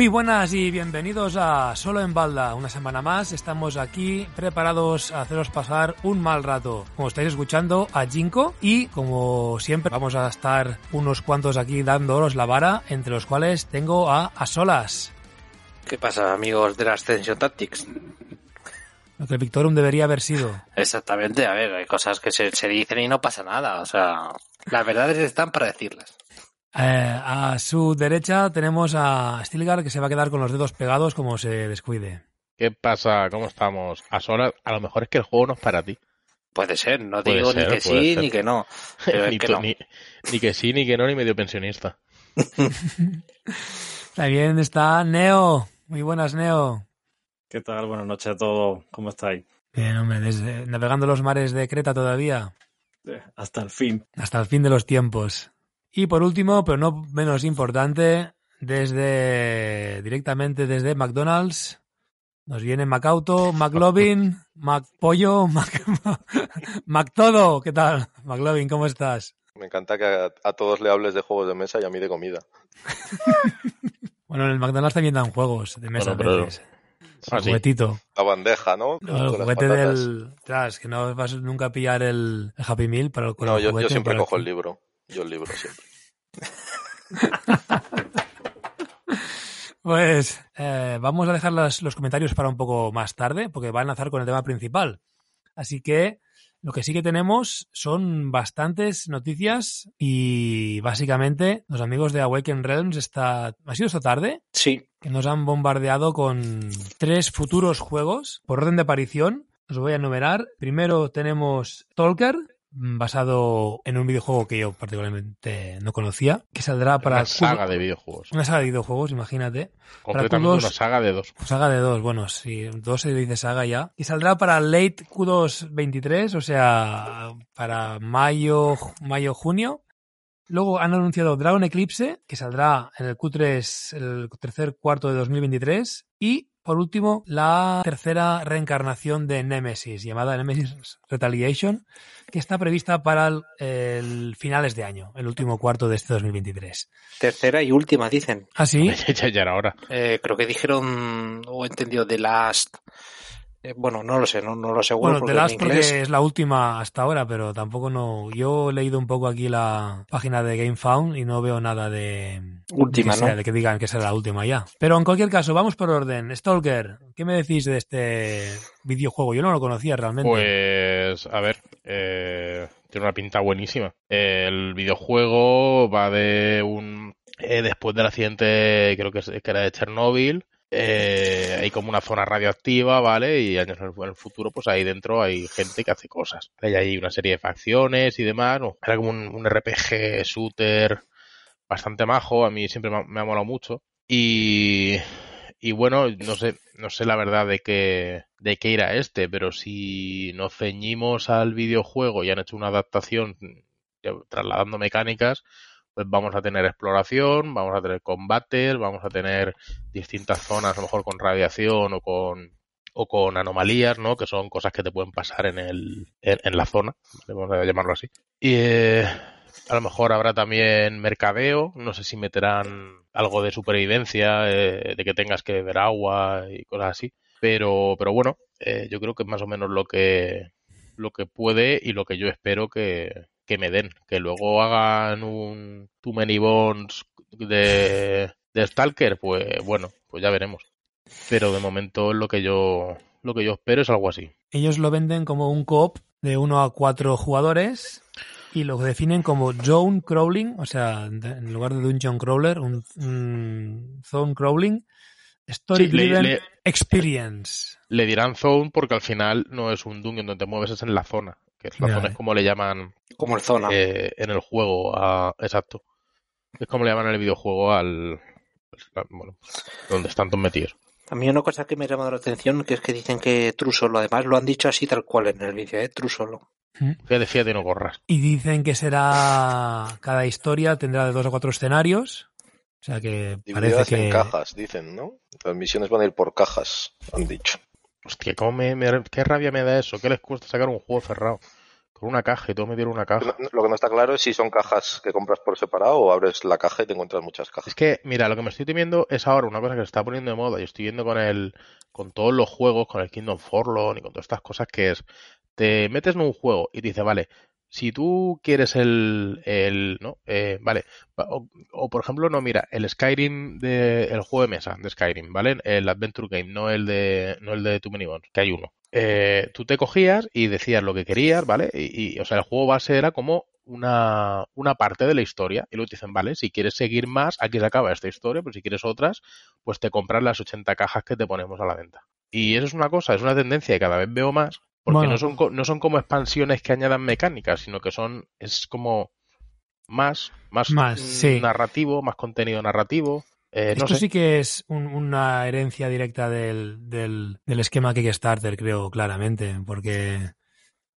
Muy buenas y bienvenidos a Solo en Balda. Una semana más estamos aquí preparados a haceros pasar un mal rato. Como estáis escuchando a Jinko y como siempre vamos a estar unos cuantos aquí dándoos la vara, entre los cuales tengo a A Solas. ¿Qué pasa, amigos de la Ascension Tactics? Lo que el Victorum debería haber sido. Exactamente, a ver, hay cosas que se, se dicen y no pasa nada. O sea, las verdades están para decirlas. Eh, a su derecha tenemos a Stilgar que se va a quedar con los dedos pegados como se descuide. ¿Qué pasa? ¿Cómo estamos? A solas, a lo mejor es que el juego no es para ti. Puede ser, no Puede digo ser, ni que sí ser. ni que no. Pero es ni, que tú- no. ni- ni que sí, ni que no, ni medio pensionista. También está Neo. Muy buenas, Neo. ¿Qué tal? Buenas noches a todos. ¿Cómo estáis? Bien, hombre, desde- navegando los mares de Creta todavía, Eh, Hasta el fin. hasta el fin de los tiempos. Y por último, pero no menos importante, desde directamente desde McDonald's, nos viene Macauto, McLovin, McPollo, Mac, McTodo. ¿Qué tal? McLovin, ¿cómo estás? Me encanta que a, a todos le hables de juegos de mesa y a mí de comida. Bueno, en el McDonald's también dan juegos de mesa. Bueno, pero- veces. Ah, El sí. juguetito. La bandeja, ¿no? No, el juguete del... Tras, que no vas nunca a pillar el, el Happy Meal para el con No, el yo, siempre pero cojo el libro. Yo el libro siempre. Pues eh, vamos a dejar las- los comentarios para un poco más tarde, porque va a enlazar con el tema principal. Así que lo que sí que tenemos son bastantes noticias y básicamente los amigos de Awaken Realms esta, ha sido esta tarde Sí, que nos han bombardeado con tres futuros juegos por orden de aparición. Os voy a enumerar. Primero tenemos Talker, basado en un videojuego que yo particularmente no conocía, que saldrá para Una Q- saga de videojuegos. una saga de videojuegos, imagínate. Concretamente Q2. una saga de dos. Saga de dos, bueno, si dos se dice saga ya. Y saldrá para late Q2 23, o sea, para mayo, mayo, junio. Luego han anunciado Dragon Eclipse, que saldrá en el Q3, el tercer cuarto de 2023. Y, por último, la tercera reencarnación de Nemesis, llamada Nemesis Retaliation, que está prevista para el, el finales de año, el último cuarto de este 2023. tercera y última, dicen. ¿Ah, sí? ya, ya era hora. Eh, creo que dijeron, o he entendido, The Last. Eh, bueno, no lo sé, no, no lo seguro. Bueno, porque The Last en inglés. porque es la última hasta ahora, pero tampoco no. Yo he leído un poco aquí la página de GameFound y no veo nada de. Última, que sea- ¿no? de que digan que será la última ya. Pero en cualquier caso, vamos por orden. Stalker, ¿qué me decís de este videojuego? Yo no lo conocía realmente. Pues, a ver, eh, tiene una pinta buenísima. El videojuego va de un... eh, después del accidente, creo que, es- que era de Chernóbil, eh, hay como una zona radioactiva, ¿vale? Y años en el, futuro, pues ahí dentro hay gente que hace cosas. Hay una serie de facciones y demás. Era como un, RPG shooter bastante majo, a mí siempre me ha, me ha molado mucho. Y, y bueno, no sé, no sé la verdad de qué, de qué irá este, pero si nos ceñimos al videojuego y han hecho una adaptación trasladando mecánicas, pues vamos a tener exploración, vamos a tener combates, vamos a tener distintas zonas, a lo mejor con radiación o con o con anomalías, ¿no? Que son cosas que te pueden pasar en el en, en la zona, vamos a llamarlo así. Y eh, a lo mejor habrá también mercadeo, no sé si meterán algo de supervivencia, eh, de que tengas que beber agua y cosas así. Pero, pero bueno, eh, yo creo que es más o menos lo que, lo que puede y lo que yo espero que, que me den. Que luego hagan un Too Many Bones de, de Stalker, pues bueno, pues ya veremos. Pero de momento lo que yo, lo que yo espero es algo así. Ellos lo venden como un coop de 1 a 4 jugadores y lo definen como zone crawling, o sea, en lugar de dungeon crawler, un, un zone crawling, story Sí, le- driven le- experience. Le dirán zone porque al final no es un dungeon donde te mueves, es en la zona. Que es la zona eh. es como le llaman Como el Zona. eh, en el juego a, exacto. Es como le llaman en el videojuego al, al- bueno, donde están todos metidos. A mí una cosa que me ha llamado la atención que es que dicen que True Solo, además lo han dicho así tal cual en el vídeo, ¿eh? True Solo. Fíjate, fíjate, no corras. Y dicen que será cada historia tendrá de dos a cuatro escenarios. O sea que parece Divididas que en cajas, dicen, ¿no? Las misiones van a ir por cajas, han dicho. Hostia, cómo me, me- qué rabia me da eso. ¿Qué les cuesta sacar un juego cerrado? Con una caja y todo me dieron una caja. Lo que no está claro es si son cajas que compras por separado o abres la caja y te encuentras muchas cajas. Es que, mira, lo que me estoy temiendo es ahora una cosa que se está poniendo de moda. Yo estoy viendo con el, con todos los juegos, con el Kingdom Forlorn y con todas estas cosas que es, te metes en un juego y te dice, vale, si tú quieres el, el, ¿no? Eh, vale, va- o, o, por ejemplo, no, mira, el Skyrim de, el juego de mesa de Skyrim, ¿vale? El Adventure Game, no el de, no el de Too Many Bones, que hay uno. Eh, tú te cogías y decías lo que querías, ¿vale? Y, y, o sea, el juego base era como una, una parte de la historia. Y luego te dicen, vale, si quieres seguir más, aquí se acaba esta historia, pero si quieres otras, pues te compras las 80 cajas que te ponemos a la venta. Y eso es una cosa, es una tendencia que cada vez veo más, porque Bueno. no, son, co- no son como expansiones que añadan mecánicas, sino que son, es como más, más, Más, sí. narrativo, más contenido narrativo. Eh, no Esto sé. sí que es un- una herencia directa del, del, del esquema Kickstarter, creo, claramente, porque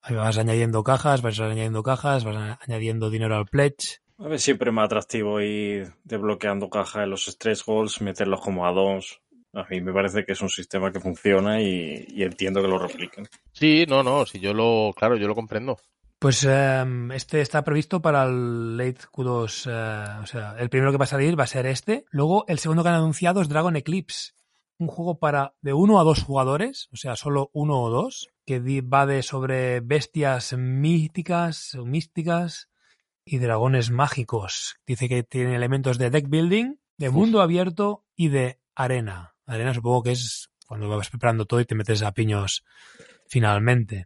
vas añadiendo cajas, vas añadiendo cajas, vas añadiendo dinero al pledge. A ver, siempre más atractivo ir desbloqueando cajas en los stretch goals, meterlos como add-ons. A mí me parece que es un sistema que funciona y, y entiendo que lo repliquen. Sí, no, no, si yo lo, claro, yo lo comprendo. Pues em, este está previsto para el late Q2, eh, o sea, el primero que va a salir va a ser este. Luego, el segundo que han anunciado es Dragon Eclipse, un juego para de uno a dos jugadores, o sea, solo uno o dos, que va de sobre bestias míticas o místicas y dragones mágicos. Dice que tiene elementos de deck building, de mundo abierto y de arena. Arena supongo que es cuando vas preparando todo y te metes a piños finalmente.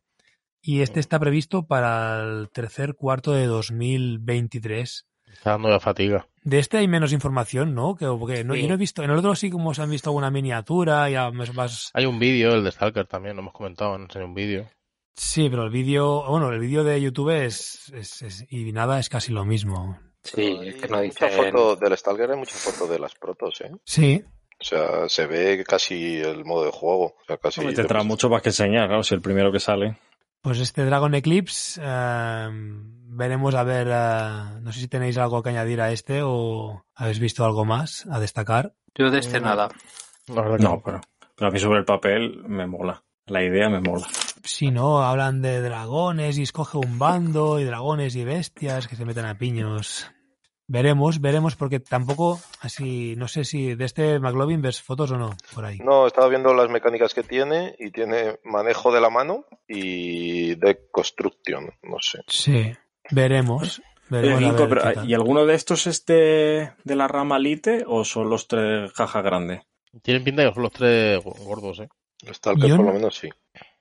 Y este está previsto para el tercer cuarto de 2023. Está dando ya fatiga. De este hay menos información, ¿no? Que, porque no, Sí. yo no he visto, en el otro sí como se han visto alguna miniatura, ya más, Hay un vídeo, el de Stalker también, lo hemos comentado, han enseñado un vídeo. Sí, pero el vídeo, bueno, el vídeo de YouTube es, es- es- y nada, es casi lo mismo. Sí, es que no Hay mucha dicen... foto del Stalker, hay mucha foto de las protos, ¿eh? Sí, O sea, se ve casi el modo de juego. O sea, casi Hombre, tendrá mucho más que enseñar, claro, si el primero que sale. pues este Dragon Eclipse, eh, veremos a ver, eh, no sé si tenéis algo que añadir a este o habéis visto algo más a destacar. Yo de este nada. La verdad que No, pero, pero a mí sobre el papel me mola. La idea me mola. Si no, hablan de dragones y escoge un bando y dragones y bestias que se meten a piños. Veremos, veremos, porque tampoco, así, no sé si de este McLovin ves fotos o no, por ahí. No, estaba viendo las mecánicas que tiene y tiene manejo de la mano y de construcción, no sé. Sí, veremos. veremos Nico, pero, tal. ¿Y alguno de estos es de, de la rama Lite o son los tres cajas grandes? Tienen pinta de que son los tres gordos, ¿eh? Stalker Yo por no- lo menos sí.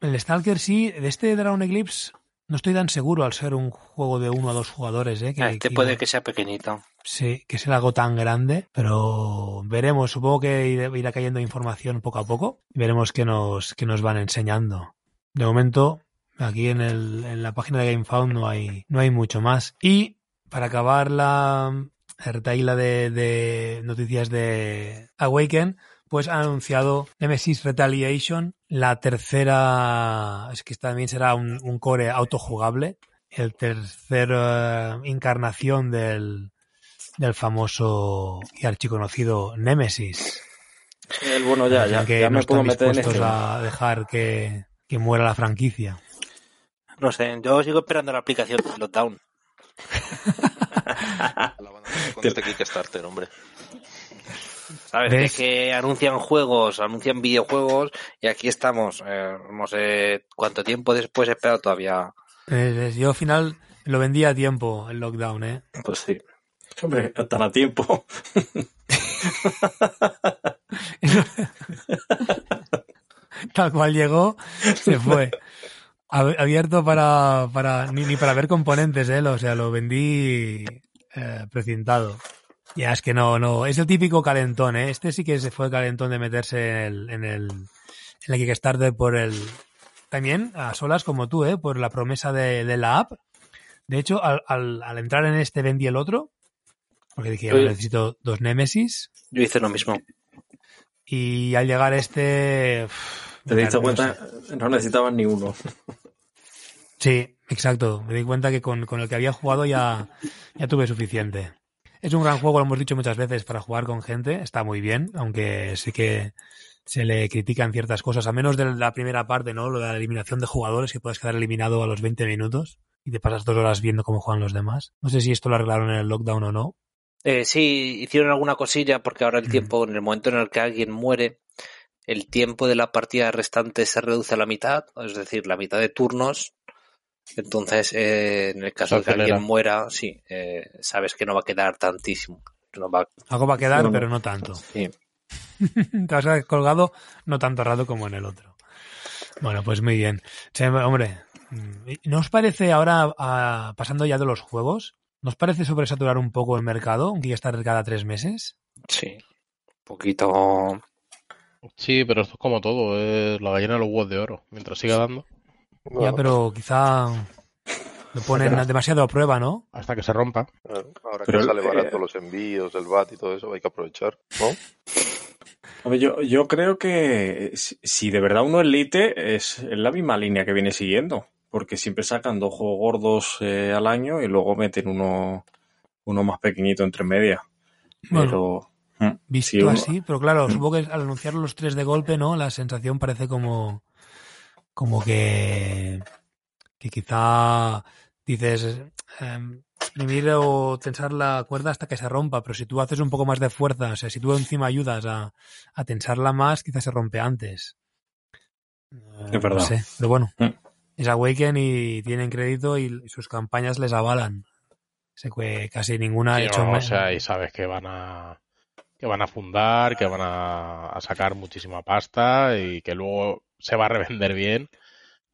El Stalker sí, de este Dragon Eclipse no estoy tan seguro al ser un juego de uno a dos jugadores, ¿eh? Que, Este que- puede que sea pequeñito. Sí, que sea algo tan grande, pero veremos. Supongo que irá, cayendo información poco a poco. Veremos qué nos, qué nos van enseñando. De momento, aquí en, el, en la página de GameFound no hay, no hay mucho más. Y para acabar la la retaíla de, de noticias de Awaken, pues han anunciado Nemesis Retaliation, la tercera, es que también será un, un core autojugable, el tercer eh, encarnación del, del famoso y archiconocido Nemesis. El bueno, ya, ya, que ya no me puedo están meter en dispuestos este. a dejar que, que muera la franquicia. No sé, yo sigo esperando la aplicación de Lockdown. La van a hacer con este Kickstarter, hombre. ¿Sabes? ¿Ves? Que, es que anuncian juegos, anuncian videojuegos y aquí estamos. Eh, no sé cuánto tiempo después he esperado todavía. Eh, yo al final lo vendí a tiempo el lockdown, ¿eh? Pues sí. Hombre, tan a tiempo. Tal cual llegó, se fue. Ab- Abierto para, para ni, ni para ver componentes, ¿eh? O sea, lo vendí eh, precintado. Ya es que no, no, es el típico calentón, ¿eh? Este sí que se fue calentón de meterse en el, en el, en el Kickstarter por el, también a solas como tú, ¿eh? Por la promesa de, de la app. De hecho, al, al, al entrar en este vendí el otro, porque dije, Oye. necesito dos Nemesis. Yo hice lo mismo. Y al llegar este... Te diste cuenta, no necesitaban ni uno. Sí, exacto. Me di cuenta que con, con el que había jugado ya, ya tuve suficiente. Es un gran juego, lo hemos dicho muchas veces, para jugar con gente. Está muy bien, aunque sí que se le critican ciertas cosas, a menos de la primera parte, ¿no? Lo de la eliminación de jugadores, que puedes quedar eliminado a los 20 minutos. y te pasas dos horas viendo cómo juegan los demás. No sé si esto lo arreglaron en el lockdown o no. Eh, sí, hicieron alguna cosilla porque ahora el Mm. tiempo, en el momento en el que alguien muere, el tiempo de la partida restante se reduce a la mitad, es decir, la mitad de turnos. Entonces, eh, en el caso de que alguien muera, sí, eh, sabes que no va a quedar tantísimo. No va, Algo va a quedar, pero no tanto. sí. Te vas a quedar colgado no tanto rato como en el otro. Bueno, pues muy bien. Che, hombre, mm, ¿no os parece ahora, ah, pasando ya de los juegos, ¿no os parece sobresaturar un poco el mercado, aunque ya está cada tres meses? Sí, un poquito. Sí, pero esto es como todo, es la gallina de los huevos de oro. Mientras siga dando, Ya, pero quizá lo ponen demasiado a prueba, ¿no? hasta que se rompa. Ahora Pero que sale barato eh, los envíos, el VAT y todo eso, hay que aprovechar, ¿no? A ver, yo, yo creo que si, de verdad uno es Lite, es, es la misma línea que viene siguiendo. Porque siempre sacan dos juegos gordos eh, al año y luego meten uno, uno más pequeñito entre media. Bueno, Pero. mm, Visto uno- así, pero claro, supongo que al anunciar los tres de golpe, ¿no? La sensación parece como, como que, que quizá dices, em, exprimir o tensar la cuerda hasta que se rompa, pero si tú haces un poco más de fuerza, o sea, si tú encima ayudas a, a tensarla más, quizás se rompe antes. Eh, Es verdad. No sé, pero bueno, Mm. es Awaken y tienen crédito y sus campañas les avalan. Sé que casi ninguna ha hecho no, o más. sea, y sabes que van a que van a fundar, que van a, a sacar muchísima pasta y que luego se va a revender bien.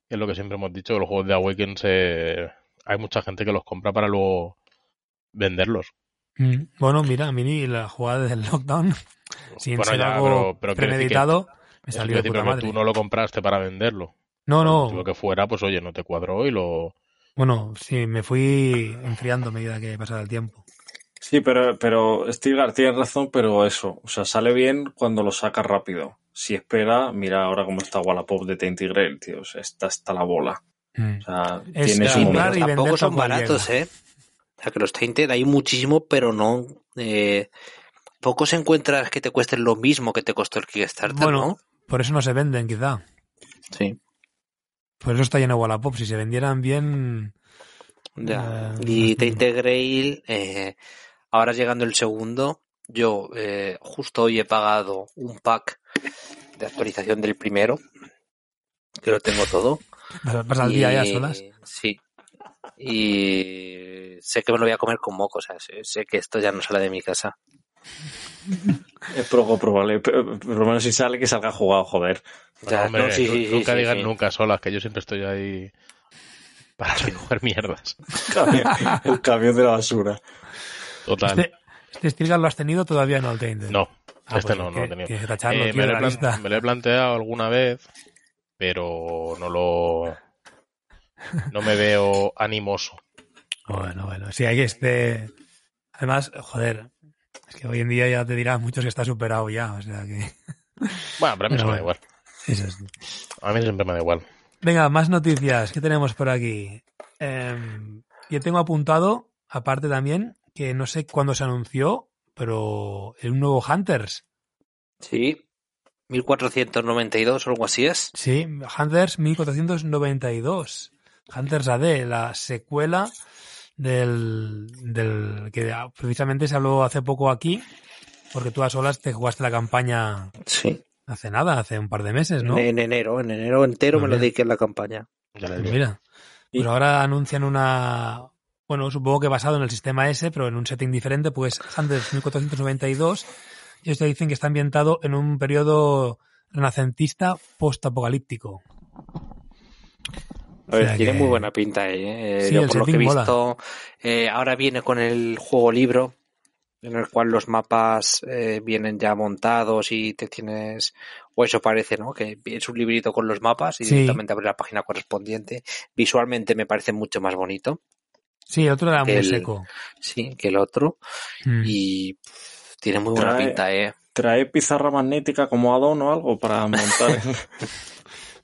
Que es lo que siempre hemos dicho, que los juegos de Awaken se... hay mucha gente que los compra para luego venderlos. Mm, Bueno, mira, a mí la jugada del lockdown, sin Bueno, ser ya, algo pero- pero quiero decir que- premeditado, me salió de decir, puta pero madre. tú no lo compraste para venderlo. No, no, Lo que fuera, pues oye, no te cuadró y lo... bueno, sí, me fui enfriando a medida que pasaba el tiempo. Sí, pero, pero Stilgar tiene razón, pero eso, o sea, sale bien cuando lo saca rápido. Si espera, mira ahora cómo está Wallapop de Tainted Grail, tío, o sea, está hasta la bola. Mm. O sea, Es tiene su Tampoco son baratos, llega. ¿eh? O sea, que los Tainted hay muchísimo, pero no. Eh, pocos encuentras que te cuesten lo mismo que te costó el Kickstarter, Bueno, ¿no? por eso no se venden, quizá. Sí. Por eso está lleno de Wallapop. Si se vendieran bien, Ya. Eh, y. Tainted Grail, eh, ahora llegando el segundo, yo eh, justo hoy he pagado un pack de actualización del primero, que lo tengo todo. vas al día ya solas. Sí. Y sé que me lo voy a comer con moco, o sea, sé, sé que esto ya no sale de mi casa. Es poco probable, pero por lo menos si sale, que salga jugado, joder. Ya, Bueno, hombre, no, sí, nu- sí, sí, nunca sí, digan sí. nunca solas, que yo siempre estoy ahí para recoger mierdas. El camión de la basura. Total. Este, este Stilgar lo has tenido todavía no Tainted. No, Ah, este pues no, no lo he tenido. Tienes que tacharlo, Eh, tío, me, lo he me lo planteado alguna vez, pero no lo. No me veo animoso. Bueno, bueno, sí, hay que este... Además, joder, es que hoy en día ya te dirán muchos que está superado ya, o sea que... Bueno, pero a mí eso me da bueno. igual. Eso es. A mí siempre me da igual. Venga, más noticias. ¿Qué tenemos por aquí? Em, yo tengo apuntado, aparte también, que no sé cuándo se anunció, pero el nuevo Hunters. Sí. 1492 o algo así es. Sí, Hunters 1492. Hunters AD, la secuela del, del que precisamente se habló hace poco aquí, porque tú a solas te jugaste la campaña Sí. hace nada, hace un par de meses, ¿no? En enero, en enero entero Ah, me lo dediqué en la campaña. Pues mira, pero ahora anuncian una, bueno, supongo que basado en el sistema S, pero en un setting diferente, pues Hunters 1492, y te dicen que está ambientado en un periodo renacentista post-apocalíptico. A ver, O sea Tiene que- muy buena pinta, ¿eh? Sí, Yo el por lo que he visto, eh, ahora viene con el juego libro, en el cual los mapas eh, vienen ya montados y te tienes, o eso parece, ¿no? Que es un librito con los mapas y Sí. directamente abres la página correspondiente. Visualmente me parece mucho más bonito, Sí, el otro era muy El- seco. sí, que el otro. Mm. Y pff, tiene muy buena Trae- pinta, ¿eh? ¿Trae pizarra magnética como Adon o algo para montar?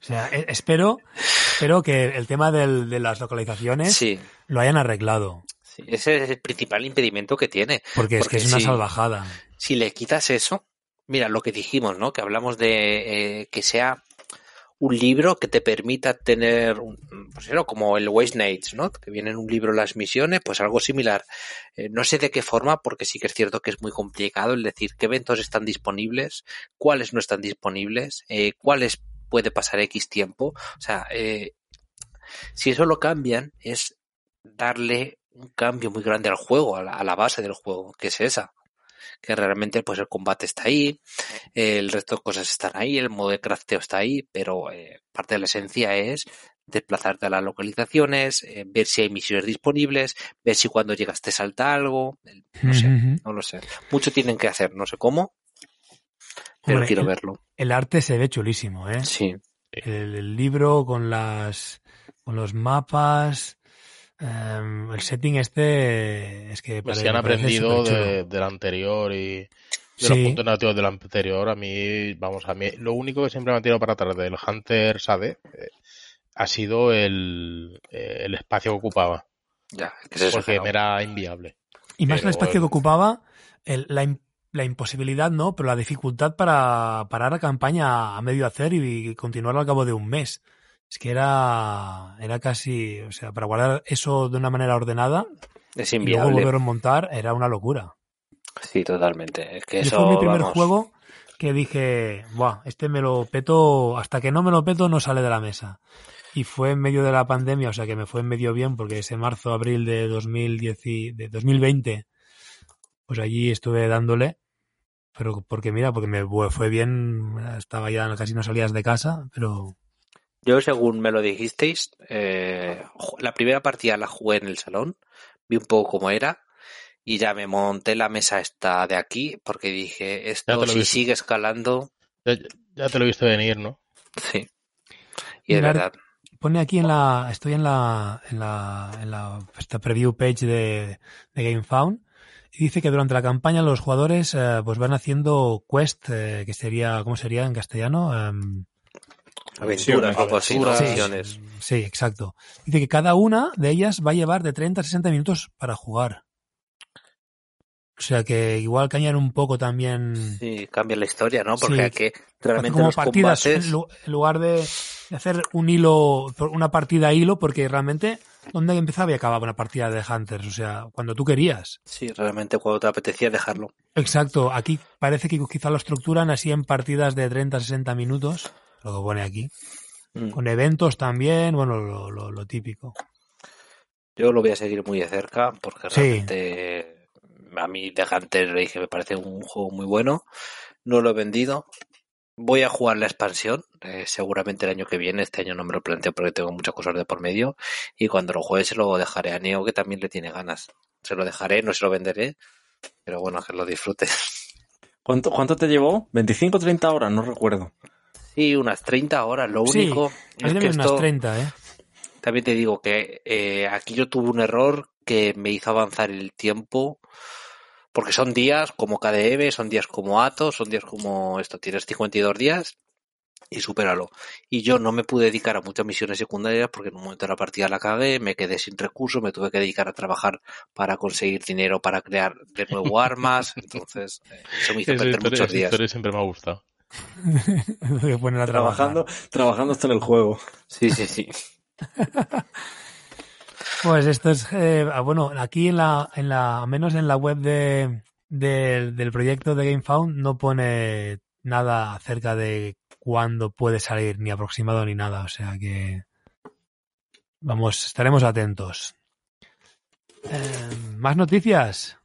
O sea, e- espero, espero que el tema del- de las localizaciones Sí, lo hayan arreglado, sí, ese es el principal impedimento que tiene. porque es que es una salvajada. si le quitas eso, mira lo que dijimos, ¿no? Que hablamos de eh, que sea un libro que te permita tener, pues eso, como el Waste Nights, ¿no? Que viene en un libro las misiones, pues algo similar. Eh, no sé de qué forma, porque sí que es cierto que es muy complicado el decir qué eventos están disponibles, cuáles no están disponibles, eh, cuáles puede pasar X tiempo. O sea, eh, si eso lo cambian, es darle un cambio muy grande al juego, a la, a la base del juego, que es esa que realmente pues el combate está ahí, el resto de cosas están ahí, el modo de crafteo está ahí, pero eh, parte de la esencia es desplazarte a las localizaciones, eh, ver si hay misiones disponibles, ver si cuando llegas te salta algo, no sé, no lo sé. Mucho tienen que hacer, no sé cómo, pero Hombre, quiero el- verlo. El arte se ve chulísimo, ¿eh? Sí, El, el libro con las con los mapas, em, el setting este es que Pues si han aprendido de, del anterior y de los puntos negativos del anterior, a mí, vamos, a mí, lo único que siempre me ha tirado para atrás del Hunter Sade eh, ha sido el, eh, el espacio que ocupaba, ya, es que es porque exagerado. me era inviable. Y más el espacio que ocupaba, el- la, la imposibilidad, ¿no? Pero la dificultad para parar la campaña a medio hacer y, continuarlo al cabo de un mes. Es que era, era casi, o sea, para guardar eso de una manera ordenada Es y luego inviable. volverlo a montar era una locura. Sí, totalmente. Es que eso, fue mi primer vamos, juego que dije, Buah, este me lo peto, hasta que no me lo peto no sale de la mesa. Y fue en medio de la pandemia, o sea que me fue en medio bien porque ese marzo, abril de, 2010 y- de 2020, pues allí estuve dándole. Pero porque mira, porque me fue bien, estaba ya casi no salías de casa, pero Yo, según me lo dijisteis, eh, la primera partida la jugué en el salón, vi un poco cómo era y ya me monté la mesa esta de aquí porque dije, esto si sigue escalando, Ya, ya te lo he visto venir, ¿no? sí. Y es verdad. pone aquí en la, estoy en la, en la, en la esta preview page de, de GameFound y dice que durante la campaña los jugadores eh, pues van haciendo quest, eh, que sería, ¿cómo sería en castellano? Em, Aventuras, ¿no? aventuras. sí, Misiones. sí, exacto. Dice que cada una de ellas va a llevar de 30 a 60 minutos para jugar. O sea que igual cañan un poco también. Sí, cambia la historia, ¿no? Porque Sí. aquí realmente como los partidas combates... en, lu- en lugar de, hacer un hilo, una partida a hilo, porque realmente, ¿dónde empezaba y acababa una partida de Hunters? O sea, cuando tú querías. Sí, realmente cuando te apetecía dejarlo. Exacto, aquí parece que quizá lo estructuran así en partidas de 30 a 60 minutos, lo que pone aquí. Mm. Con eventos también, bueno, lo, lo- lo típico. Yo lo voy a seguir muy de cerca porque Sí. realmente a mí de Hunter le dije me parece un juego muy bueno. No lo he vendido. Voy a jugar la expansión, eh, seguramente el año que viene. Este año no me lo planteo porque tengo muchas cosas de por medio. Y cuando lo juegue se lo dejaré a Neo, que también le tiene ganas. Se lo dejaré, no se lo venderé. Pero bueno, que lo disfrute. ¿Cuánto, ¿Cuánto te llevó? ¿25 o 30 horas? No recuerdo. Sí, unas 30 horas. Lo único es que también unas esto... 30, ¿eh? También te digo que eh, aquí yo tuve un error que me hizo avanzar el tiempo, porque son días como KDM, son días como Atos, son días como esto, tienes 52 días y supéralo. Y yo no me pude dedicar a muchas misiones secundarias porque en un momento de la partida la cagué, me quedé sin recursos, me tuve que dedicar a trabajar para conseguir dinero para crear de nuevo armas, entonces eh, eso me hizo Esa perder historia, muchos esa días. historia siempre me ha gustado. Poner a trabajar. Trabajando, trabajando hasta en el juego. Sí, sí, sí. Pues esto es, eh, ah, bueno, aquí en la, en la, al menos en la web de, del- del proyecto de GameFound no pone nada acerca de cuándo puede salir, ni aproximado ni nada, o sea que vamos, estaremos atentos. Eh, ¿Más noticias?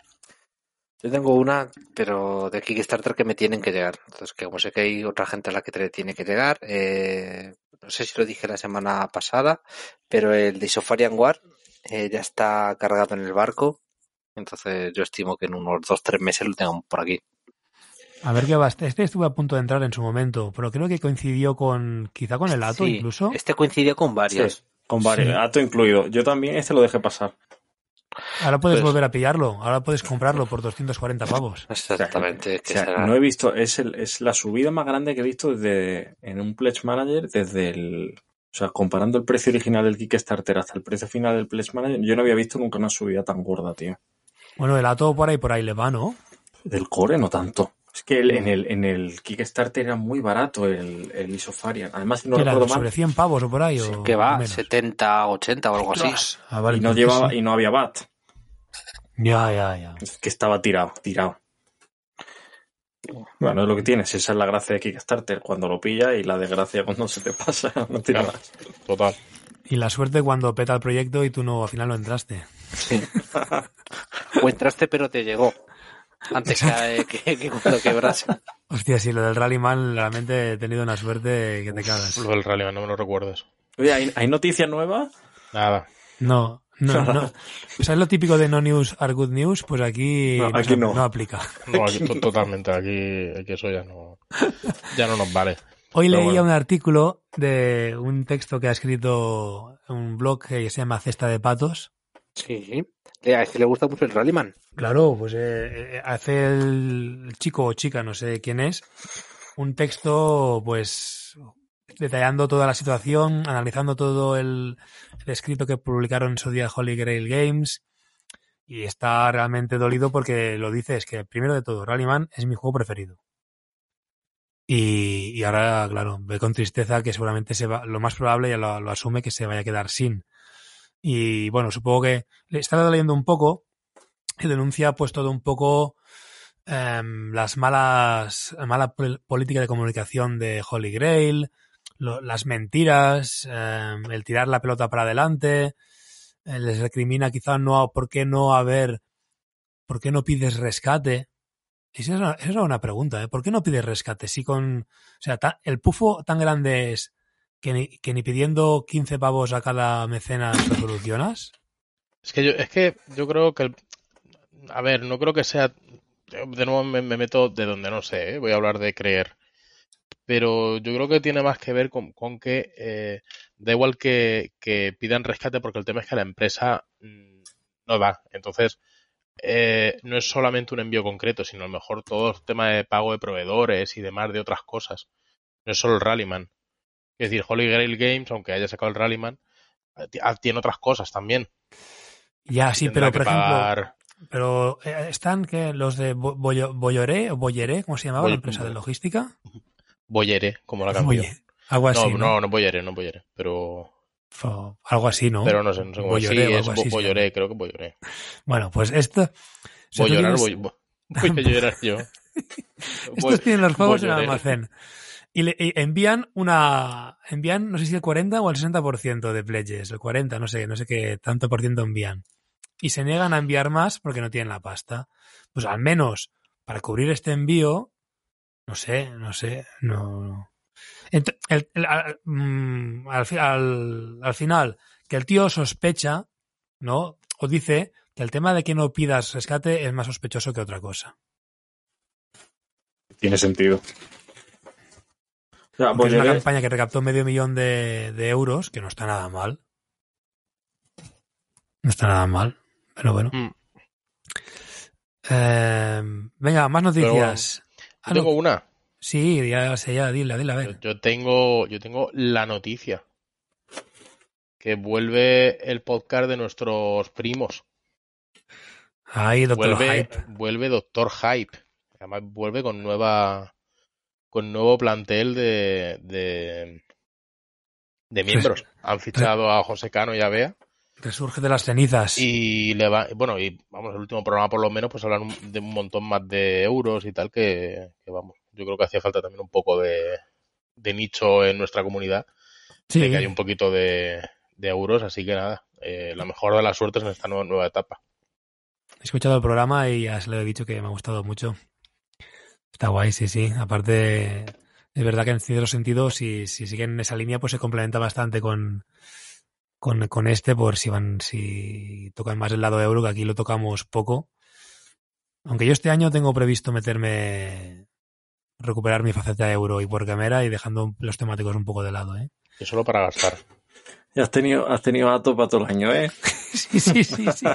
Yo tengo una, pero de Kickstarter que me tienen que llegar. Entonces, que como sé que hay otra gente a la que te tiene que llegar, eh, no sé si lo dije la semana pasada, pero el de Sofarian War eh, ya está cargado en el barco. Entonces, yo estimo que en unos dos, tres meses lo tengan por aquí. A ver qué va. Este este estuve a punto de entrar en su momento, pero creo que coincidió con, quizá con el Ato Sí, incluso. Este coincidió con varios. Sí, con varios. Sí. Ato incluido. Yo también este lo dejé pasar. Ahora puedes Pues- volver a pillarlo, ahora puedes comprarlo por 240 pavos. Exactamente. O que sea, será- no he visto, es, el, es la subida más grande que he visto desde, en un Pledge Manager desde el... O sea, comparando el precio original del Kickstarter hasta el precio final del Pledge Manager, yo no había visto nunca una subida tan gorda, tío. Bueno, el Ato por ahí por ahí le va, ¿no? Del core no tanto. Es que el- en, el, en el Kickstarter era muy barato el, el Isofarian. Además, no recuerdo mal, ¿Sobre 100 pavos o por ahí? Sí, o que va, menos? 70, 80 o algo así. Ah, vale, y no llevaba sí. y no había bat. Ya, ya, ya. Es que estaba tirado, tirado. Bueno, es lo que tienes. Esa es la gracia de Kickstarter cuando lo pilla y la desgracia cuando se te pasa. No Claro. más. Total. Y la suerte cuando peta el proyecto y tú no, al final no entraste. Sí. o entraste pero te llegó. Antes que, que, que cuando quebrase. Hostia, sí, lo del Rallyman, realmente he tenido una suerte que te cagas. Lo del Rallyman, no me lo recuerdes. Oye, ¿hay, hay noticia nueva? Nada. No, no, no. ¿Sabes lo típico de no news are good news? Pues aquí, No, aquí no. aplica. No, aquí, to- totalmente. Aquí, aquí eso ya no, ya no nos vale. Hoy Pero leía bueno. un artículo de un texto que ha escrito un blog que se llama Cesta de Patos. Sí. A este le gusta mucho el Rallyman. Claro, pues eh, eh, hace el chico o chica, no sé quién es, un texto pues detallando toda la situación, analizando todo el, escrito que publicaron en su día Holy Grail Games y está realmente dolido porque lo dice es que primero de todo Rallyman es mi juego preferido. Y, y ahora, claro, ve con tristeza que seguramente se va, lo más probable ya lo, lo asume que se vaya a quedar sin. Y bueno, supongo que le estaba leyendo un poco y denuncia pues todo un poco em, las malas la mala pol- política de comunicación de Holy Grail, las mentiras, em, el tirar la pelota para adelante, les recrimina quizá no por qué no haber por qué no pides rescate. Esa era, esa era una pregunta, ¿eh? ¿Por qué no pides rescate? Si con, o sea, ta- el pufo tan grande es que ni, pidiendo 15 pavos a cada mecenas lo solucionas. Es que yo, es que yo creo que el- a ver, no creo que sea de nuevo me, me meto de donde no sé, ¿eh? voy a hablar de creer. Pero yo creo que tiene más que ver con, con que eh, da igual que, que pidan rescate porque el tema es que la empresa mm, no da. Entonces, eh, no es solamente un envío concreto, sino a lo mejor todo el tema de pago de proveedores y demás de otras cosas. No es solo el Rallyman. Es decir, Holy Grail Games, aunque haya sacado el Rallyman, eh, ah, tiene otras cosas también. Ya, sí, Tendrá pero por ejemplo, pagar- Pero eh, están que los de Bo- Boyo- Boyoré o Boyeré, ¿cómo se llamaba Boy- la empresa de logística? Boyere, como la canción. Boye- algo así, no, ¿no? no, no Boyere, no Boyere, pero, Algo así, ¿no? pero no sé, no sé cómo Bolloré sí, es así Boyore, creo que Boyore. Bueno, pues esto... sea, Voy llorar, tienes- voy, voy a llorar yo. Estos Voy- tienen los juegos en el almacén. Y, le, envían una... Envían, no sé si el 40 o el 60% de pledges. El 40, no sé, no sé qué tanto por ciento envían. Y se niegan a enviar más porque no tienen la pasta. Pues al menos para cubrir este envío, no sé, no sé, no... el- al, mm, al- al final, que el tío sospecha, ¿no? O dice que el tema de que no pidas rescate es más sospechoso que otra cosa. Tiene sentido. Es una Bolloré- campaña que recaptó medio millón de, de euros, que no está nada mal. No está nada mal, pero bueno. Mm. Eh, venga, más noticias. Ah, Yo tengo no, una. Sí, ya sé, ya, dile, dile, a Yo, ver. yo tengo, yo tengo la noticia. Que vuelve el podcast de nuestros primos. Ahí, doctor Vuelve, Hype. vuelve Doctor Hype. Además, vuelve con nueva. Con nuevo plantel de. de, de miembros. Han fichado a José Cano y a Bea. Resurge de las cenizas. Y le va, bueno, y vamos, el último programa por lo menos, pues hablan de un montón más de euros y tal, que, que vamos, yo creo que hacía falta también un poco de, de nicho en nuestra comunidad, sí, de que hay un poquito de, de euros, así que nada, eh, la mejor de las suertes en esta nueva, nueva etapa. he escuchado el programa y ya se lo he dicho que me ha gustado mucho. Está guay, sí, sí. Aparte, es verdad que en cierto sentido, si, si siguen en esa línea, pues se complementa bastante con, con, este, por si van, si tocan más el lado de euro, que aquí lo tocamos poco. Aunque yo este año tengo previsto meterme, recuperar mi faceta de euro y por cámara y dejando los temáticos un poco de lado, ¿eh? Y solo para gastar. Ya has tenido, has tenido a para todo el año, ¿eh? Sí, sí, sí, sí.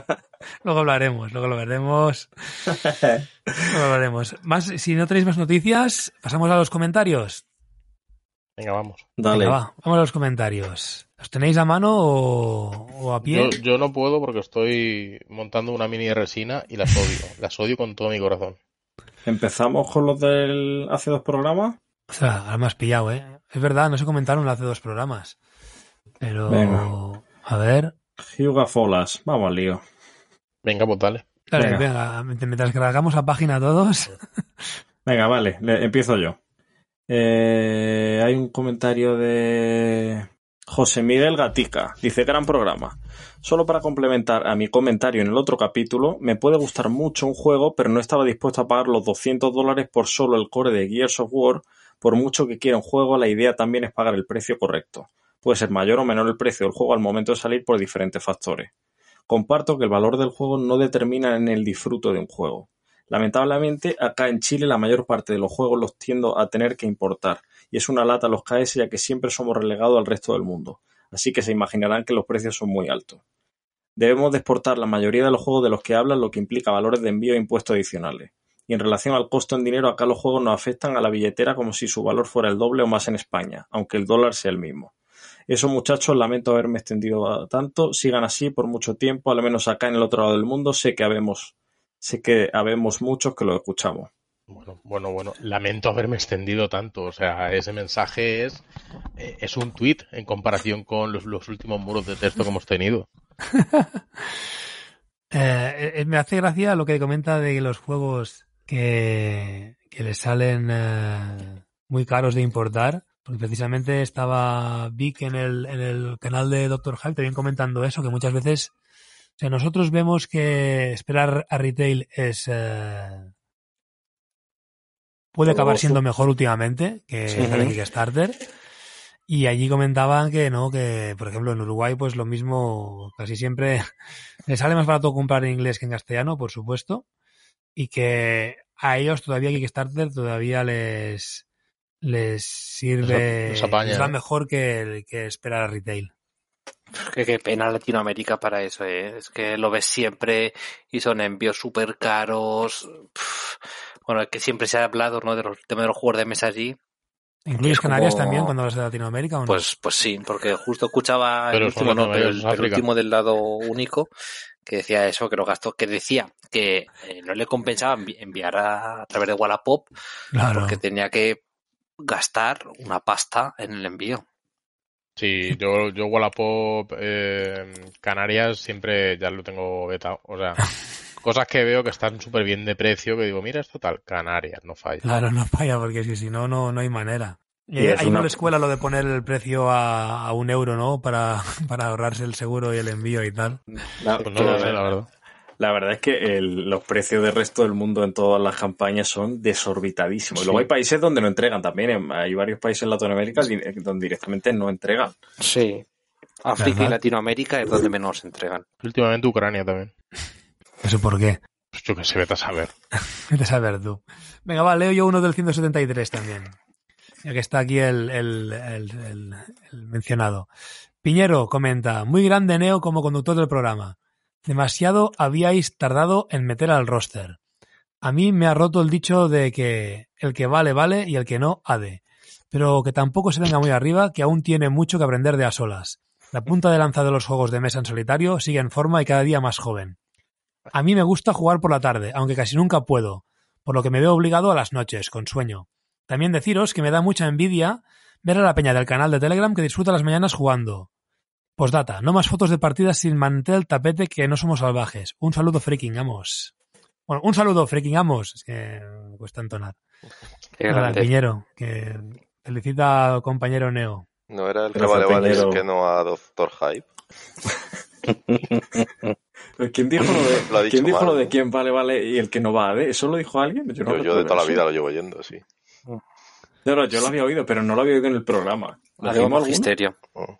Luego hablaremos, luego lo veremos. Luego hablaremos. Más, si no tenéis más noticias, pasamos a los comentarios. Venga, vamos. Dale. Venga, va, vamos a los comentarios. ¿Los tenéis a mano o, o a pie? Yo, yo no puedo porque estoy montando una mini resina y las odio, las odio con todo mi corazón. ¿Empezamos con los del hace dos programas? O sea, ahora me has pillado, ¿eh? Es verdad, no se comentaron hace dos programas. Pero, Venga. a ver. Hyuga Folas. Vamos al lío. Venga, pues dale. Dale, Venga. venga, mientras cargamos la página todos. Venga, vale, le- empiezo yo. Eh, hay un comentario de José Miguel Gatica. Dice, gran programa. Solo para complementar a mi comentario en el otro capítulo, me puede gustar mucho un juego, pero no estaba dispuesto a pagar los 200 dólares por solo el core de Gears of War. Por mucho que quiera un juego, la idea también es pagar el precio correcto. Puede ser mayor o menor el precio del juego al momento de salir por diferentes factores. Comparto que el valor del juego no determina en el disfruto de un juego. Lamentablemente, acá en Chile la mayor parte de los juegos los tiendo a tener que importar, y es una lata los KS ya que siempre somos relegados al resto del mundo, así que se imaginarán que los precios son muy altos. Debemos de exportar la mayoría de los juegos de los que hablan, lo que implica valores de envío e impuestos adicionales. Y en relación al costo en dinero, acá los juegos nos afectan a la billetera como si su valor fuera el doble o más en España, aunque el dólar sea el mismo. Eso muchachos, lamento haberme extendido tanto, sigan así por mucho tiempo, al menos acá en el otro lado del mundo, sé que habemos, sé que habemos muchos que lo escuchamos. Bueno, bueno, bueno. Lamento haberme extendido tanto. O sea, ese mensaje es, eh, es un tweet en comparación con los, los últimos muros de texto que hemos tenido. Eh, eh, me hace gracia lo que comenta de los juegos que, que le salen eh, muy caros de importar. Porque precisamente estaba Vic en el, en el canal de Doctor Hype también comentando eso, que muchas veces, o sea, nosotros vemos que esperar a retail es, eh, puede acabar siendo mejor últimamente que Sí. el Kickstarter. Y allí comentaban que no, que por ejemplo en Uruguay pues lo mismo, casi siempre les sale más barato comprar en inglés que en castellano, por supuesto, y que a ellos todavía Kickstarter todavía les les sirve, Les apaña, les va ¿eh? mejor que, que esperar a retail. Que qué pena Latinoamérica para eso, ¿eh? Es que lo ves siempre y son envíos súper caros. Bueno, es que siempre se ha hablado, ¿no? De los temas de los juegos de mesa allí. ¿Incluyes Es como- Canarias también cuando vas de Latinoamérica o no? Pues, pues sí, porque justo escuchaba Pero el último, no, pero latinoamericanos, el, el África. último del lado único que decía eso, que lo gastó, que decía que eh, no le compensaba envi- enviar a, a través de Wallapop claro. porque tenía que gastar una pasta en el envío. Sí, yo, yo Wallapop, eh, Canarias, siempre ya lo tengo vetado. O sea, cosas que veo que están súper bien de precio, que digo, mira, esto tal, Canarias, no falla. Claro, no falla, porque si, si no, no, no hay manera. Y Y es ahí no una- le escuela lo de poner el precio a, a un euro, ¿no? Para, para ahorrarse el seguro y el envío y tal. La, Pues no lo sé, la verdad. La verdad es que el- los precios del resto del mundo en todas las campañas son desorbitadísimos. Y luego Sí. hay países donde no entregan también. Hay varios países en Latinoamérica di- donde directamente no entregan. Sí. África y. Latinoamérica es donde menos entregan. Últimamente Ucrania también. ¿Eso por qué? Pues yo que sé, vete a saber. Vete a saber tú. Venga, va, leo yo uno del 173 también. Ya que está aquí el, el, el, el- el mencionado. Piñero comenta, muy grande Neo como conductor del programa. Demasiado habíais tardado en meter al roster. A mí me ha roto el dicho de que el que vale, vale y el que no, ha de. Pero que tampoco se venga muy arriba, que aún tiene mucho que aprender de a solas. La punta de lanza de los juegos de mesa en solitario sigue en forma y cada día más joven. A mí me gusta jugar por la tarde, aunque casi nunca puedo, por lo que me veo obligado a las noches, con sueño. También deciros que me da mucha envidia ver a la peña del canal de Telegram que disfruta las mañanas jugando. Postdata, no más fotos de partidas sin mantel, tapete, que no somos salvajes. Un saludo freaking amos. Bueno, un saludo freaking amos. Es que me cuesta entonar. Qué Nada, grande. Piñero, que felicita al compañero Neo. No era el vale vale Peñero. que no a Doctor Hype. ¿Quién dijo lo de, Lo ¿quién dijo mal, lo de ¿no? quién vale, vale y el que no vale? ¿Eso lo dijo alguien? Yo, no Yo, yo de toda la vida lo llevo oyendo, sí. No, no, yo lo había oído, pero no lo había oído en el programa. ¿Lo dijimos alguno? magisterio. Ah,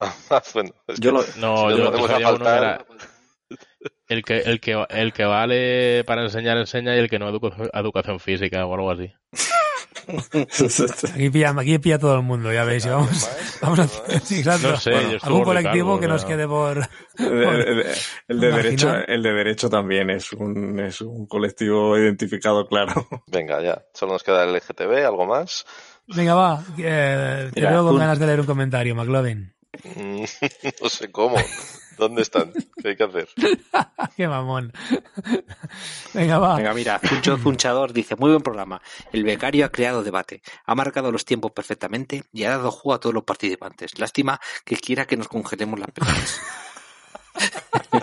bueno, es Yo que lo- No, si yo lo que a faltar, era el que, el que, el que vale para enseñar, enseña y el que no educa- educación física o algo así. Aquí pilla, aquí pilla todo el mundo, ya veis. vamos, vamos a hacer sí, exacto. No sé, Bueno, yo estoy algún colectivo que nos quede por... El, el- el de derecho, el de derecho también es un, es un colectivo identificado, claro. Venga, ya. Solo nos queda el LGTB, algo más. Venga, va. eh, te Mira, veo con un- ganas de leer un comentario, McLovin. Mm, no sé cómo. ¿Dónde están? ¿Qué hay que hacer? Qué mamón. Venga, va. Venga, mira, Zuncho Zunchador dice, muy buen programa. El becario ha creado debate, ha marcado los tiempos perfectamente y ha dado juego a todos los participantes. Lástima que quiera que nos congelemos las pelotas.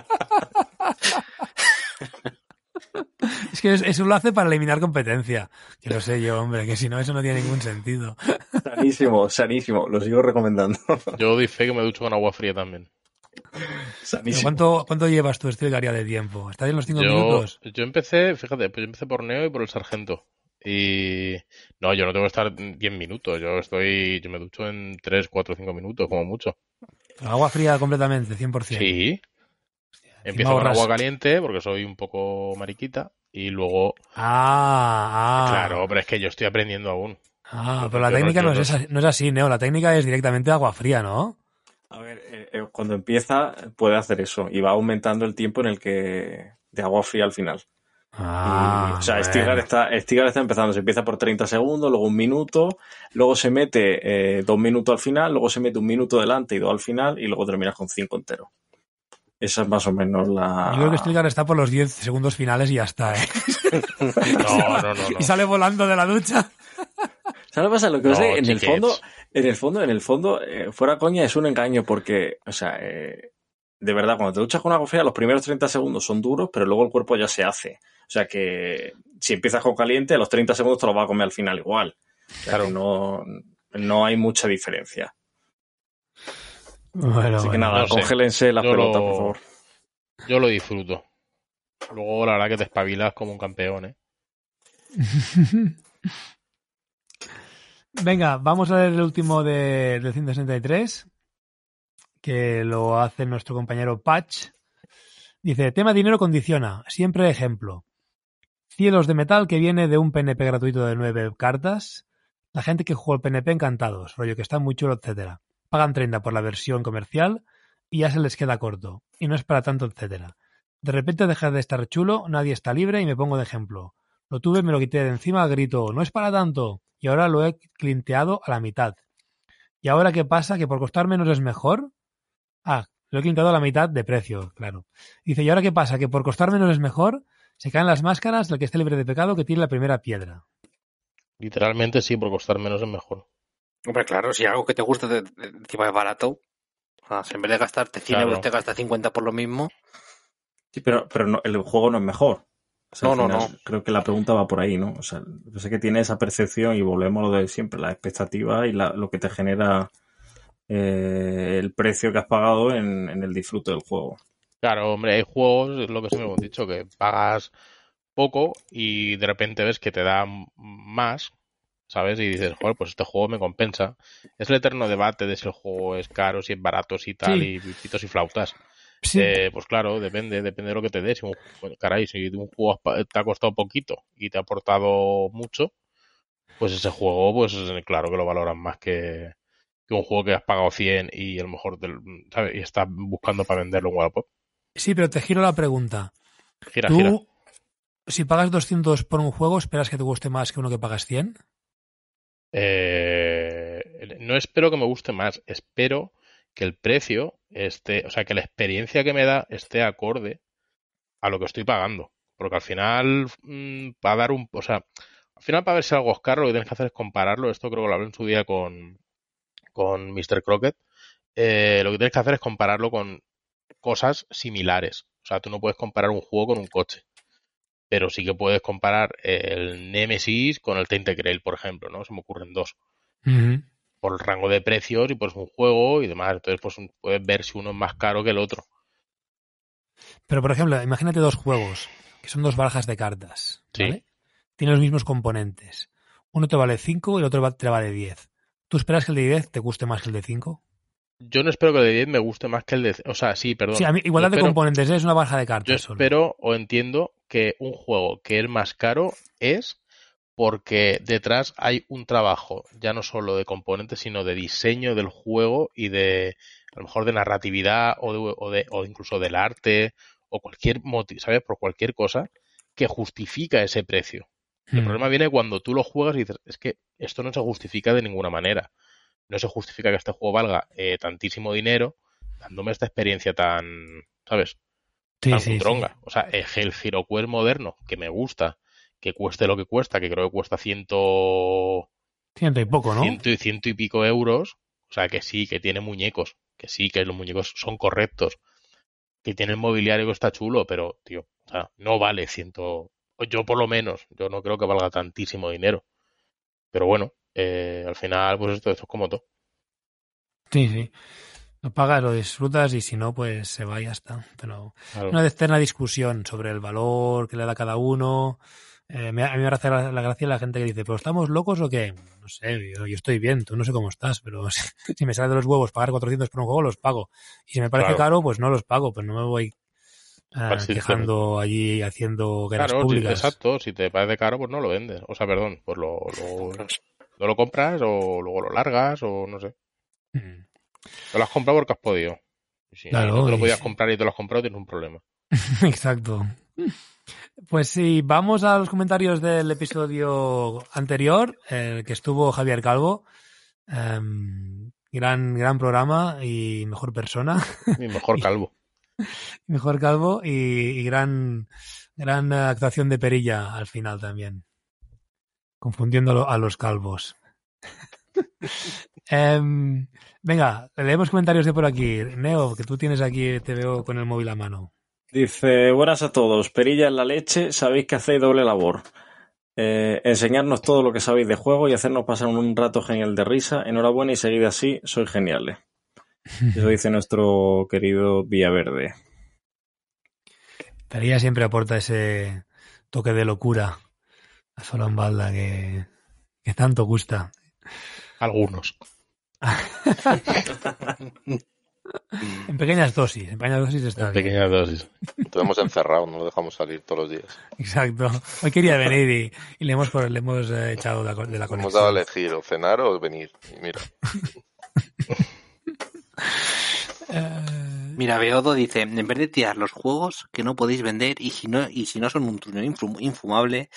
Es que es- eso lo hace para eliminar competencia. Que lo sé yo, hombre, que si no, eso no tiene ningún sentido. Sanísimo, sanísimo. Lo sigo recomendando. Yo doy fe que me ducho con agua fría también. ¿Cuánto, ¿Cuánto llevas tú, Estilgaria, de tiempo? ¿Estás en los cinco Yo, minutos? yo empecé, fíjate, pues yo empecé por Neo y por el Sargento. Y no, yo no tengo que estar 10 minutos. Yo estoy, yo me ducho en 3, 4, 5 minutos, como mucho. Agua fría completamente, 100%. Sí. Empiezo con agua caliente porque soy un poco mariquita. Y luego, Ah, ah. claro, pero es que yo estoy aprendiendo aún. Ah, pero la no- técnica no es, así, no es así, Neo. La técnica es directamente agua fría, ¿no? A ver, eh, eh, cuando empieza puede hacer eso y va aumentando el tiempo en el que de agua fría al final. Ah, Y, o sea. Stigar está, Stigar está empezando, se empieza por 30 segundos, luego un minuto, luego se mete eh, dos minutos al final, luego se mete un minuto delante y dos al final, y luego terminas con cinco entero. Esa es más o menos la. Yo creo que Stilgar está por los 10 segundos finales y ya está, ¿eh? No, no, no, no. Y sale volando de la ducha. ¿Sabes lo que pasa? Lo que No, pasa es que en el fondo, en el fondo, en el fondo, eh, fuera coña es un engaño porque, o sea, eh, de verdad, cuando te duchas con agua fría, los primeros 30 segundos son duros, pero luego el cuerpo ya se hace. O sea que si empiezas con caliente, a los 30 segundos te lo va a comer al final igual. O sea Claro. que no, no hay mucha diferencia. Bueno, Así que bueno. nada, no sé. congélense las Yo pelotas, lo- por favor. Yo lo disfruto. Luego, la verdad que te espabilas como un campeón, ¿eh? Venga, vamos a ver el último de, del 163, que lo hace nuestro compañero Patch. Dice, tema dinero condiciona, siempre ejemplo. Cielos de metal que viene de un PNP gratuito de nueve cartas. La gente que jugó el PNP encantados, rollo que está muy chulo, etcétera. Pagan 30 por la versión comercial y ya se les queda corto. Y no es para tanto, etcétera. De repente deja de estar chulo, nadie está libre y me pongo de ejemplo. Lo tuve, me lo quité de encima, grito, no es para tanto. Y ahora lo he clinteado a la mitad. ¿Y ahora qué pasa? ¿Que por costar menos es mejor? Ah, lo he clinteado a la mitad de precio, claro. Dice, ¿y ahora qué pasa? ¿Que por costar menos es mejor? Se caen las máscaras del que esté libre de pecado que tiene la primera piedra. Literalmente sí, por costar menos es mejor. Hombre, claro, si algo que te gusta de- de- encima es barato, o sea, si en vez de gastarte 100 Claro. euros te gastas 50 por lo mismo, Sí, pero, pero no- el juego no es mejor. O sea, No, no, no. Creo que la pregunta va por ahí, ¿no? O sea, yo sé que tiene esa percepción y volvemos a lo de siempre, la expectativa y la- lo que te genera eh, el precio que has pagado en, en el disfrute del juego. Claro, hombre, hay juegos, es lo que siempre hemos dicho, que pagas poco y de repente ves que te da m- más, ¿sabes? Y dices, joder, pues este juego me compensa. Es el eterno debate de si el juego es caro, si es barato, si tal, Sí. y pitos y flautas. Sí, Eh, pues claro, depende, depende de lo que te des. Si un, bueno, caray, si un juego te ha costado poquito y te ha aportado mucho, pues ese juego, pues claro que lo valoran más que, que un juego que has pagado 100 y a lo mejor, te- ¿sabes? Y estás buscando para venderlo en Wallapop. sí, pero te giro la pregunta. Gira, ¿Tú, gira. si pagas 200 por un juego, esperas que te guste más que uno que pagas 100? Eh, no espero que me guste más, espero que el precio esté, o sea, que la experiencia que me da esté acorde a lo que estoy pagando. Porque al final, mm, para dar un, o sea, al final para ver si algo es caro, lo que tienes que hacer es compararlo. Esto creo que lo hablé en su día con, con Mr. Crockett. Eh, lo que tienes que hacer es compararlo con cosas similares. O sea, tú no puedes comparar un juego con un coche. Pero sí que puedes comparar el Nemesis con el Tainted Grail, por ejemplo, ¿no? Se me ocurren dos. Por el rango de precios y por un juego y demás. Entonces, pues puedes ver si uno es más caro que el otro. Pero, por ejemplo, imagínate dos juegos, que son dos barajas de cartas. Sí. ¿vale? Tienen los mismos componentes. Uno te vale 5 y el otro te vale 10. ¿Tú esperas que el de 10 te guste más que el de 5? Yo no espero que el de 10 me guste más que el de... O sea, sí, perdón. Sí, a mí, igualdad Yo de espero- componentes, ¿eh? es una baraja de Yo cartas solo. espero o entiendo que un juego que es más caro es porque detrás hay un trabajo, ya no solo de componentes, sino de diseño del juego y de, a lo mejor de narratividad o, de, o, de- o incluso del arte o cualquier motivo, ¿sabes? Por cualquier cosa que justifica ese precio. El Mm. problema viene cuando tú lo juegas y dices, es que esto no se justifica de ninguna manera. no se justifica que este juego valga eh, tantísimo dinero dándome esta experiencia tan, ¿sabes? Sí, tan sí. O sea, el el Hero Quest moderno, que me gusta, que cueste lo que cuesta, que creo que cuesta ciento, Ciento y poco, ¿no? ciento y ciento y pico euros. O sea, que sí, que tiene muñecos, que sí, que los muñecos son correctos, que tiene el mobiliario que está chulo, pero, tío, o sea, no vale ciento, yo por lo menos, yo no creo que valga tantísimo dinero. Pero bueno, eh, al final, pues esto, esto es como todo. Sí, sí. Lo pagas, lo disfrutas y si no, pues se va y ya está. Pero Claro. una externa discusión sobre el valor que le da cada uno. Eh, me- a mí me hace la, la gracia la gente que dice, ¿pero estamos locos o qué? No sé, yo, yo estoy bien, tú no sé cómo estás, pero si, si me sale de los huevos pagar 400 por un juego, los pago. Y si me parece Claro. caro, pues no los pago, pues no me voy eh, Pues sí, quejando allí haciendo guerras Claro, públicas. exacto. Si te parece caro, pues no lo vendes. O sea, perdón, pues lo, lo- no lo compras o luego lo largas o no sé. Mm. Te lo has comprado porque has podido. Y si Claro, no te lo podías comprar y te lo has comprado, tienes un problema. Exacto. Pues sí, vamos a los comentarios del episodio anterior, el que estuvo Javier Calvo. Em, gran, gran programa y mejor persona, Y mejor calvo. mejor calvo y, y gran, gran actuación de perilla al final también. Confundiendo a los calvos. Em, venga, leemos comentarios de por aquí. Neo, que tú tienes aquí, te veo con el móvil a mano. Dice, buenas a todos, perilla en la leche, sabéis que hacéis doble labor. Eh, enseñarnos todo lo que sabéis de juego y hacernos pasar un rato genial de risa. Enhorabuena y seguid así, sois geniales. Eso dice nuestro querido Villaverde. Perilla siempre aporta ese toque de locura a Solombalda que, que tanto gusta. Algunos. En pequeñas dosis, en pequeñas dosis está En bien. pequeñas dosis. Lo hemos encerrado, no lo dejamos salir todos los días. Exacto. Hoy quería venir y, y le hemos, le hemos eh, echado de la, de la Hemos dado a conexión. elegir o cenar o venir. Y mira, Eh, Mira, Beodo dice, en vez de tirar los juegos que no podéis vender y si no, y si no son un truño infum- infumable,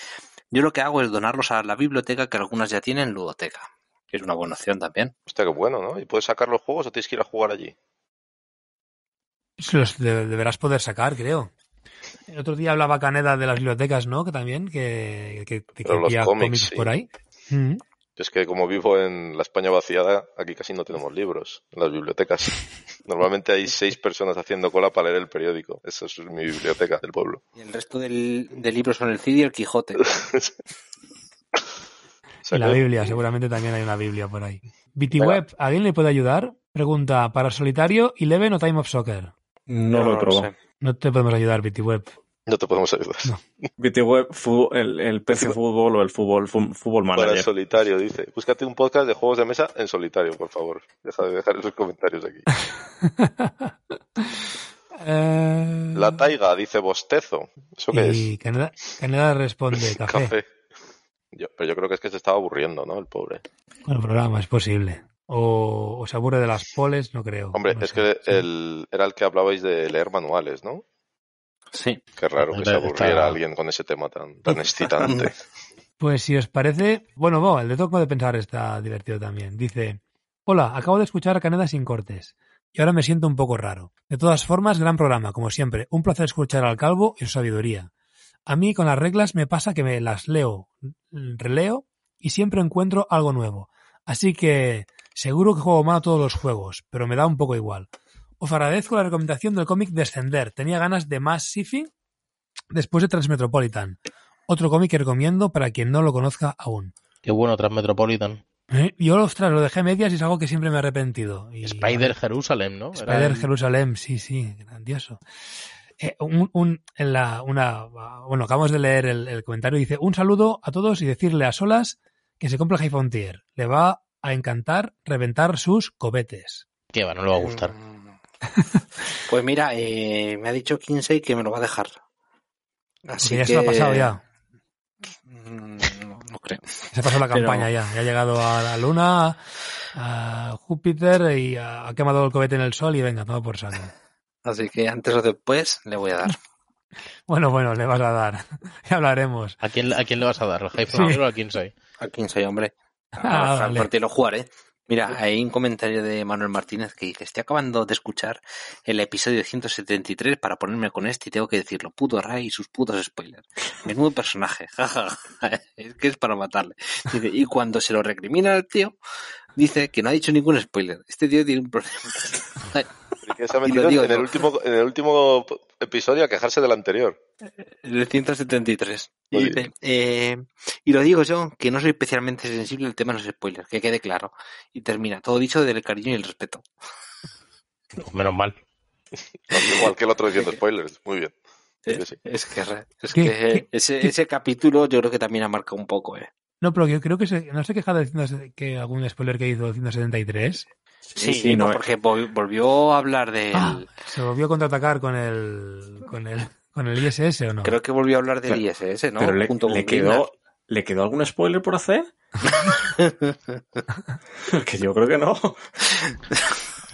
yo lo que hago es donarlos a la biblioteca que algunas ya tienen ludoteca. Que es una buena opción también. hostia, qué bueno, ¿no? ¿Y puedes sacar los juegos o tienes que ir a jugar allí? Los de- deberás poder sacar, creo. El otro día hablaba Caneda de las bibliotecas, ¿no? Que también, que, que, que los cómics, cómics sí. por ahí. Mm. Es que como vivo en la España vaciada, aquí casi no tenemos libros en las bibliotecas. Normalmente hay seis personas haciendo cola para leer el periódico. Esa es mi biblioteca del pueblo. Y el resto del, del libro son el Cid y el Quijote. Y la Biblia, seguramente también hay una Biblia por ahí. BTWeb, ¿alguien le puede ayudar? Pregunta, ¿para solitario, Eleven o Time of Soccer? No lo he probado. sé. No te podemos ayudar, BTWeb. No te podemos ayudar. BTWeb, fu- el, el PC Fútbol o el Fútbol, fútbol Para el Manager. solitario, dice. Búscate un podcast de juegos de mesa en solitario, por favor. Deja de dejar esos comentarios aquí. Eh, La taiga, dice bostezo. ¿Eso qué y Caneda, Caneda responde, es? café. Café. Yo, pero yo creo que es que se estaba aburriendo, ¿no? El pobre. Con el programa, es posible. O, o se aburre de las poles, no creo. Hombre, No es sé, que el, era el que hablabais de leer manuales, ¿no? Sí. Qué raro que se Está- aburriera alguien con ese tema tan, tan excitante. Pues si os parece, bueno, el de Toco de Pensar está divertido también. Dice, hola, acabo de escuchar a Caneda sin cortes. Y ahora me siento un poco raro. De todas formas, gran programa, como siempre. Un placer escuchar al calvo y su sabiduría. A mí con las reglas me pasa que me las leo, releo y siempre encuentro algo nuevo. Así que seguro que juego mal a todos los juegos, pero me da un poco igual. Os agradezco la recomendación del cómic Descender. Tenía ganas de más sci-fi después de Transmetropolitan. Otro cómic que recomiendo para quien no lo conozca aún. Qué bueno, Transmetropolitan. ¿Eh? Yo, ostras, lo dejé medias y es algo que siempre me he arrepentido. Y- Spider Jerusalem, ¿no? Spider Jerusalem, sí, sí, grandioso. Eh, un, un- en la, una, bueno, acabamos de leer el, el comentario. Dice: Un saludo a todos y decirle a Solas que se compre High Frontier. Le va a encantar reventar sus cobetes. Que va, no le va a gustar. Mm. Pues mira, eh, me ha dicho Kinsey que me lo va a dejar. Así ya que... se lo ha pasado ya. Mm, No, no creo. Se ha pasado la Pero- campaña ya. Ya ha llegado a la Luna, a Júpiter y ha, quemado el cobete en el Sol y venga, toma por saco. Así que antes o después le voy a dar. Bueno, bueno, le vas a dar. ya hablaremos. ¿A quién, ¿A quién le vas a dar? ¿Al High Sí. O a Kinsey? A Kinsey, hombre. Ah, A vale. lo jugaré. Mira, hay un comentario de Manuel Martínez que dice, estoy acabando de escuchar el episodio 173 para ponerme con este y tengo que decirlo, puto Ray y sus putos spoilers. Menudo personaje, jaja, es que es para matarle. Dice, y cuando se lo recrimina al tío, dice que no ha dicho ningún spoiler. Este tío tiene un problema. En el, último, en el último episodio a quejarse del anterior. El 173. Y, dice, eh, y lo digo yo, que no soy especialmente sensible al tema de los spoilers, que quede claro. Y termina, todo dicho del cariño y el respeto. Menos mal. Igual que el otro diciendo spoilers. Muy bien. Sí, sí. Es que, es ¿Qué- que qué- ese, qué- ese capítulo yo creo que también ha marcado un poco, eh. No, pero yo creo que se, no se queja de 100 que algún spoiler que hizo el 173. Sí, sí, no, no, porque vol- volvió a hablar del... Ah, se volvió a contraatacar con el con el con el ISS o no. Creo que volvió a hablar del Pero- ISS, ¿no? Pero le, Junto le con Greenland. quedó, ¿le quedó algún spoiler por hacer? que yo creo que no.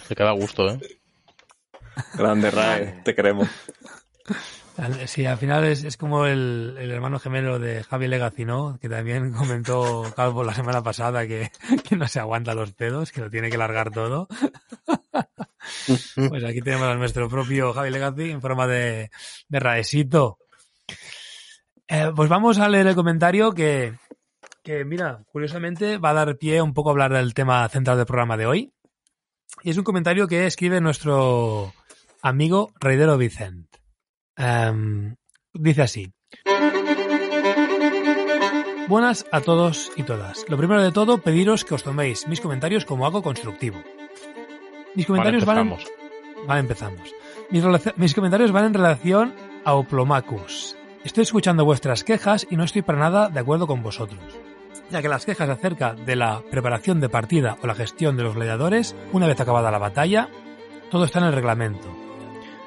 Se queda a gusto, ¿eh? Grande Ray, te queremos. Sí, al final es, es como el, el hermano gemelo de Javi Legacy, ¿no? Que también comentó Calvo la semana pasada que, que no se aguanta los pedos, que lo tiene que largar todo. Pues aquí tenemos a nuestro propio Javi Legacy en forma de, de raesito. Eh, pues vamos a leer el comentario que, que, mira, curiosamente va a dar pie un poco a hablar del tema central del programa de hoy. Y es un comentario que escribe nuestro amigo Reidero Vicent. Em, dice así. Buenas a todos y todas. Lo primero de todo, pediros que os toméis mis comentarios como algo constructivo. Mis Vale, comentarios van. Vale, empezamos. Mis, mis comentarios van en relación a Oplomacus. Estoy escuchando vuestras quejas y no estoy para nada de acuerdo con vosotros, ya que las quejas acerca de la preparación de partida o la gestión de los gladiadores, una vez acabada la batalla, todo está en el reglamento.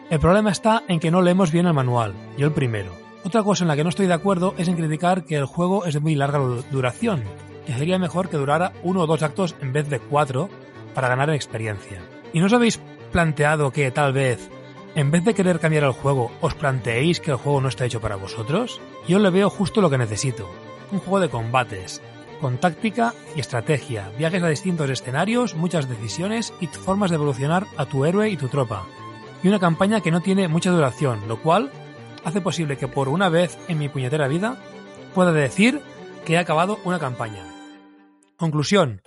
El problema está en que no leemos bien el manual, yo el primero. Otra cosa en la que no estoy de acuerdo es en criticar que el juego es de muy larga du- duración, que sería mejor que durara uno o dos actos en vez de cuatro para ganar en experiencia. ¿Y no os habéis planteado que tal vez, en vez de querer cambiar el juego, os planteéis que el juego no está hecho para vosotros? Yo le veo justo lo que necesito. Un juego de combates, con táctica y estrategia, viajes a distintos escenarios, muchas decisiones y formas de evolucionar a tu héroe y tu tropa. Y una campaña que no tiene mucha duración, lo cual hace posible que por una vez en mi puñetera vida pueda decir que he acabado una campaña. Conclusión.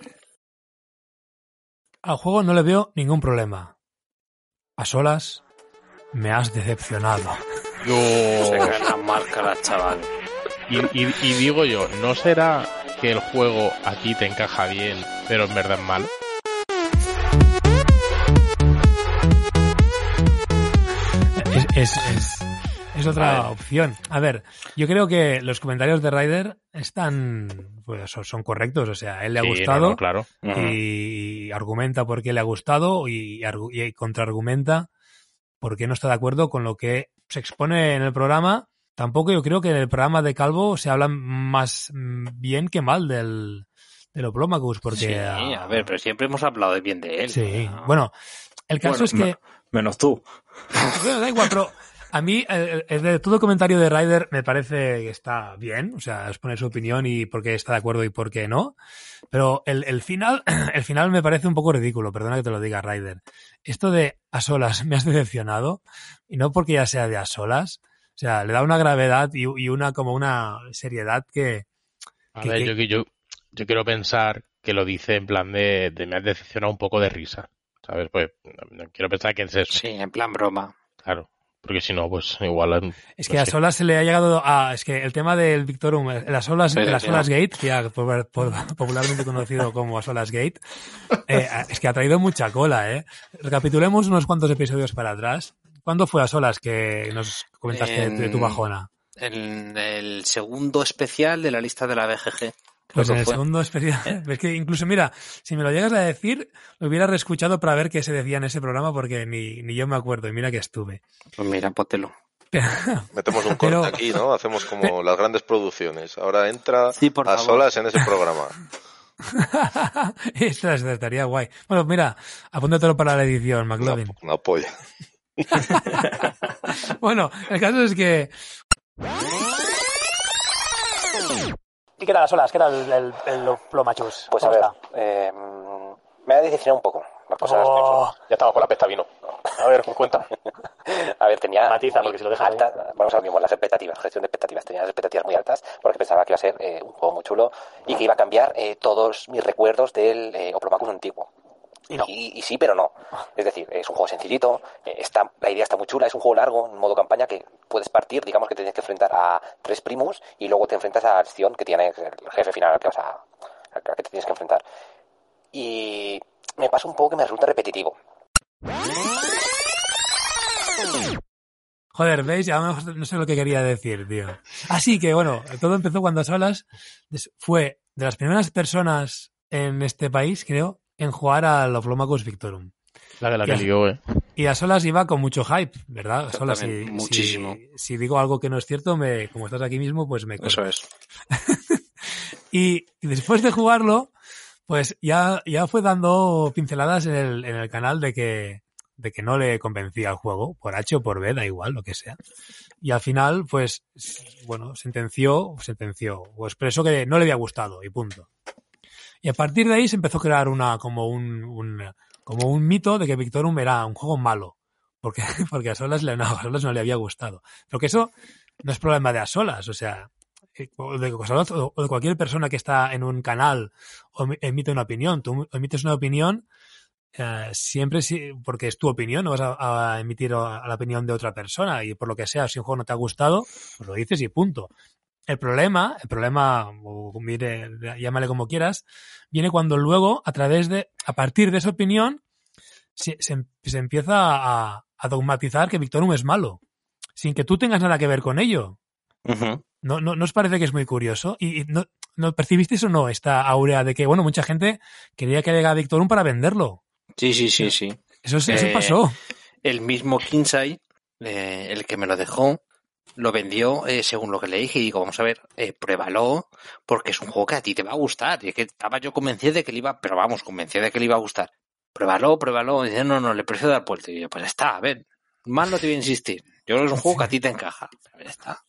Al juego no le veo ningún problema. A solas, me has decepcionado. Se marca la chaval. Y, y- y digo yo, ¿no será que el juego a ti te encaja bien, pero en verdad es malo? Es otra opción. A ver, yo creo que los comentarios de Ryder están, pues son- correctos. O sea, a él le ha Sí, no, gustado no, claro. y argumenta por qué le ha gustado y, y contraargumenta por qué no está de acuerdo con lo que se expone en el programa. Tampoco yo creo que en el programa de Calvo se habla más mm, bien que mal del, del Oplomacus, porque... Sí, a ver, pero siempre hemos hablado de bien de él. Sí, Ah. bueno, el caso Bueno, es que... Menos tú. Bueno, da igual, pero a mí el, el de todo comentario de Ryder me parece que está bien, o sea, exponer su opinión y por qué está de acuerdo y por qué no. Pero el, el final, el final me parece un poco ridículo, perdona que te lo diga, Ryder. Esto de a solas me has decepcionado, y no porque ya sea de a solas, o sea, le da una gravedad y, y una como una seriedad que, A que- ver, que- yo, yo, yo quiero pensar que lo dice en plan de, de me has decepcionado un poco de risa. ¿Sabes? Pues no- no quiero pensar que es eso, Sí, en plan broma. claro. Porque si no, pues igual. Es no que a solas se le ha llegado a. Es que el tema del Victorum, el Asolas, Sí, el sí, Asolas no. Gate, ya por- por- popularmente conocido como Asolas Gate, eh, es que ha traído mucha cola, ¿eh? Recapitulemos unos cuantos episodios para atrás. ¿Cuándo fue Asolas que nos comentaste En- de tu bajona? En el segundo especial de la lista de la BGG. Pues en el fue. segundo especial. Es que incluso, mira, si me lo llegas a decir, lo hubiera reescuchado para ver qué se decía en ese programa porque ni, ni yo me acuerdo. Y mira que estuve. Pues mira, pótelo. Metemos un corte Pero- aquí, ¿no? Hacemos como las grandes producciones. Ahora entra Sí, por a favor. solas en ese programa. Esto estaría guay. Bueno, mira, apúntatelo para la edición, Una, McLovin. una polla. Bueno, el caso es que. ¿Y qué tal las olas? ¿Qué tal el, el, el? Pues a ¿Cómo ver, eh, Me ha decepcionado un poco. Las cosas Oh, ya estamos con la pesta vino. A ver, cuenta. A ver, tenía Matiza, porque si lo dejas altas, vamos a lo mismo, las expectativas, gestión de expectativas. Tenía las expectativas muy altas porque pensaba que iba a ser eh, un juego muy chulo y que iba a cambiar eh, todos mis recuerdos del eh, Oplomacus antiguo. Y no. Y, y sí, pero no. Es decir, es un juego sencillito, eh, está, la idea está muy chula, es un juego largo, en modo campaña, que puedes partir, digamos que tienes que enfrentar a tres primos y luego te enfrentas a Acción, que tiene el jefe final al que, vas a, al que te tienes que enfrentar. Y me pasa un poco que me resulta repetitivo. Joder, ¿veis? Ya no no sé lo que quería decir, tío. Así que, bueno, todo empezó cuando Solas fue de las primeras personas en este país, creo, en jugar al Oplomacus Victorum. La que la que Ya. lió, eh. Y a Solas iba con mucho hype, ¿verdad? A Solas, si, muchísimo. Si, digo algo que no es cierto, me, como estás aquí mismo, pues me Eso es. Y, y después de jugarlo, pues ya, ya fue dando pinceladas en el, en el canal de que, de que no le convencía el juego, por H o por B, da igual, lo que sea. Y al final, pues, bueno, sentenció, sentenció, o expresó que no le había gustado, y punto. Y a partir de ahí se empezó a crear una, como un, como un mito de que Victorum era un juego malo. Porque, porque a solas, le, no, a solas no le había gustado. Pero que eso no es problema de a solas, o sea, eh, o de, o cualquier persona que está en un canal o emi- emite una opinión. Tú emites una opinión eh, siempre si, porque es tu opinión, no vas a, emitir a la opinión de otra persona y por lo que sea, si un juego no te ha gustado, pues lo dices y punto. El problema, el problema, o mire, llámale como quieras, viene cuando luego, a través de, a partir de esa opinión, se, se, se empieza a, a dogmatizar que Victorum es malo, sin que tú tengas nada que ver con ello. ¿No, no, ¿No os parece que es muy curioso? ¿Y y no, no percibisteis o no esta aurea de que, bueno, mucha gente quería que llegara Victorum para venderlo? Sí, sí, sí, sí. Eso, sí- eso Eh, pasó. El mismo Kinsai, eh, el que me lo dejó, lo vendió eh, según lo que le dije y digo, vamos a ver, eh, pruébalo porque es un juego que a ti te va a gustar. Y es que estaba yo convencido de que le iba, pero vamos, convencido de que le iba a gustar. Pruébalo, pruébalo. Y dice, no, no, le prefiero dar vuelta. Y yo, pues está, a ver, más no te voy a insistir. Yo creo que es un juego que a ti te encaja. Ya está.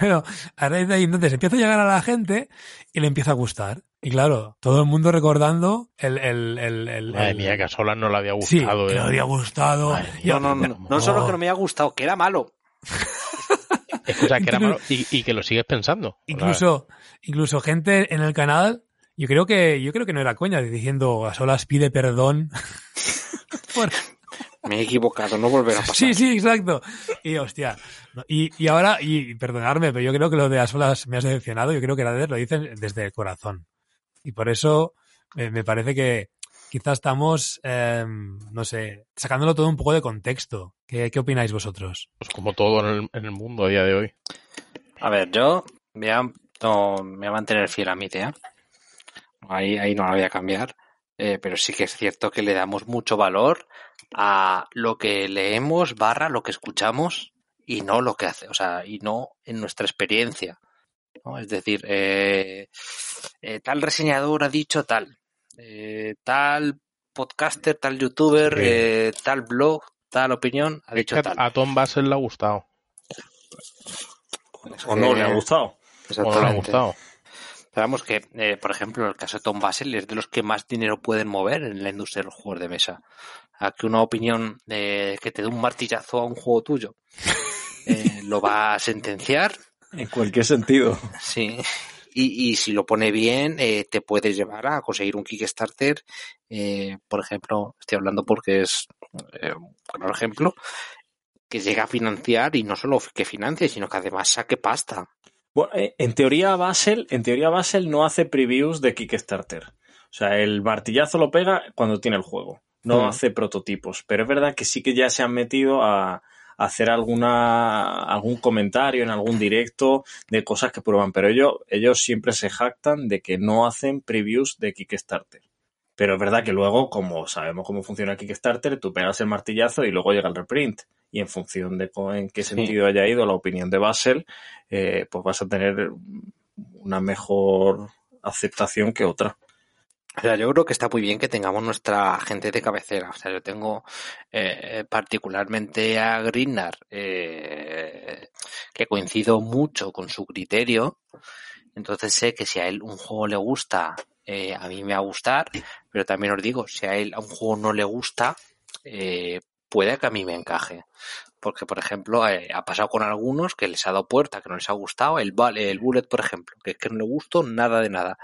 Pero a raíz de ahí entonces empieza a llegar a la gente y le empieza a gustar. Y claro, todo el mundo recordando el... el, el, el- Madre el- mía, que a Solas no le había Sí, gustado, que eh. le había gustado. Y- No, no, no, no solo que no me haya gustado, que era malo. Escucha, que era malo y, y que lo sigues pensando. Incluso, incluso gente en el canal, yo creo que, yo creo que no era coña, diciendo a solas pide perdón. por- Me he equivocado, no volverá a pasar. Sí, sí, exacto. Y hostia. Y, y ahora, y perdonadme, pero yo creo que lo de a solas me has decepcionado, yo creo que la de lo dicen desde el corazón. Y por eso eh, me parece que quizás estamos, eh, no sé, sacándolo todo un poco de contexto. ¿Qué, qué opináis vosotros? Pues como todo en el, en el mundo a día de hoy. A ver, yo voy a, no, me voy a mantener fiel a mi idea. Ahí, ahí no la voy a cambiar. Eh, pero sí que es cierto que le damos mucho valor a lo que leemos barra lo que escuchamos y no lo que hace, o sea, y no en nuestra experiencia. ¿no? Es decir, eh, eh, tal reseñador ha dicho tal, eh, tal podcaster, tal youtuber, Sí. eh, tal blog, tal opinión ha Es dicho que tal. a Tom Basel le ha gustado. ¿O no le ha Eh, gustado? O no le ha gustado. Esperamos que, eh, por ejemplo, el caso de Tom Basel es de los que más dinero pueden mover en la industria de los juegos de mesa. A que una opinión eh, que te dé un martillazo a un juego tuyo eh, lo va a sentenciar, En cualquier sentido. sí. Y, y si lo pone bien, eh, te puede llevar a conseguir un Kickstarter. eh, por ejemplo, estoy hablando porque es eh, un claro ejemplo, que llega a financiar y no solo que financie, sino que además saque pasta. Bueno, eh, en teoría Basel, en teoría Basel no hace previews de Kickstarter. O sea, el martillazo lo pega cuando tiene el juego. No Mm. hace prototipos. Pero es verdad que sí que ya se han metido a hacer alguna algún comentario en algún directo de cosas que prueban. Pero ellos, ellos siempre se jactan de que no hacen previews de Kickstarter. Pero es verdad que luego, como sabemos cómo funciona Kickstarter, tú pegas el martillazo y luego llega el reprint. Y en función de en qué Sí. sentido haya ido la opinión de Basel, eh, pues vas a tener una mejor aceptación que otra. O yo creo que está muy bien que tengamos nuestra gente de cabecera. O sea, yo tengo eh, particularmente a Greenar, eh, que coincido mucho con su criterio. Entonces sé que si a él un juego le gusta, eh, a mí me va a gustar. Pero también os digo, si a él a un juego no le gusta, puede que a mí me encaje. Porque, por ejemplo, eh, ha pasado con algunos que les ha dado puerta, que no les ha gustado. El, el Bullet, por ejemplo, que es que no le gustó nada de nada.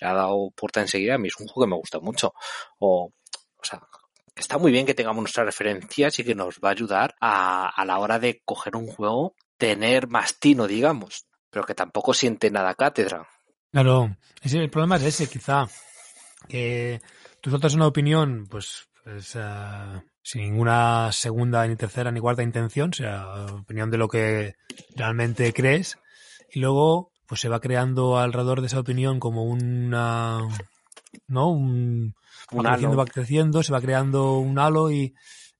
Le ha dado puerta enseguida. A mí es un juego que me gusta mucho. O, o sea, está muy bien que tengamos nuestras referencias y que nos va a ayudar a, a la hora de coger un juego, tener más tino, digamos. Pero que tampoco siente nada cátedra. Claro, el problema es ese, quizá. Que tú sueltas una opinión, pues, pues, eh, sin ninguna segunda, ni tercera, ni cuarta intención, o sea, opinión de lo que realmente crees, y luego, pues se va creando alrededor de esa opinión como una, ¿no? Un, Un va creciendo, halo. va creciendo, se va creando un halo y,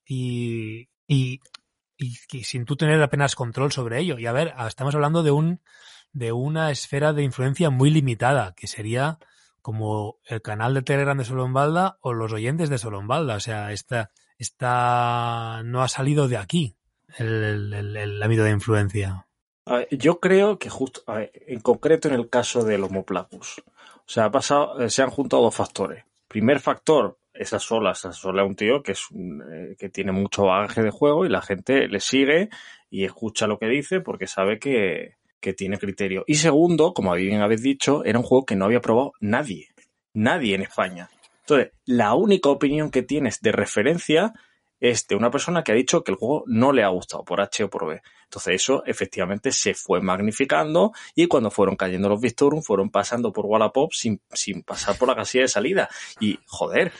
y, y, y- y sin tú tener apenas control sobre ello. Y a ver, estamos hablando de un, de una esfera de influencia muy limitada, que sería como el canal de Telegram de Solombalda o los oyentes de Solombalda. O sea, esta, esta no ha salido de aquí el, ámbito de influencia. Yo creo que justo, en concreto en el caso del Homoplacus, o sea, ha pasado, eh, se han juntado dos factores. Primer factor, esa sola, esa sola es un tío que es un, eh, que tiene mucho bagaje de juego y la gente le sigue y escucha lo que dice porque sabe que, que tiene criterio. Y segundo, como bien habéis dicho, era un juego que no había probado nadie, nadie en España. Entonces, la única opinión que tienes de referencia es de una persona que ha dicho que el juego no le ha gustado por H o por B. Entonces eso efectivamente se fue magnificando y cuando fueron cayendo los Victorum fueron pasando por Wallapop sin, sin pasar por la casilla de salida. Y joder,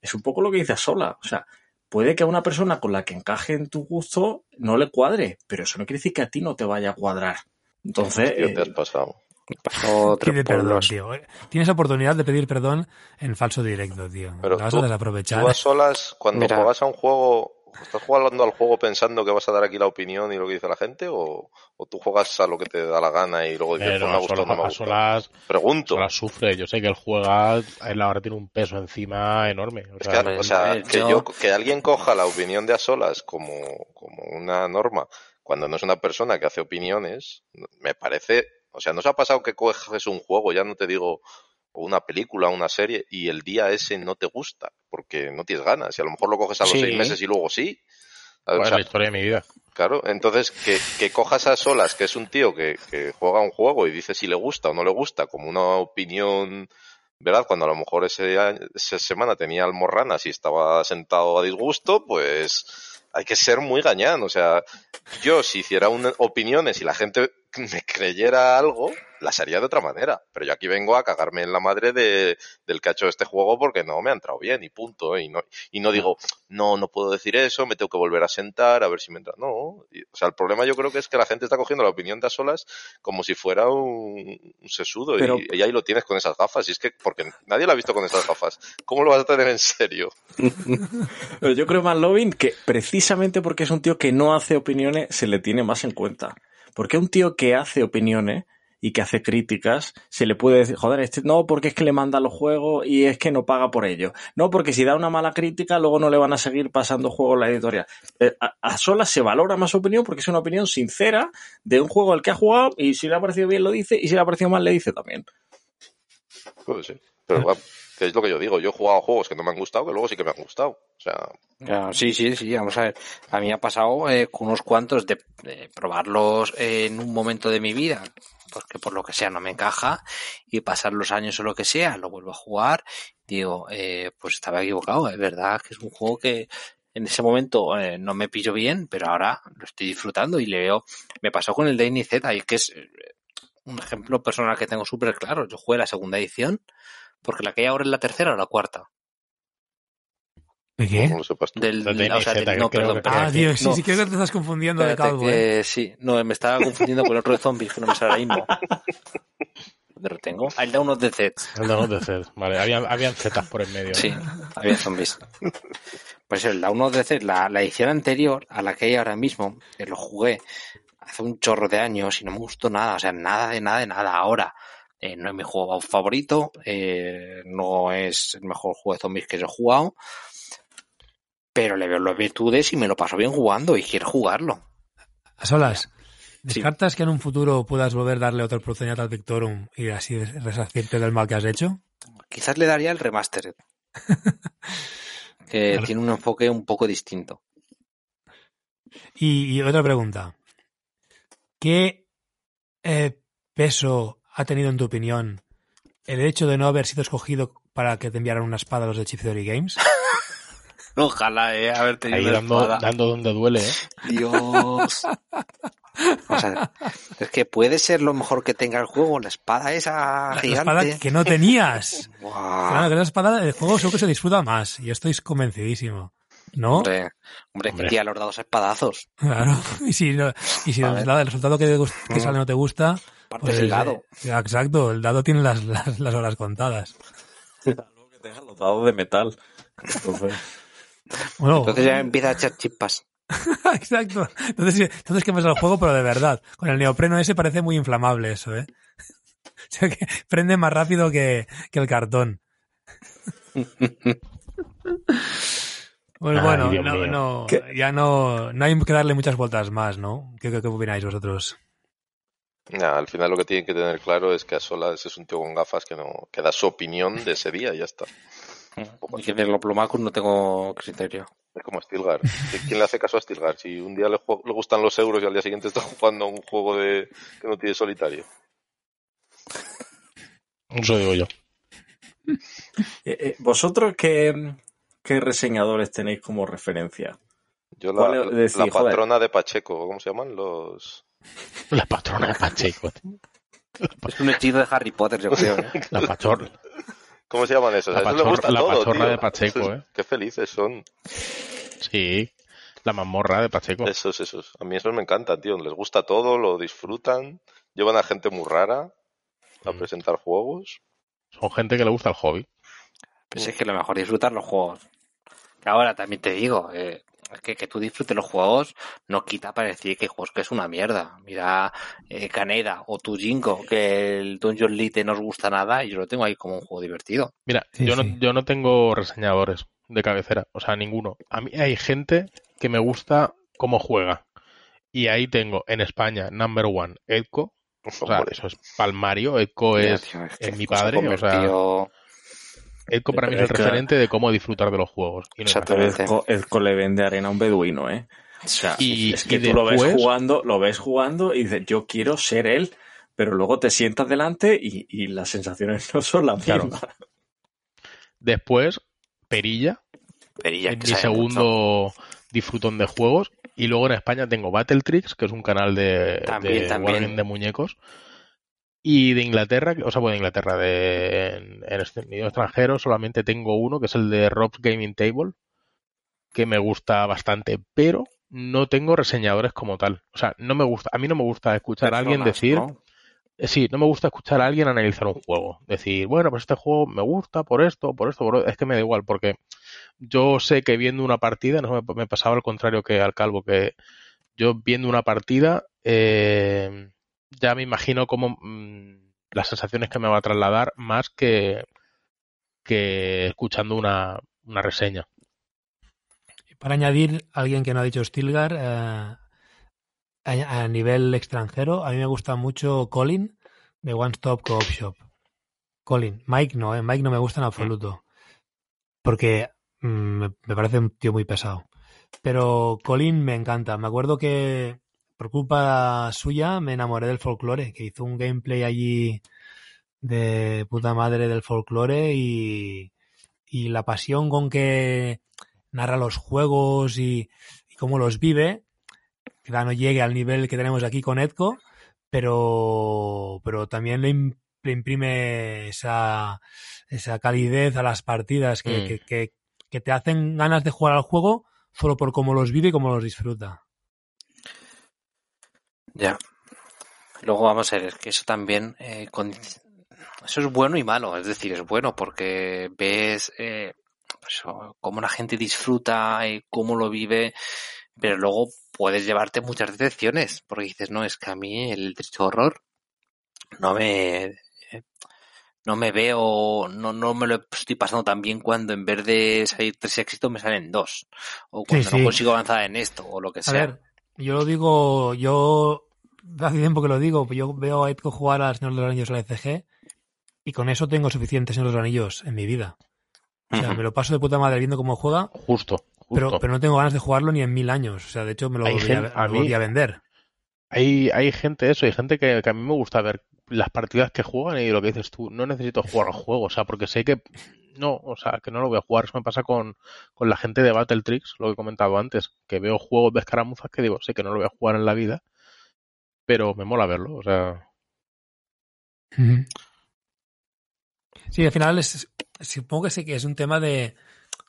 es un poco lo que dice Sola. O sea, puede que a una persona con la que encaje en tu gusto no le cuadre, pero eso no quiere decir que a ti no te vaya a cuadrar. Entonces, Tío, te has eh, pasado. Pasó tres Pide perdón, tío. Tienes oportunidad de pedir perdón en falso directo, tío. Pero La vas tú- a desaprovechar. Tú a solas, cuando Mira. juegas a un juego, ¿estás jugando al juego pensando que vas a dar aquí la opinión y lo que dice la gente? ¿O, o tú juegas a lo que te da la gana y luego dices, Pero pues me ha a gustado, no me ha solas, a gustado? solas, Pregunto. solas sufre. Yo sé que él juega, él ahora tiene un peso encima enorme. O Es sea, que, o sea, que, yo- yo- que alguien coja la opinión de a solas como, como una norma cuando no es una persona que hace opiniones, me parece, o sea, ¿no se ha pasado que coges un juego, ya no te digo o una película, una serie, y el día ese no te gusta, porque no tienes ganas, y a lo mejor lo coges a los Sí. seis meses y luego sí. O la historia de mi vida. Claro, entonces que, que cojas a solas, que es un tío que, que juega un juego y dice si le gusta o no le gusta, como una opinión, ¿verdad? Cuando a lo mejor ese, año- esa semana tenía almorranas y estaba sentado a disgusto, pues hay que ser muy gañán. O sea, yo si hiciera una, opiniones y la gente me creyera algo, las haría de otra manera. Pero yo aquí vengo a cagarme en la madre de, del que ha hecho este juego porque no me ha entrado bien y punto. Y no, y no digo, no, no puedo decir eso, me tengo que volver a sentar a ver si me entra. No, y- o sea, el problema yo creo que es que la gente está cogiendo la opinión de a solas como si fuera un, un sesudo Pero- y, y ahí lo tienes con esas gafas. Y es que, porque nadie lo ha visto con esas gafas. ¿Cómo lo vas a tener en serio? Pero yo creo más Lovin que precisamente porque es un tío que no hace opiniones se le tiene más en cuenta. Porque un tío que hace opiniones y que hace críticas, se le puede decir, joder, este no, porque es que le manda los juegos y es que no paga por ello. No, porque si da una mala crítica, luego no le van a seguir pasando juegos la editorial. Eh, a, solas se valora más su opinión porque es una opinión sincera de un juego al que ha jugado y si le ha parecido bien lo dice y si le ha parecido mal le dice también. Pues sí. Pero es lo que yo digo. Yo he jugado juegos que no me han gustado, que luego sí que me han gustado. O sea, sí, sí, sí, vamos a ver. A mí ha pasado eh, unos cuantos de, de probarlos en un momento de mi vida, porque por lo que sea no me encaja, y pasar los años o lo que sea, lo vuelvo a jugar, digo, eh, pues estaba equivocado, es verdad que es un juego que en ese momento eh, no me pilló bien, pero ahora lo estoy disfrutando y le veo, me pasó con el Dany Z, y que es eh, un ejemplo personal que tengo súper claro. Yo jugué la segunda edición, porque la que hay ahora es la tercera o la cuarta. ¿De qué? como lo sepas tú. Del, Del o sea, DNZ, del- no, creo perdón, que perdón. Ah, tío, sí, No. sí, creo que te estás confundiendo de Espérate, calvo, ¿eh? que sí, no, me estaba confundiendo con el otro de zombies que no me sale ahora mismo. ¿Dónde lo tengo? Ah, el Down of the Dead. El de de Zed. Vale, habían, habían zetas por en medio. ¿no? Sí, había zombies. Pues el Down of the la, la edición anterior a la que hay ahora mismo, que lo jugué hace un chorro de años y no me gustó nada, o sea, nada de nada de nada. Ahora eh, no es mi juego favorito, eh, no es el mejor juego de zombies que yo he jugado, pero le veo las virtudes y me lo paso bien jugando y quiero jugarlo. A solas. ¿Descartas que en un futuro puedas volver a darle otra oportunidad al Victorum y así resarcirte del mal que has hecho? Quizás le daría el remaster. que Claro. tiene un enfoque un poco distinto. Y, y otra pregunta. ¿Qué eh, peso ha tenido en tu opinión el hecho de no haber sido escogido para que te enviaran una espada a los de Chip Theory Games? Ojalá, eh, haber tenido Ahí una dando, espada. dando donde duele, ¿eh? Dios. O sea, es que puede ser lo mejor que tenga el juego, la espada esa La, la gigante. espada que no tenías. Buah. Claro, que la espada del juego seguro que se disfruta más. Yo estoy convencidísimo. ¿No? Hombre, hombre, Hombre. tía, los dados espadazos. Claro. Y si, no- y si el, resultado- que sale no te gusta, Parte pues del dado. eh, exacto, el dado tiene las, las, las horas contadas. Algo que tenga los dados de metal. Entonces, Bueno, Entonces ya empieza a echar chispas. exacto. Entonces, entonces quemas el juego, pero de verdad. Con el neopreno ese parece muy inflamable eso, ¿eh? O sea que prende más rápido que, que el cartón. Pues Ay, bueno, no, no, ya no, no hay que darle muchas vueltas más, ¿no? ¿Qué, qué, qué opináis vosotros? Nah, al final lo que tienen que tener claro es que a solas es un tío con gafas que no que da su opinión de ese día y ya está. Y que de los plomacos no tengo criterio. Es como Stilgar. ¿Qui- ¿Quién le hace caso a Stilgar? Si un día le, gustan los euros y al día siguiente está jugando a un juego de que no tiene solitario. Eso digo yo. eh, eh, ¿Vosotros qué, qué reseñadores tenéis como referencia? Yo ¿Cuál la, es? Decir, la joder. patrona de Pacheco, ¿cómo se llaman? Los La patrona de Pacheco. Es un hechizo de Harry Potter, yo creo. ¿eh? La pachorra. ¿Cómo se llaman esos? La les pachorra- gusta la todo, pachorra tío. de Pacheco, ¿eh? Qué felices son. Sí. La mazmorra de Pacheco. Esos, esos. A mí esos me encantan, tío. Les gusta todo, lo disfrutan. Llevan a gente muy rara a Mm. presentar juegos. Son gente que le gusta el hobby. Pues es que lo mejor es disfrutar los juegos. Ahora también te digo, eh, que que tú disfrutes los juegos no quita para decir que hay juegos que es una mierda. Mira eh, Caneda o Tujinko, que el Dungeon Lite no os gusta nada y yo lo tengo ahí como un juego divertido. Mira, Sí, yo, sí. No, yo no tengo reseñadores de cabecera, o sea, ninguno. A mí hay gente que me gusta cómo juega. Y ahí tengo en España, number one, Edco. O sea, eso es palmario. Edco Mira, es, tío, es mi padre, o sea, Edco para mí es el referente de cómo disfrutar de los juegos. Y no Exactamente. Ezco, Ezco le vende arena a un beduino, ¿eh? O sea, Y- es que y tú lo ves después- jugando, lo ves jugando y dices, yo quiero ser él, pero luego te sientas delante y, y las sensaciones no son las Claro. mismas. Después, Perilla, Perilla, es que mi segundo disfrutón de juegos. Y luego en España tengo Battletrix, que es un canal de, También, de también. wargame de muñecos. Y de Inglaterra, o sea, bueno, de Inglaterra, de, en, en este extranjero, solamente tengo uno, que es el de Rob's Gaming Table, que me gusta bastante, pero no tengo reseñadores como tal. O sea, no me gusta, a mí no me gusta escuchar a alguien decir, ¿no? eh, Sí, no me gusta escuchar a alguien analizar un juego. Decir, bueno, pues este juego me gusta por esto, por esto, por... es que me da igual, porque yo sé que viendo una partida, no me, me pasaba al contrario que al calvo, que yo viendo una partida, eh, ya me imagino como mm, las sensaciones que me va a trasladar más que, que escuchando una, una reseña. Para añadir, alguien que no ha dicho Stilgar, eh, a, a nivel extranjero, a mí me gusta mucho Colin de One Stop Co-op Shop. Colin, Mike no, eh, Mike no me gusta en absoluto. Porque mm, me, me parece un tío muy pesado. Pero Colin me encanta. Me acuerdo que por culpa suya me enamoré del folclore, que hizo un gameplay allí de puta madre del folclore y, y la pasión con que narra los juegos y, y cómo los vive, quizá no llegue al nivel que tenemos aquí con Edco, pero, pero también le, im- le imprime esa, esa calidez a las partidas que, Mm. que, que- que te hacen ganas de jugar al juego solo por cómo los vive y cómo los disfruta. Ya. Luego vamos a ver, es que eso también, eh, con- eso es bueno y malo, es decir, es bueno porque ves eh, pues, cómo la gente disfruta, eh, cómo lo vive, pero luego puedes llevarte muchas decepciones, porque dices, no, es que a mí el triste horror no me, eh, no me veo, no, no me lo estoy pasando tan bien cuando en vez de salir tres éxitos me salen dos, o cuando sí. no consigo avanzar en esto, o lo que A sea. ver, yo lo digo, yo hace tiempo que lo digo, pues yo veo a Edco jugar al Señor de los Anillos a la ECG y con eso tengo suficientes Señor de los Anillos en mi vida. O sea, me lo paso de puta madre viendo cómo juega, Justo, justo. pero, pero no tengo ganas de jugarlo ni en mil años. O sea, de hecho me lo a, volví a vender. Hay, hay gente, eso, hay gente que, que a mí me gusta ver las partidas que juegan y lo que dices tú, no necesito jugar al juego, o sea, porque sé que no, o sea, que no lo voy a jugar. Eso me pasa con, con la gente de Battletrix, lo que he comentado antes, que veo juegos de escaramuzas que digo, sé que no lo voy a jugar en la vida, pero me mola verlo, o sea. Sí, al final es, supongo que sí que es un tema de,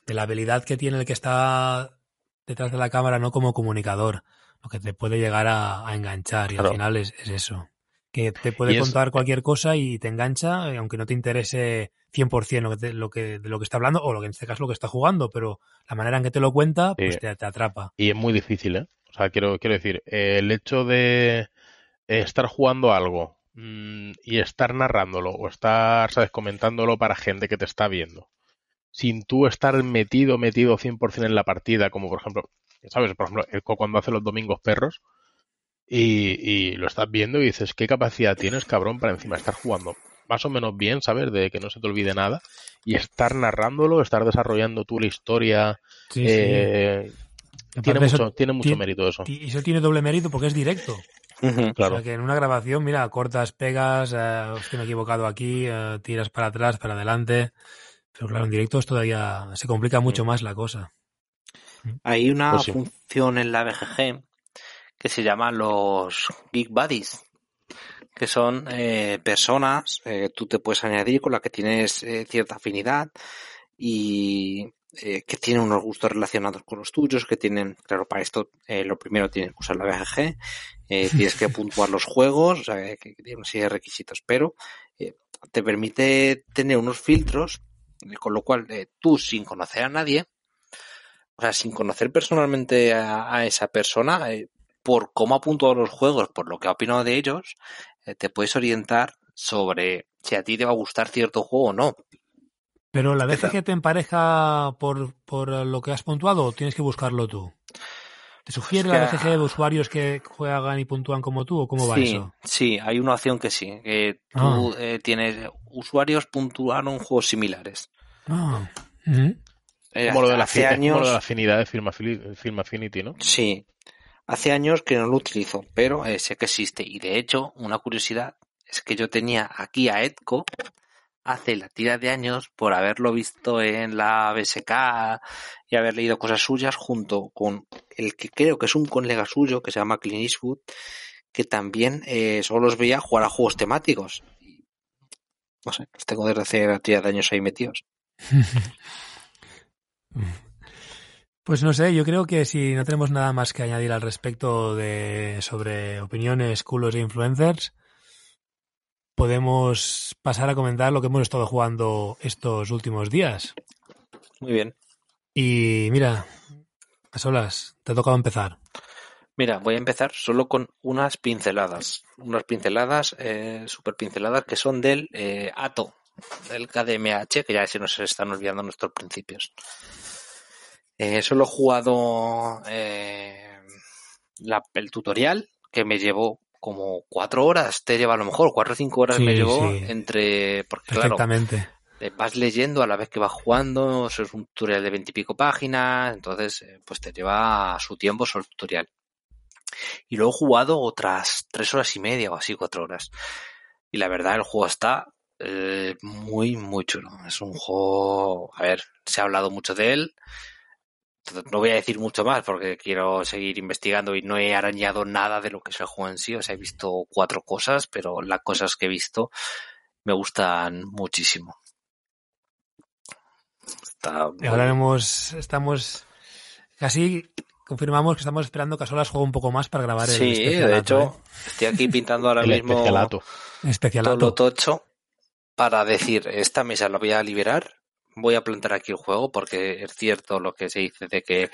de la habilidad que tiene el que está detrás de la cámara, no como comunicador, lo que te puede llegar a, a enganchar y Claro. al final es, es eso. Que te puede es- contar cualquier cosa y te engancha, eh, aunque no te interese 100% lo que, te- lo que, de lo que está hablando o lo que en este caso lo que está jugando, pero la manera en que te lo cuenta, pues Sí. te, te atrapa. y es muy difícil, ¿eh? O sea, quiero, quiero decir, eh, el hecho de estar jugando algo mm, y estar narrándolo o estar, ¿sabes?, comentándolo para gente que te está viendo, sin tú estar metido, metido 100% en la partida, como por ejemplo, ¿sabes? Por ejemplo, cuando hace los domingos perros y, y lo estás viendo y dices, ¿qué capacidad tienes, cabrón, para encima estar jugando más o menos bien, ¿sabes? De que no se te olvide nada y estar narrándolo, estar desarrollando tú la historia. Sí, eh, tiene, eso, mucho, tiene mucho mérito eso. Y eso tiene doble mérito porque es directo. Claro. O sea, que en una grabación, mira, cortas, pegas, eh, hostia, me he equivocado aquí, eh, tiras para atrás, para adelante. Pero claro, en directo es todavía se complica mucho más la cosa. Hay una Pues sí. función en la BGG que se llama los Geek Buddies, que son eh, personas eh, tú te puedes añadir con las que tienes eh, cierta afinidad y eh, que tienen unos gustos relacionados con los tuyos, que tienen, claro, para esto eh, lo primero tienes que usar la BGG, eh, tienes que puntuar los juegos, o sea, que, tiene una serie de requisitos, pero eh, te permite tener unos filtros, con lo cual eh, tú sin conocer a nadie, o sea, sin conocer personalmente a, a esa persona, eh, por cómo ha puntuado los juegos, por lo que ha opinado de ellos, te puedes orientar sobre si a ti te va a gustar cierto juego o no. Pero la. BGG te empareja por, por lo que has puntuado o tienes que buscarlo tú. ¿Te sugiere la BGG de usuarios que juegan y puntúan como tú o cómo va sí, eso? sí, hay una opción que sí, que tú eh, tienes usuarios puntuaron juegos similares. Ah, ujú. Eh, Como lo de la, como años, lo de la afinidad de Film Affinity, ¿no? sí, hace años que no lo utilizo, pero eh, sé que existe. Y de hecho, una curiosidad es que yo tenía aquí a Edco hace la tira de años por haberlo visto en la BSK y haber leído cosas suyas junto con el que creo que es un colega suyo que se llama Clint Eastwood que también eh, solo los veía jugar a juegos temáticos. No sé, los tengo desde hace la tira de años ahí metidos. Pues no sé, yo creo que si no tenemos nada más que añadir al respecto de sobre opiniones, culos e influencers, podemos pasar a comentar lo que hemos estado jugando estos últimos días. Muy bien. Y mira, a solas, te ha tocado empezar. Mira, voy a empezar solo con unas pinceladas. Unas pinceladas, eh, super pinceladas, que son del eh, ATO, del KDMH, que ya se nos están olvidando nuestros principios. Eh, solo he jugado eh, la- el tutorial, que me llevó como cuatro horas, te lleva a lo mejor cuatro o cinco horas Sí, me llevó sí. entre, porque claro, Perfectamente. eh, vas leyendo a la vez que vas jugando, eso es un tutorial de veintipico páginas, entonces eh, pues te lleva su tiempo solo el tutorial. Y luego he jugado otras tres horas y media o así, cuatro horas. Y la verdad, el juego está eh, muy, muy chulo. Es un juego, a ver, se ha hablado mucho de él. No voy a decir mucho más porque quiero seguir investigando y no he arañado nada de lo que es el juego en sí. O sea, he visto cuatro cosas, pero las cosas que he visto me gustan muchísimo. Está Y ahora hemos, estamos casi confirmamos que estamos esperando que a solas juegue un poco más para grabar el Sí, especialato, de hecho, ¿eh? estoy aquí pintando ahora El mismo especialato. todo especialato. lo tocho para decir, esta mesa la voy a liberar, voy a plantar aquí el juego porque es cierto lo que se dice de que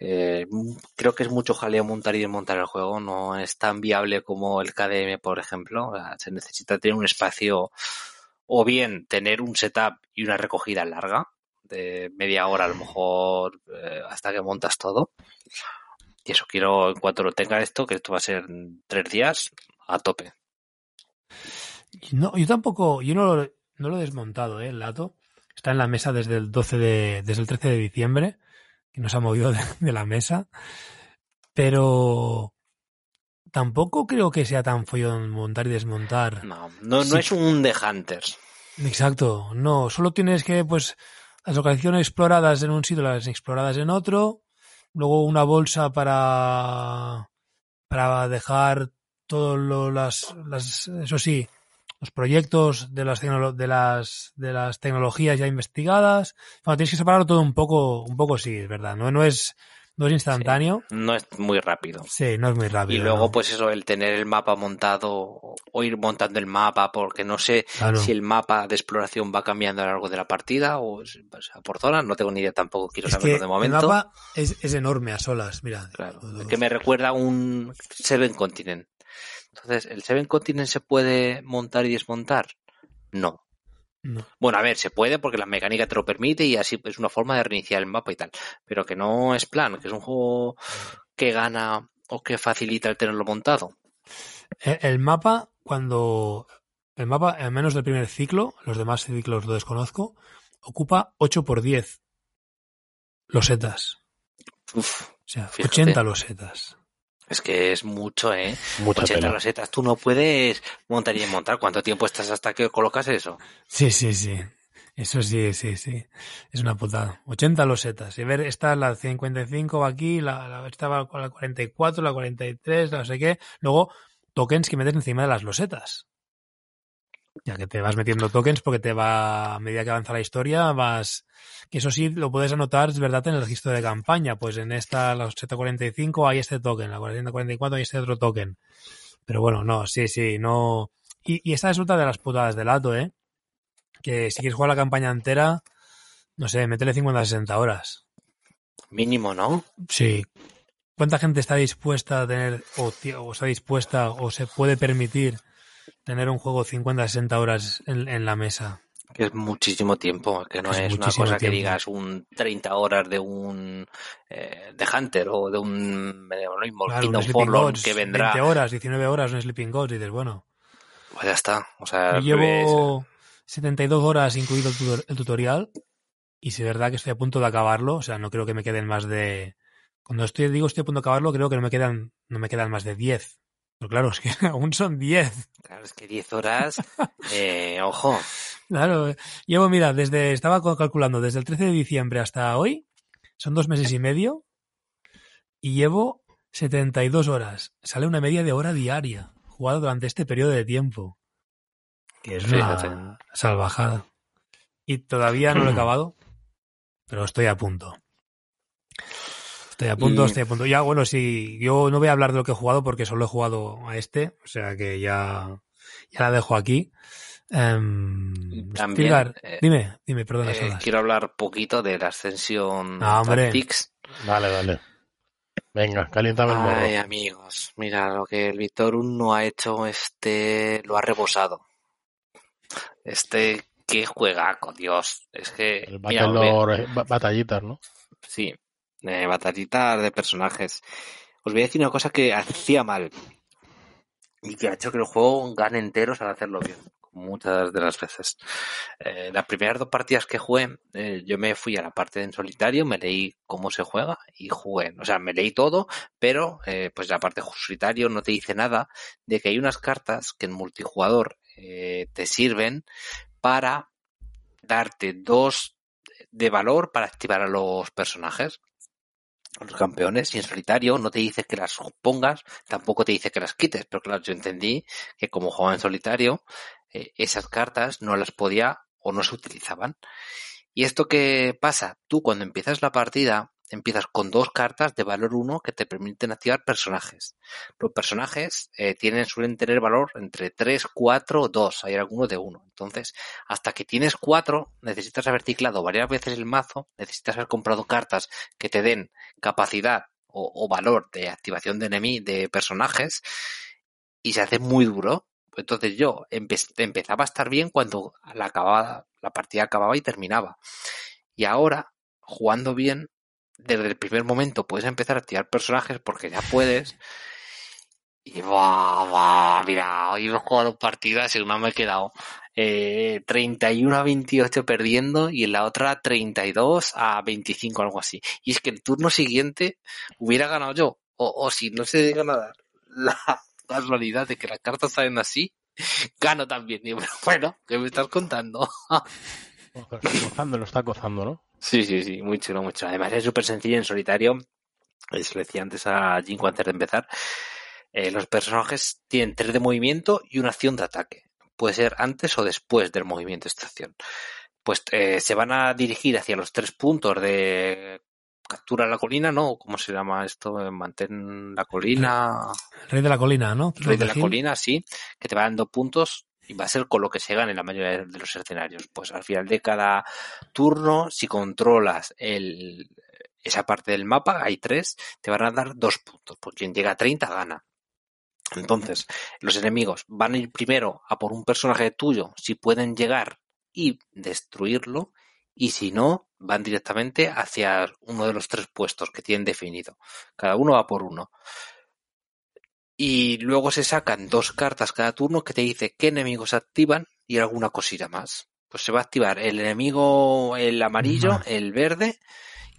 eh, creo que es mucho jaleo montar y desmontar el juego, no es tan viable como el KDM, por ejemplo, se necesita tener un espacio o bien tener un setup y una recogida larga de media hora a lo mejor eh, hasta que montas todo. Y eso quiero, en cuanto lo tenga esto, que esto va a ser tres días, a tope. No, yo tampoco, yo no lo, no lo he desmontado, ¿eh? El lato. Está en la mesa desde el 12 de, desde el 13 de diciembre, que no se ha movido de, de la mesa. Pero tampoco creo que sea tan follón montar y desmontar. No, no, no es un The Hunters. Exacto, no, solo tienes que, pues, las localizaciones exploradas en un sitio, las exploradas en otro, luego una bolsa para, para dejar todos lo- las, las, eso sí, los proyectos de las, de las, de las tecnologías ya investigadas. Bueno, tienes que separarlo todo un poco, un poco sí, es verdad, no, no es, no es instantáneo. No es muy rápido. Sí, no es muy rápido. Y luego, ¿no? pues eso, el tener el mapa montado o ir montando el mapa, porque no sé Claro. si el mapa de exploración va cambiando a lo largo de la partida o, o sea, por zona, no tengo ni idea tampoco, quiero es saberlo de el momento. mapa es, es enorme a solas, mira. Claro, Los- que me recuerda a un Seven Continent. Entonces, ¿el Seven Continent se puede montar y desmontar? No. no. Bueno, a ver, se puede porque la mecánica te lo permite y así es una forma de reiniciar el mapa y tal. Pero que no es plan, que es un juego que gana o que facilita el tenerlo montado. El, el mapa, cuando. El mapa, al menos del primer ciclo, los demás ciclos lo desconozco, ocupa 8 por 10 losetas. Uf, O sea, Fíjate. 80 losetas. Es que es mucho, ¿eh? Mucha 80 tela. rosetas. Tú no puedes montar y desmontar. ¿Cuánto tiempo estás hasta que colocas eso? Sí, sí, sí. Eso sí, sí, sí. Es una putada. 80 losetas. Y ver, esta es la 55 va aquí, la, la, esta va con la 44, la 43, la no sé qué. Luego, tokens que metes encima de las losetas. Ya que te vas metiendo tokens porque te va, a medida que avanza la historia, vas... Que eso sí, lo puedes anotar, es verdad, en el registro de campaña. Pues en esta, la 745, hay este token, la 444 hay este otro token. Pero bueno, no, sí, sí, no... Y, y esta es otra de las putadas del ato, ¿eh? Que si quieres jugar la campaña entera, no sé, métele 50 60 horas. Mínimo, ¿no? Sí. ¿Cuánta gente está dispuesta a tener, o, o está dispuesta, o se puede permitir tener un juego 50-60 horas en, en la mesa? Que es muchísimo tiempo, que no Es es, una cosa que tiempo. digas un 30 horas de un eh, de Hunter o de un eh, Claro, un Sleeping Forlorn que vendrá. 20 horas, 19 horas, un Sleeping Gods, y dices, bueno, Pues ya está. O sea, yo ves- llevo 72 horas incluido el, tutor- el tutorial, y si es verdad que estoy a punto de acabarlo, o sea, no creo que me queden más de... Cuando estoy, digo estoy a punto de acabarlo, creo que no me quedan, no me quedan más de 10. Pero claro, es que aún son 10. Claro, es que 10 horas, eh, ojo, Claro, llevo, mira, desde, estaba calculando, desde el 13 de diciembre hasta hoy, son dos meses y medio, y llevo 72 horas. Sale una media de hora diaria, jugado durante este periodo de tiempo. Que es una salvajada. Y todavía no lo he acabado, pero estoy a punto. Estoy a punto, Y- estoy a punto. Ya, bueno, sí, yo no voy a hablar de lo que he jugado porque solo he jugado a este, o sea que ya, ya la dejo aquí. Em, También, Stilgar, eh, dime, dime, perdona, eh, quiero hablar poquito de la ascensión Ah, hombre. Tactics. Dale, dale. Venga, caliéntame el morro. Ay, amigos, mira, lo que el Víctor no ha hecho, este lo ha rebosado. Este, qué juegaco, Dios. Es que, El mira, eh, ba- batallitas, ¿no? Sí, eh, batallitas de personajes. Os voy a decir una cosa que hacía mal y que ha hecho que el juego gane enteros al hacerlo bien, muchas de las veces. Eh, las primeras dos partidas que jugué, eh, yo me fui a la parte en solitario, me leí cómo se juega y jugué. O sea, me leí todo, pero eh, pues la parte solitario no te dice nada de que hay unas cartas que en multijugador eh, te sirven para darte dos de valor para activar a los personajes, los campeones, y en solitario no te dice que las pongas, tampoco te dice que las quites, pero claro, yo entendí que como jugaba en solitario, eh, esas cartas no las podía o no se utilizaban. ¿Y esto qué pasa? Tú cuando empiezas la partida, empiezas con dos cartas de valor 1 que te permiten activar personajes. Los personajes eh, tienen, suelen tener valor entre 3, 4 o 2, hay algunos de 1. Entonces, hasta que tienes 4, necesitas haber ciclado varias veces el mazo, necesitas haber comprado cartas que te den capacidad o, valor de activación de enemy, de personajes, y se hace muy duro. Entonces yo empe- empezaba a estar bien cuando la, la partida acababa y terminaba. Y ahora, jugando bien, desde el primer momento puedes empezar a activar personajes porque ya puedes. Y va, va, mira, hoy he jugado partidas y una me he quedado eh, 31 a 28 perdiendo y en la otra 32 a 25, algo así. Y es que el turno siguiente hubiera ganado yo. O, si no se llega a dar la casualidad de que las cartas salen así, gano también. Bueno, ¿qué me estás contando? Gozando, lo está gozando, ¿no? Sí, sí, sí, muy chulo, muy chulo. Además es súper sencillo en solitario. Eso lo decía antes a Jinko antes de empezar. Eh, los personajes tienen tres de movimiento y una acción de ataque. Puede ser antes o después del movimiento de esta acción. Pues eh, se van a dirigir hacia los tres puntos de captura la colina, ¿no? ¿Cómo se llama esto? Mantén la colina. Rey de la colina, ¿no? Rey de la colina, sí, que te va dando puntos y va a ser con lo que se gane en la mayoría de los escenarios. Pues al final de cada turno, si controlas el, esa parte del mapa, hay tres, te van a dar dos puntos. Por quien llega a 30 gana. Entonces, los enemigos van a ir primero a por un personaje tuyo, si pueden llegar y destruirlo, y si no, van directamente hacia uno de los tres puestos que tienen definido. Cada uno va por uno. Y luego se sacan dos cartas cada turno que te dice qué enemigos activan y alguna cosilla más. Pues se va a activar el enemigo, el amarillo, el verde,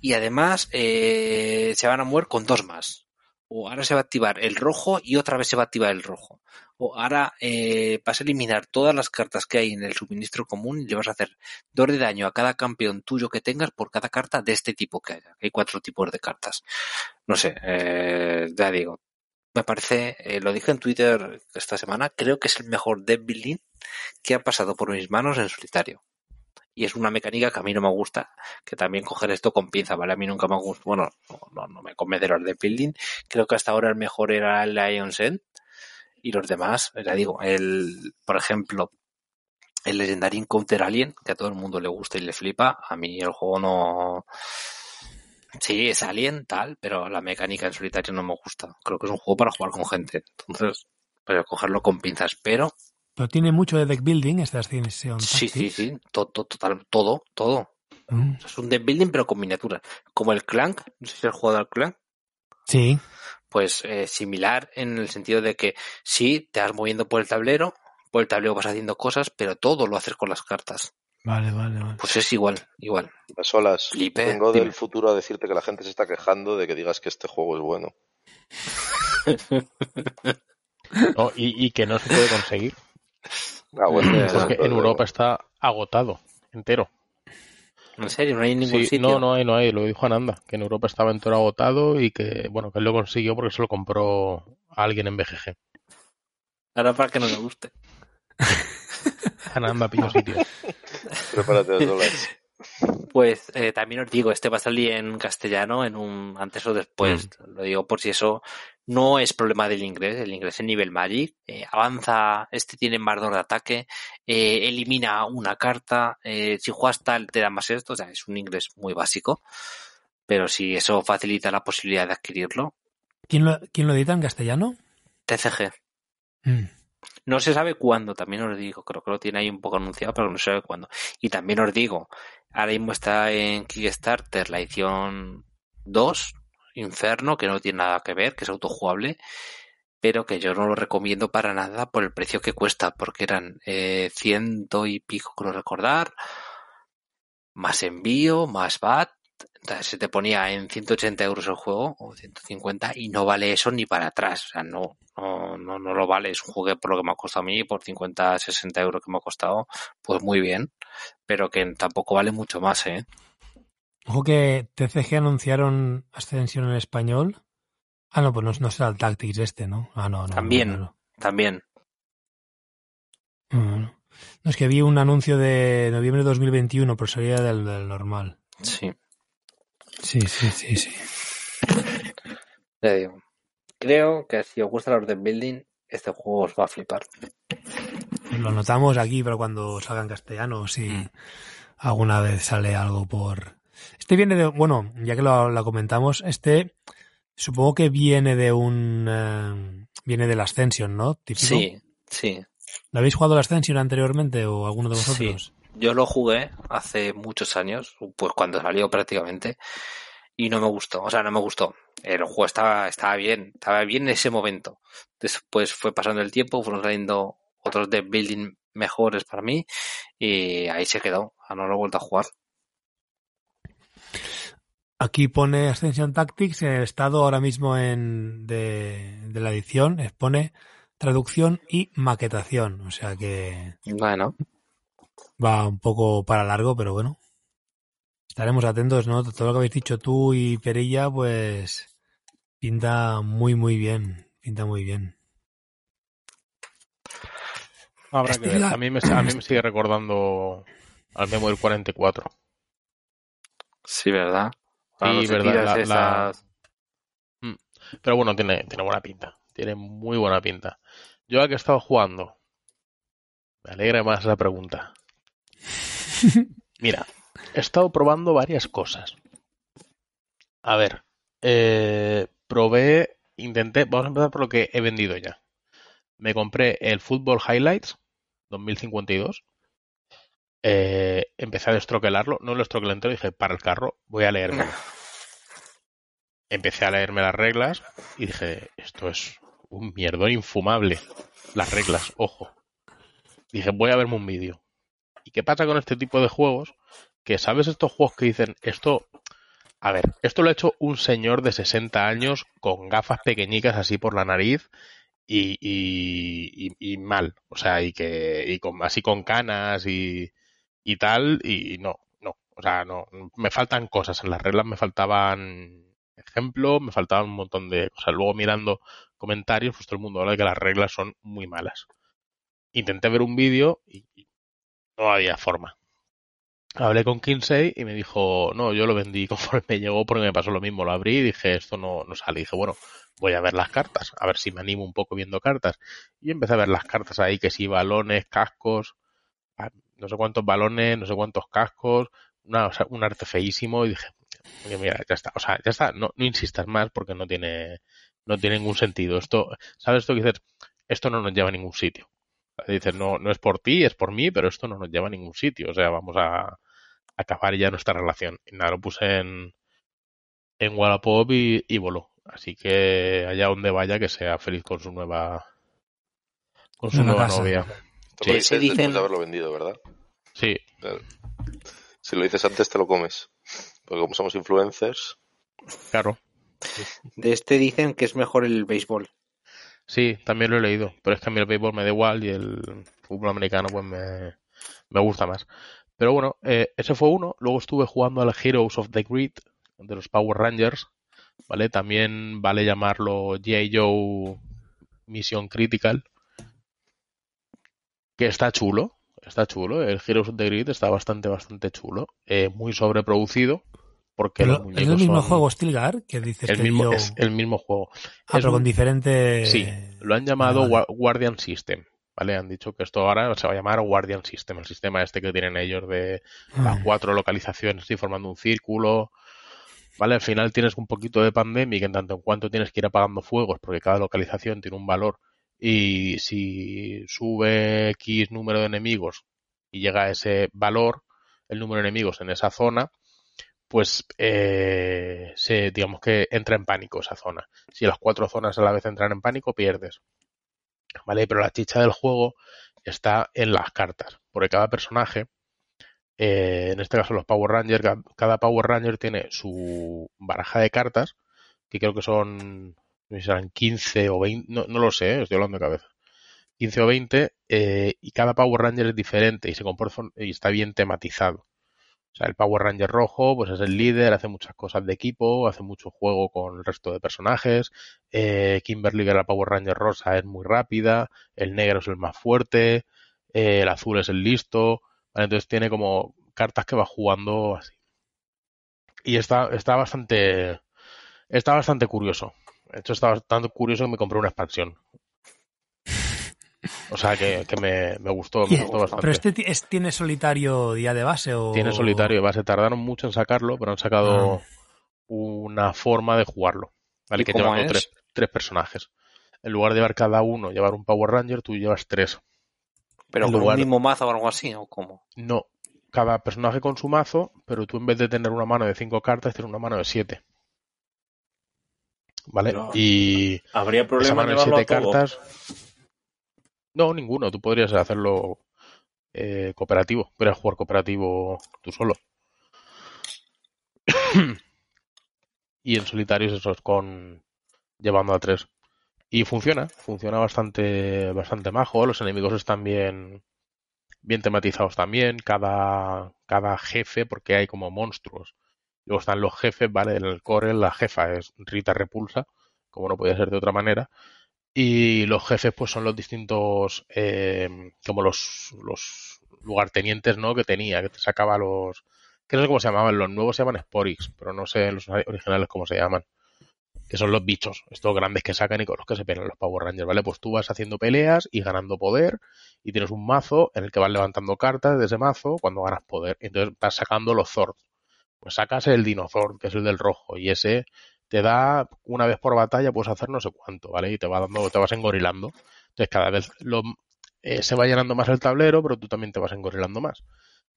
y además eh, se van a mover con dos más. O ahora se va a activar el rojo y otra vez se va a activar el rojo. O ahora eh, vas a eliminar todas las cartas que hay en el suministro común y le vas a hacer dos de daño a cada campeón tuyo que tengas por cada carta de este tipo que haya. Hay cuatro tipos de cartas. No sé, eh, ya digo. Me parece, eh, lo dije en Twitter esta semana, creo que es el mejor deck building que ha pasado por mis manos en solitario. Y es una mecánica que a mí no me gusta, que también coger esto con pinza, ¿vale? A mí nunca me gusta, bueno, no, no, no me convence los deck building. Creo que hasta ahora el mejor era el Lion's End. Y los demás, ya digo, el, por ejemplo, el Legendary Encounter Alien, que a todo el mundo le gusta y le flipa, a mí el juego no... Sí, es Alien, tal, pero la mecánica en solitario no me gusta. Creo que es un juego para jugar con gente. Entonces, para cogerlo con pinzas. Pero, Pero tiene mucho de deck building esta extensión. sí, sí, Tactics. sí, todo, total, todo, todo. Mm. Es un deck building, pero con miniaturas. Como el Clank, no sé si has jugado al Clank. Sí. Pues eh, similar en el sentido de que sí, te vas moviendo por el tablero, por el tablero vas haciendo cosas, pero todo lo haces con las cartas. Vale, vale, vale. Pues es igual, igual. A solas. Flipe, Vengo dime. del futuro a decirte que la gente se está quejando de que digas que este juego es bueno. No, y, y que no se puede conseguir. Ah, bueno, Porque entonces, en Europa está agotado, entero. En serio, no hay ningún Sí, sitio. no, no hay, no hay, lo dijo Ananda, que en Europa estaba entero agotado y que, bueno, que él lo consiguió porque se lo compró a alguien en BGG. Ahora para que no me guste. Ananda pilló sitio. Prepárate a solas. Pues eh, también os digo, este va a salir en castellano en un antes o después. Lo digo por si eso no es problema del inglés. El inglés es nivel Magic. eh, avanza, este tiene más dos de ataque, eh, elimina una carta. eh, si juegas tal, te da más esto. O sea, es un inglés muy básico. Pero si eso facilita la posibilidad de adquirirlo, ¿Quién lo, ¿Quién lo edita en castellano? TCG. Mm. No se sabe cuándo, también os digo, creo que lo tiene ahí un poco anunciado, pero no se sabe cuándo. Y también os digo, ahora mismo está en Kickstarter la edición 2, Inferno, que no tiene nada que ver, que es autojugable, pero que yo no lo recomiendo para nada por el precio que cuesta, porque eran eh, ciento y pico, creo recordar, más envío, más VAT, entonces se te ponía en 180 euros el juego, o 150, y no vale eso ni para atrás, o sea, no, no, no, no lo vale, es un juego por lo que me ha costado a mí, por 50, 60 euros que me ha costado, pues muy bien, pero que tampoco vale mucho más, ¿eh? Ojo que TCG anunciaron Ascensión en español. Ah, no, pues no, no será el Tactics este, ¿no? Ah, no, no. También. No, no, También. no. No, es que vi un anuncio de noviembre de 2021, pero salía del, del normal. Sí, Sí, sí, sí, sí. ya digo. Creo que si os gusta los de building, este juego os va a flipar. Lo notamos aquí, pero cuando salga en castellano, si Mm. alguna vez sale algo por... Este viene de... Bueno, ya que lo, lo comentamos, este supongo que viene de un... eh, viene del Ascension, ¿no? Típico. Sí, sí. ¿Lo habéis jugado el Ascension anteriormente o alguno de Sí. Yo lo jugué hace muchos años, pues cuando salió prácticamente, y no me gustó. O sea, no me gustó. El juego estaba, estaba bien, estaba bien en ese momento. Después fue pasando el tiempo, fueron saliendo otros de building mejores para mí y ahí se quedó, a no lo he vuelto a jugar. Aquí pone Ascension Tactics en el estado ahora mismo en, de, de la edición, eh, pone traducción y maquetación, o sea que Bueno, va un poco para largo, pero bueno. Estaremos atentos, ¿no? Todo lo que habéis dicho tú y Perilla, pues pinta muy, muy bien. Pinta muy bien. Habrá que ver. A mí me, a mí me sigue recordando al Memory 44. sí, ¿verdad? Sí, verdad, la- esas- Pero bueno, tiene, tiene buena pinta. Tiene muy buena pinta. Yo a que he estado jugando. Me alegra más la pregunta. Mira, he estado probando varias cosas. A ver, eh, probé, intenté, vamos a empezar por lo que he vendido ya. Me compré el Football Highlights 2052. Eh, empecé a destroquelarlo, no lo estroquelé entero, dije, para el carro, voy a leerme. Empecé a leerme las reglas y dije, esto es un mierdón infumable. Las reglas, ojo. Dije, voy a verme un vídeo. ¿Y qué pasa con este tipo de juegos? Que sabes estos juegos que dicen, esto, a ver, esto lo ha hecho un señor de 60 años con gafas pequeñicas así por la nariz y, mal. O sea, y que, y con, así con canas y, tal, y no, no. O sea, no, me faltan cosas en las reglas, me faltaban ejemplos, me faltaban un montón de cosas. Luego mirando comentarios, pues todo el mundo habla de que las reglas son muy malas. Intenté ver un vídeo y no había forma. Hablé con Kinsey y me dijo, no, yo lo vendí conforme me llegó porque me pasó lo mismo. Lo abrí y dije, esto no, no sale. Y dije, bueno, voy a ver las cartas, a ver si me animo un poco viendo cartas. Y empecé a ver las cartas ahí, que si balones, cascos, ah, no sé cuántos balones, no sé cuántos cascos, una, o sea, un arte feísimo y dije, mira, ya está, o sea, ya está, no, no insistas más porque no tiene, no tiene ningún sentido. Esto, ¿sabes esto que dices? Esto no nos lleva a ningún sitio. Dices, no, no es por ti, es por mí, pero esto no nos lleva a ningún sitio. O sea, vamos a, a acabar ya nuestra relación. Y nada, lo puse en, en Wallapop y, y voló. Así que allá donde vaya, que sea feliz con su nueva, con su Nueva casa. novia. Sí. lo dices Sí, dicen- después de haberlo vendido, ¿verdad? Sí, Claro. Si lo dices antes, te lo comes. Porque como somos influencers, claro. De este dicen que es mejor el béisbol. Sí, también lo he leído, pero es que a mí el béisbol me da igual y el fútbol americano pues me, me gusta más. Pero bueno, eh, ese fue uno. Luego estuve jugando al Heroes of the Grid de los Power Rangers, ¿vale? También vale llamarlo G.I. Joe Mission Critical, que está chulo, está chulo. El Heroes of the Grid está bastante, bastante chulo. Eh, muy sobreproducido, porque los es el mismo son- juego Stilgar que dices el que mismo, yo- es el mismo juego. Ah, es pero un- con diferente. Sí, lo han llamado vale, vale. Gua- Guardian System. ¿Vale? Han dicho que esto ahora se va a llamar Guardian System, el sistema este que tienen ellos de las cuatro localizaciones así formando un círculo. ¿Vale? Al final tienes un poquito de pandemia en tanto en cuanto tienes que ir apagando fuegos porque cada localización tiene un valor y si sube X número de enemigos y llega a ese valor, el número de enemigos en esa zona, pues eh, se, digamos que entra en pánico esa zona. Si las cuatro zonas a la vez entran en pánico, pierdes. ¿Vale? Pero la chicha del juego está en las cartas, porque cada personaje, eh, en este caso los Power Rangers, ca- cada Power Ranger tiene su baraja de cartas, que creo que son, serán 15 o 20, no, no lo sé, eh, estoy hablando de cabeza. 15 o 20, eh, y cada Power Ranger es diferente y se comporta y está bien tematizado. Sea, el Power Ranger rojo, pues es el líder, hace muchas cosas de equipo, hace mucho juego con el resto de personajes. Eh, Kimberly, que era la Power Ranger rosa, es muy rápida. El negro es el más fuerte. eh, el azul es el listo. Entonces tiene como cartas que va jugando así. Y está, está bastante, está bastante curioso. De hecho, está bastante curioso que me compré una expansión. O sea, que, que me, me gustó, me gustó bastante. Pero este es- tiene solitario día de base o. Tiene solitario de base. Tardaron mucho en sacarlo, pero han sacado Ah. una forma de jugarlo. ¿Vale? ¿Y Que llevan es? tres, tres personajes. En lugar de llevar cada uno, llevar un Power Ranger, tú llevas tres. Pero En con lugar- un mismo mazo o algo así, ¿o cómo? No. Cada personaje con su mazo, pero tú en vez de tener una mano de cinco cartas, tienes una mano de siete. ¿Vale? Pero- y ¿Habría problema en mano de llevarlo siete a cartas. No, ninguno. Tú podrías hacerlo eh, cooperativo. Puedes jugar cooperativo tú solo. y en solitarios es con llevando a tres. Y funciona, funciona bastante, bastante majo. Los enemigos están bien, bien tematizados también. Cada, cada jefe, porque hay como monstruos. Luego están los jefes, ¿vale? En el core la jefa es Rita Repulsa, como no podía ser de otra manera. Y los jefes, pues son los distintos, eh, como los, los lugartenientes, ¿no? Que tenía, que te sacaba los, que no sé cómo se llamaban, los nuevos se llaman Sporix, pero no sé los originales cómo se llaman. Que son los bichos, estos grandes que sacan y con los que se pelean los Power Rangers, ¿vale? Pues tú vas haciendo peleas y ganando poder y tienes un mazo en el que vas levantando cartas de ese mazo cuando ganas poder. Entonces vas sacando los Zords. Pues sacas el Dinozord, que es el del rojo, y ese te da una vez por batalla, puedes hacer no sé cuánto, ¿vale? Y te va dando, te vas engorilando. Entonces cada vez lo, eh, se va llenando más el tablero, pero tú también te vas engorilando más.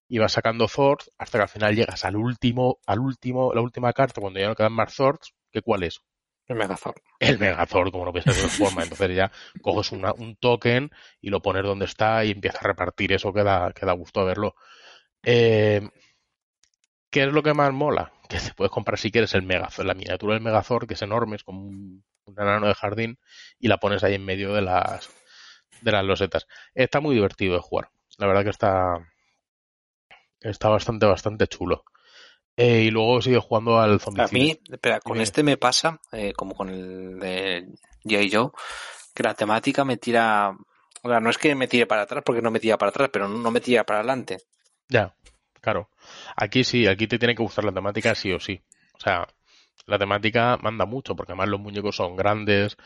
Y vas sacando Zords hasta que al final llegas al último, al último, la última carta, cuando ya no quedan más Zords, que cuál es? El Megazord. El Megazord, como no piensas de otra forma. Entonces ya coges una, un token y lo pones donde está y empiezas a repartir eso que da, que da gusto verlo. Eh, ¿Qué es lo que más mola? Que te puedes comprar si quieres el Megazord, la miniatura del Megazord, que es enorme, es como un, un enano de jardín, y la pones ahí en medio de las, de las losetas. Está muy divertido de jugar. La verdad que está, está bastante, bastante chulo. Eh, y luego sigue jugando al A Zombicide. mí, espera, con este me pasa, eh, como con el de G.I. Joe, que la temática me tira. O sea, no es que me tire para atrás, porque no me tira para atrás, pero no me tira para adelante. Ya, claro. Aquí sí, aquí te tiene que gustar la temática sí o sí. O sea, la temática manda mucho, porque además los muñecos son grandes,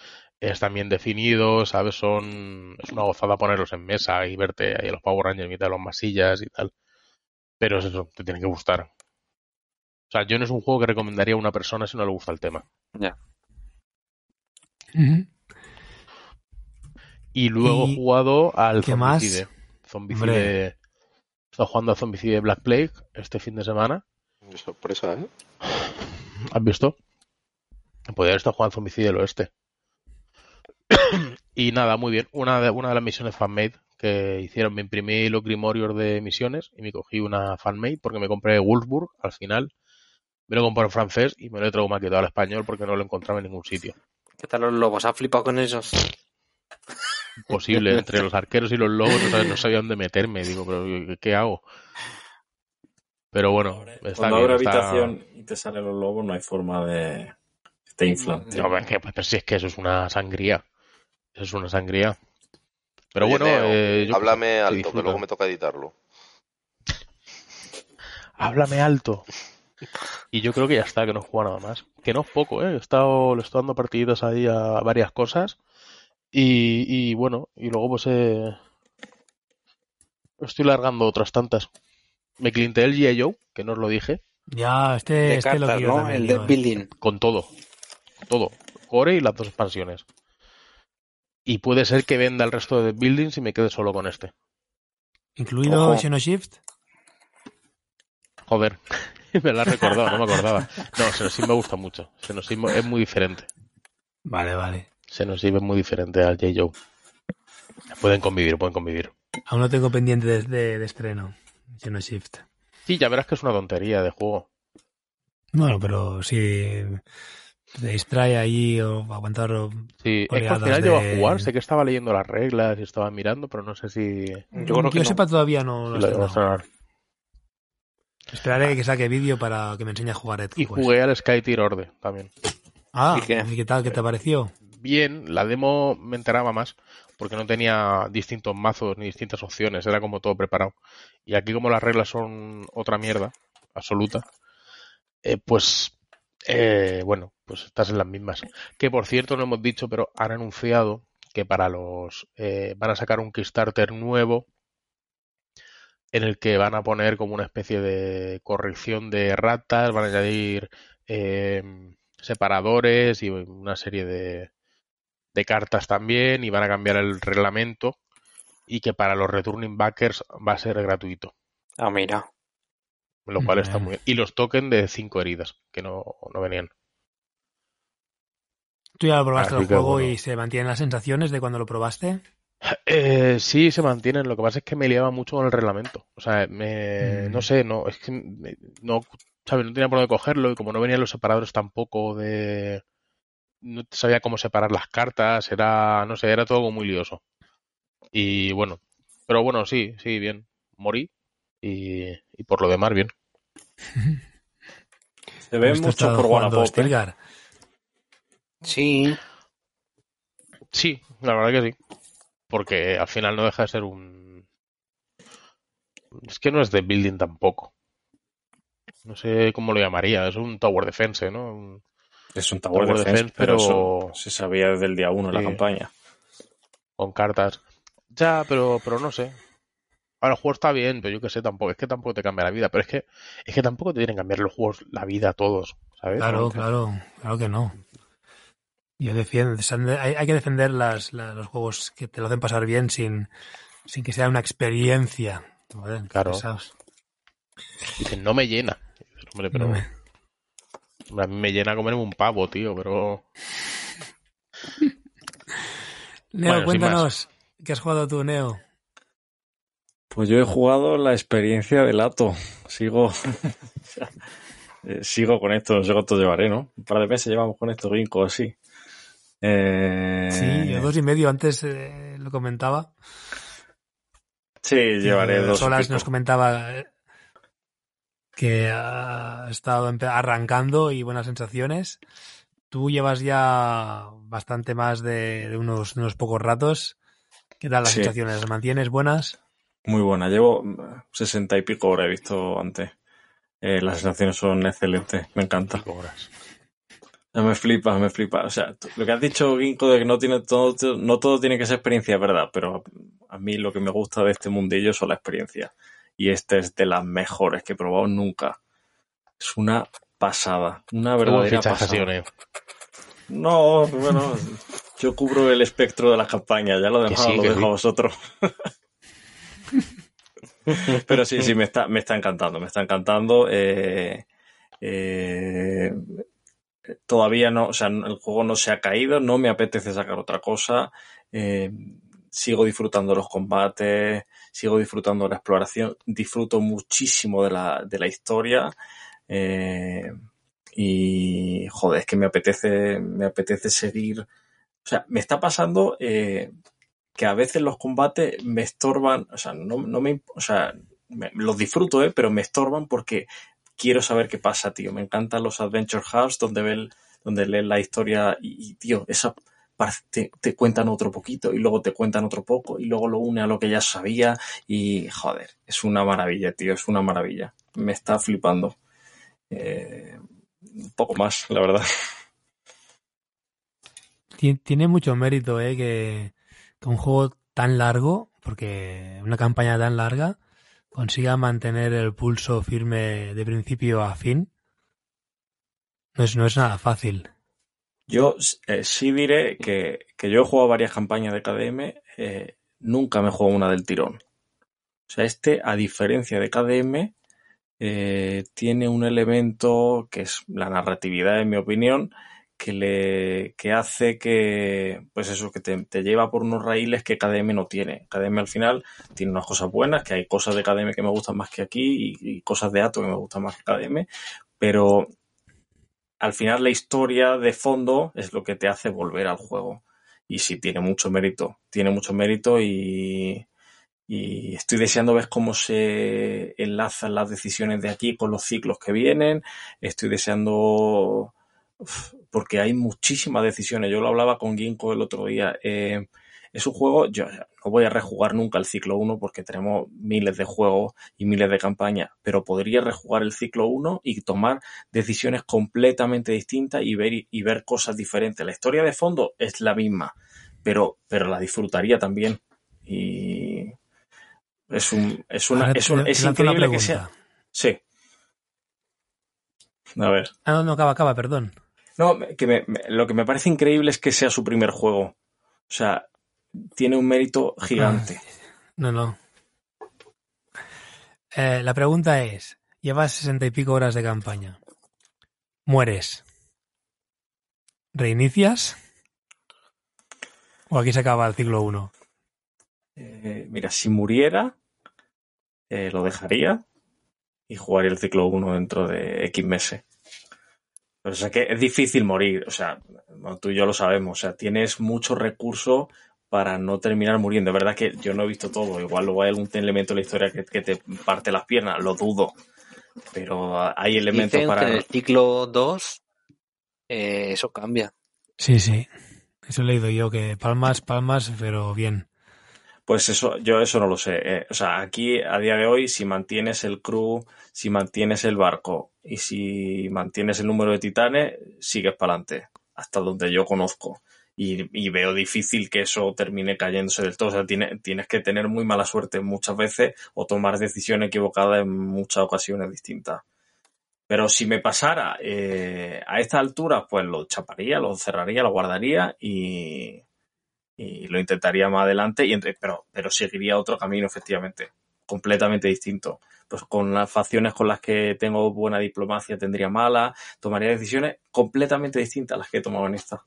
están bien definidos, ¿sabes? Son, es una gozada ponerlos en mesa y verte ahí a los Power Rangers en mitad de los masillas y tal. Pero es eso, te tiene que gustar. O sea, yo no es un juego que recomendaría a una persona si no le gusta el tema. Ya. Y luego ¿Y he jugado al qué más? Zombicide. Estado jugando a Zombicide Black Plague este fin de semana. Qué sorpresa, ¿eh? ¿Has visto? Podría estar jugando Zombicide del Oeste. y nada, muy bien. Una de, una de las misiones fanmade que hicieron, me imprimí los Grimorios de misiones y me cogí una fanmade porque me compré Wolfsburg al final. Me lo compré en francés y me lo he traumatizado al español porque no lo encontraba en ningún sitio. ¿Qué tal los lobos? ¿Has flipado con esos? Posible, entre los arqueros y los lobos no sabía, no sabía dónde meterme. Digo, pero ¿qué- ¿qué hago? Pero bueno, está Cuando bien. abre está- habitación y te salen los lobos, no hay forma de. Te inflan. tío. No, es que, pues, si es que eso es una sangría. Eso es una sangría. Pero Oye, bueno, Neo, eh, yo háblame alto, que luego me toca editarlo. Háblame alto. Y yo creo que ya está, que no juega nada más. Que no es poco, ¿eh? He estado, le estoy dando partiditas ahí a varias cosas. Y, y bueno, y luego pues eh, estoy largando otras tantas. Me clienté el G.I. Joe, que no os lo dije, Ya, este, De este lo cartas, quiero ¿no? también, El de eh. Building. con todo. Todo. Core y las dos expansiones. Y puede ser que venda el resto de buildings y me quede solo con este. Incluido Ojo. Xenoshift. Joder, me lo has recordado, no me acordaba. No, Xenosim me gusta mucho. Xenosim es muy diferente. Vale, vale. Xenosim es muy diferente al J. Joe. Pueden convivir, pueden convivir. Aún no tengo pendiente de, de- de estreno. Xenoshift. Sí, ya verás que es una tontería de juego. Bueno, pero si te distrae ahí o aguantar Sí, es que al llevo a jugar, sé que estaba leyendo las reglas y estaba mirando, pero no sé si, Yo creo que yo no. sepa todavía no, lo he llevo a. Esperaré que saque vídeo para que me enseñe a jugar Ed. Y pues. jugué al Sky Tier Orde también. Ah, ¿Y qué? ¿y qué tal? ¿Qué te pareció? Bien, la demo me enteraba más porque no tenía distintos mazos ni distintas opciones, era como todo preparado. Y aquí como las reglas son otra mierda, absoluta, eh, pues eh, bueno, pues estás en las mismas. Que por cierto no hemos dicho, pero han anunciado que para los eh, van a sacar un Kickstarter nuevo en el que van a poner como una especie de corrección de ratas, van a añadir separadores y una serie de, de cartas también y van a cambiar el reglamento y que para los returning backers va a ser gratuito, Ah, mira. lo cual está muy bien. Y los tokens de 5 heridas, que no, no venían. ¿Tú ya lo probaste Así el juego bueno. y se mantienen las sensaciones de cuando lo probaste? Eh, sí, se mantienen. Lo que pasa es que me liaba mucho con el reglamento. O sea, me, Mm. no sé, no, es que me- no, ¿sabes? No tenía por dónde cogerlo y como no venían los separadores tampoco de, no sabía cómo separar las cartas, era, no sé, era todo como muy lioso. Y bueno, pero bueno, sí, sí, bien. Morí y, y por lo demás, bien. Se ve mucho por Wallapop. ¿eh? Sí. Sí, la verdad que sí. Porque al final no deja de ser un... Es que no es de building tampoco. No sé cómo lo llamaría. Es un tower defense, ¿no? Un- Es un Tower, Tower Defense, Defense, pero, eso se sabía desde el día uno en la Sí. campaña. Con cartas. Ya, pero, pero no sé. Ahora el juego está bien, pero yo qué sé, tampoco. Es que tampoco te cambia la vida. Pero es que, es que tampoco te tienen que cambiar los juegos la vida a todos, ¿sabes? Claro, claro, claro que no. Yo defiendo, o sea, hay, hay que defender las, la- los juegos que te lo hacen pasar bien sin, sin que sea una experiencia. Joder, Claro. pesados. Dicen, no me llena. Hombre, pero No me- hombre, a mí me llena comerme un pavo, tío, pero... Neo, Bueno, cuéntanos, ¿qué has jugado tú, Neo? Pues yo he jugado la experiencia del Ato. Sigo. eh, sigo con esto, no sé cuánto llevaré, ¿no? Un par de meses llevamos con esto, Ginkgo, así. Eh, Sí, yo dos y medio, antes eh, lo comentaba. sí, llevaré Eh, dos. y Solas pico. nos comentaba eh, que ha estado arrancando y buenas sensaciones. Tú llevas ya bastante más de, de unos, pocos ratos. ¿Qué tal las Sí. sensaciones? ¿Las mantienes buenas? Muy buena. Llevo sesenta y pico horas, he visto antes. Eh, las sensaciones son excelentes, me encanta. Horas. Me flipa, me flipa. O sea, tú- lo que has dicho, Ginkgo, de que no tiene todo, no todo tiene que ser experiencia, es verdad, pero a mí lo que me gusta de este mundillo son las experiencias. Y esta es de las mejores que he probado nunca. Es una pasada, una verdadera pasada. No, bueno, yo cubro el espectro de las campañas, ya lo demás sí, lo dejo sí. a vosotros. Pero sí, sí, me está, me está encantando, me está encantando. eh, eh, todavía no, o sea, el juego no se ha caído, no me apetece sacar otra cosa. eh, sigo disfrutando los combates, sigo disfrutando de la exploración, disfruto muchísimo de la, de la historia. eh, y joder, es que me apetece, me apetece seguir. O sea, me está pasando eh, que a veces los combates me estorban, o sea, no, no me, o sea, los disfruto, eh, pero me estorban porque quiero saber qué pasa, tío. Me encantan los Adventure House donde ven, donde la historia y, y, tío, esa te, cuentan otro poquito y luego te cuentan otro poco y luego lo une a lo que ya sabía y joder, es una maravilla, tío, es una maravilla. Me está flipando. Eh, un poco más, la verdad. Ti- Tiene mucho mérito, ¿eh? Que, que un juego tan largo, porque una campaña tan larga, consiga mantener el pulso firme de principio a fin. No es, no es nada fácil. Yo eh, sí diré que, que yo he jugado varias campañas de KDM, eh, nunca me juego una del tirón. O sea, este, a diferencia de KDM, eh, tiene un elemento que es la narratividad, en mi opinión, que le que hace que, pues eso, que te, lleva por unos raíles que KDM no tiene. KDM al final tiene unas cosas buenas, que hay cosas de KDM que me gustan más que aquí y cosas de Ato que me gustan más que KDM, pero al final la historia de fondo es lo que te hace volver al juego. Y sí, tiene mucho mérito, tiene mucho mérito y, y estoy deseando ver cómo se enlazan las decisiones de aquí con los ciclos que vienen. Estoy deseando, porque hay muchísimas decisiones. Yo lo hablaba con Ginkgo el otro día. Eh, es un juego, yo no voy a rejugar nunca el ciclo 1 porque tenemos miles de juegos y miles de campañas, pero podría rejugar el ciclo 1 y tomar decisiones completamente distintas y ver, y ver cosas diferentes. La historia de fondo es la misma, pero, pero la disfrutaría también. Y es un, es una, es, un, una increíble que sea. Sí. A ver. Ah, no, no, acaba, acaba, perdón. No, que me- me- lo que me parece increíble es que sea su primer juego. O sea, tiene un mérito gigante. No, no. Eh, la pregunta es, llevas sesenta y pico horas de campaña. Mueres. ¿Reinicias? ¿O aquí se acaba el ciclo 1? Eh, mira, si muriera, eh, lo dejaría y jugaría el ciclo 1 dentro de X meses. Pero, o sea que es difícil morir, o sea, tú y yo lo sabemos, o sea, tienes muchos recursos para no terminar muriendo. Es verdad que yo no he visto todo, igual luego hay algún elemento de la historia que, que te parte las piernas, lo dudo. Pero hay elementos Dicen para... que en el ciclo 2 eh, eso cambia. Sí, sí. Eso he leído yo, que palmas, palmas, pero bien. Pues eso, yo eso no lo sé. eh. O sea, aquí a día de hoy, si mantienes el crew, si mantienes el barco y si mantienes el número de titanes, sigues para adelante, hasta donde yo conozco. Y, veo difícil que eso termine cayéndose del todo. O sea, tiene- tienes que tener muy mala suerte muchas veces o tomar decisiones equivocadas en muchas ocasiones distintas. Pero si me pasara eh, a esta altura, pues lo chaparía, lo cerraría, lo guardaría y, y lo intentaría más adelante, y entre, pero, pero seguiría otro camino, efectivamente, completamente distinto. Pues con las facciones con las que tengo buena diplomacia tendría mala, tomaría decisiones completamente distintas a las que he tomado en esta.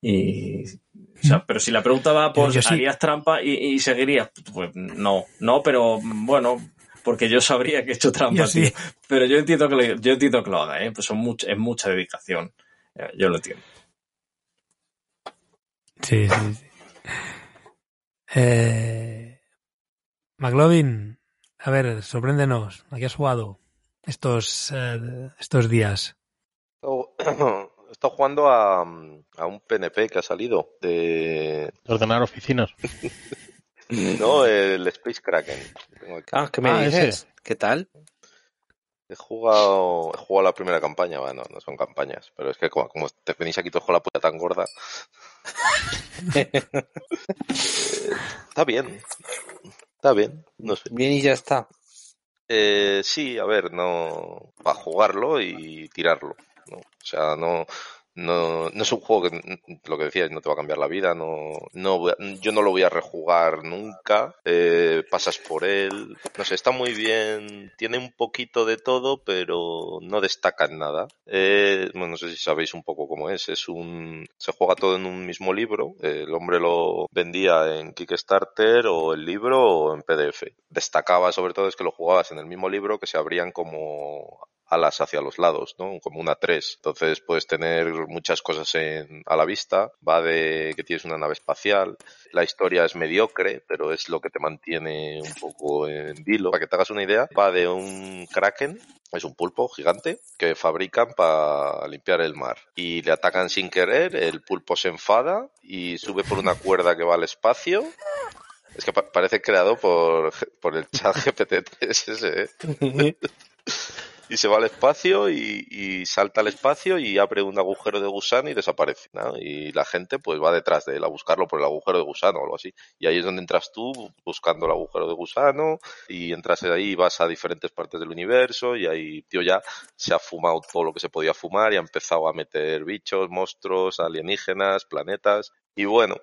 Y, o sea, pero si la pregunta va por sí. harías trampa y, y seguirías, pues no, no, pero bueno, porque yo sabría que he hecho trampa, Yo sí. Pero yo entiendo que lo, yo entiendo que lo haga, ¿eh? Pues son much- es mucha dedicación. Eh, Yo lo entiendo. Sí, sí, sí. Eh, McLovin, a ver, sorpréndenos. ¿A qué has jugado estos, eh, estos días? He estado jugando a, a un PNP que ha salido de... Ordenar oficinas. No, el Space Kraken. Tengo aquí. Ah, ¿qué me Ah, dices? ese. ¿Qué tal? He jugado, he jugado la primera campaña, bueno, no son campañas, pero es que como, como te venís aquí todos con la puta tan gorda. Está bien. Está bien, no sé. Bien y ya está. Eh, sí, a ver, no. Para jugarlo y tirarlo. O sea, no. No, no es un juego que, lo que decías, no te va a cambiar la vida, no, no yo no lo voy a rejugar nunca, eh, pasas por él, no sé, está muy bien, tiene un poquito de todo, pero no destaca en nada. Eh, bueno, no sé si sabéis un poco cómo es, es un, se juega todo en un mismo libro, el hombre lo vendía en Kickstarter o el libro o en PDF. Destacaba sobre todo es que lo jugabas en el mismo libro que se abrían como alas hacia los lados, ¿no? Como una 3. Entonces puedes tener muchas cosas en, a la vista. Va de que tienes una nave espacial. La historia es mediocre, pero es lo que te mantiene un poco en vilo. Para que te hagas una idea, va de un kraken, es un pulpo gigante, que fabrican para limpiar el mar. Y le atacan sin querer, el pulpo se enfada y sube por una cuerda que va al espacio. Es que pa- parece creado por, por el chat GPT-3 ese, ¿eh? y se va al espacio y, y salta al espacio y abre un agujero de gusano y desaparece. ¿no? Y la gente pues va detrás de él a buscarlo por el agujero de gusano o algo así. Y ahí es donde entras tú buscando el agujero de gusano y entras ahí y vas a diferentes partes del universo y ahí tío ya se ha fumado todo lo que se podía fumar y ha empezado a meter bichos, monstruos, alienígenas, planetas. Y bueno,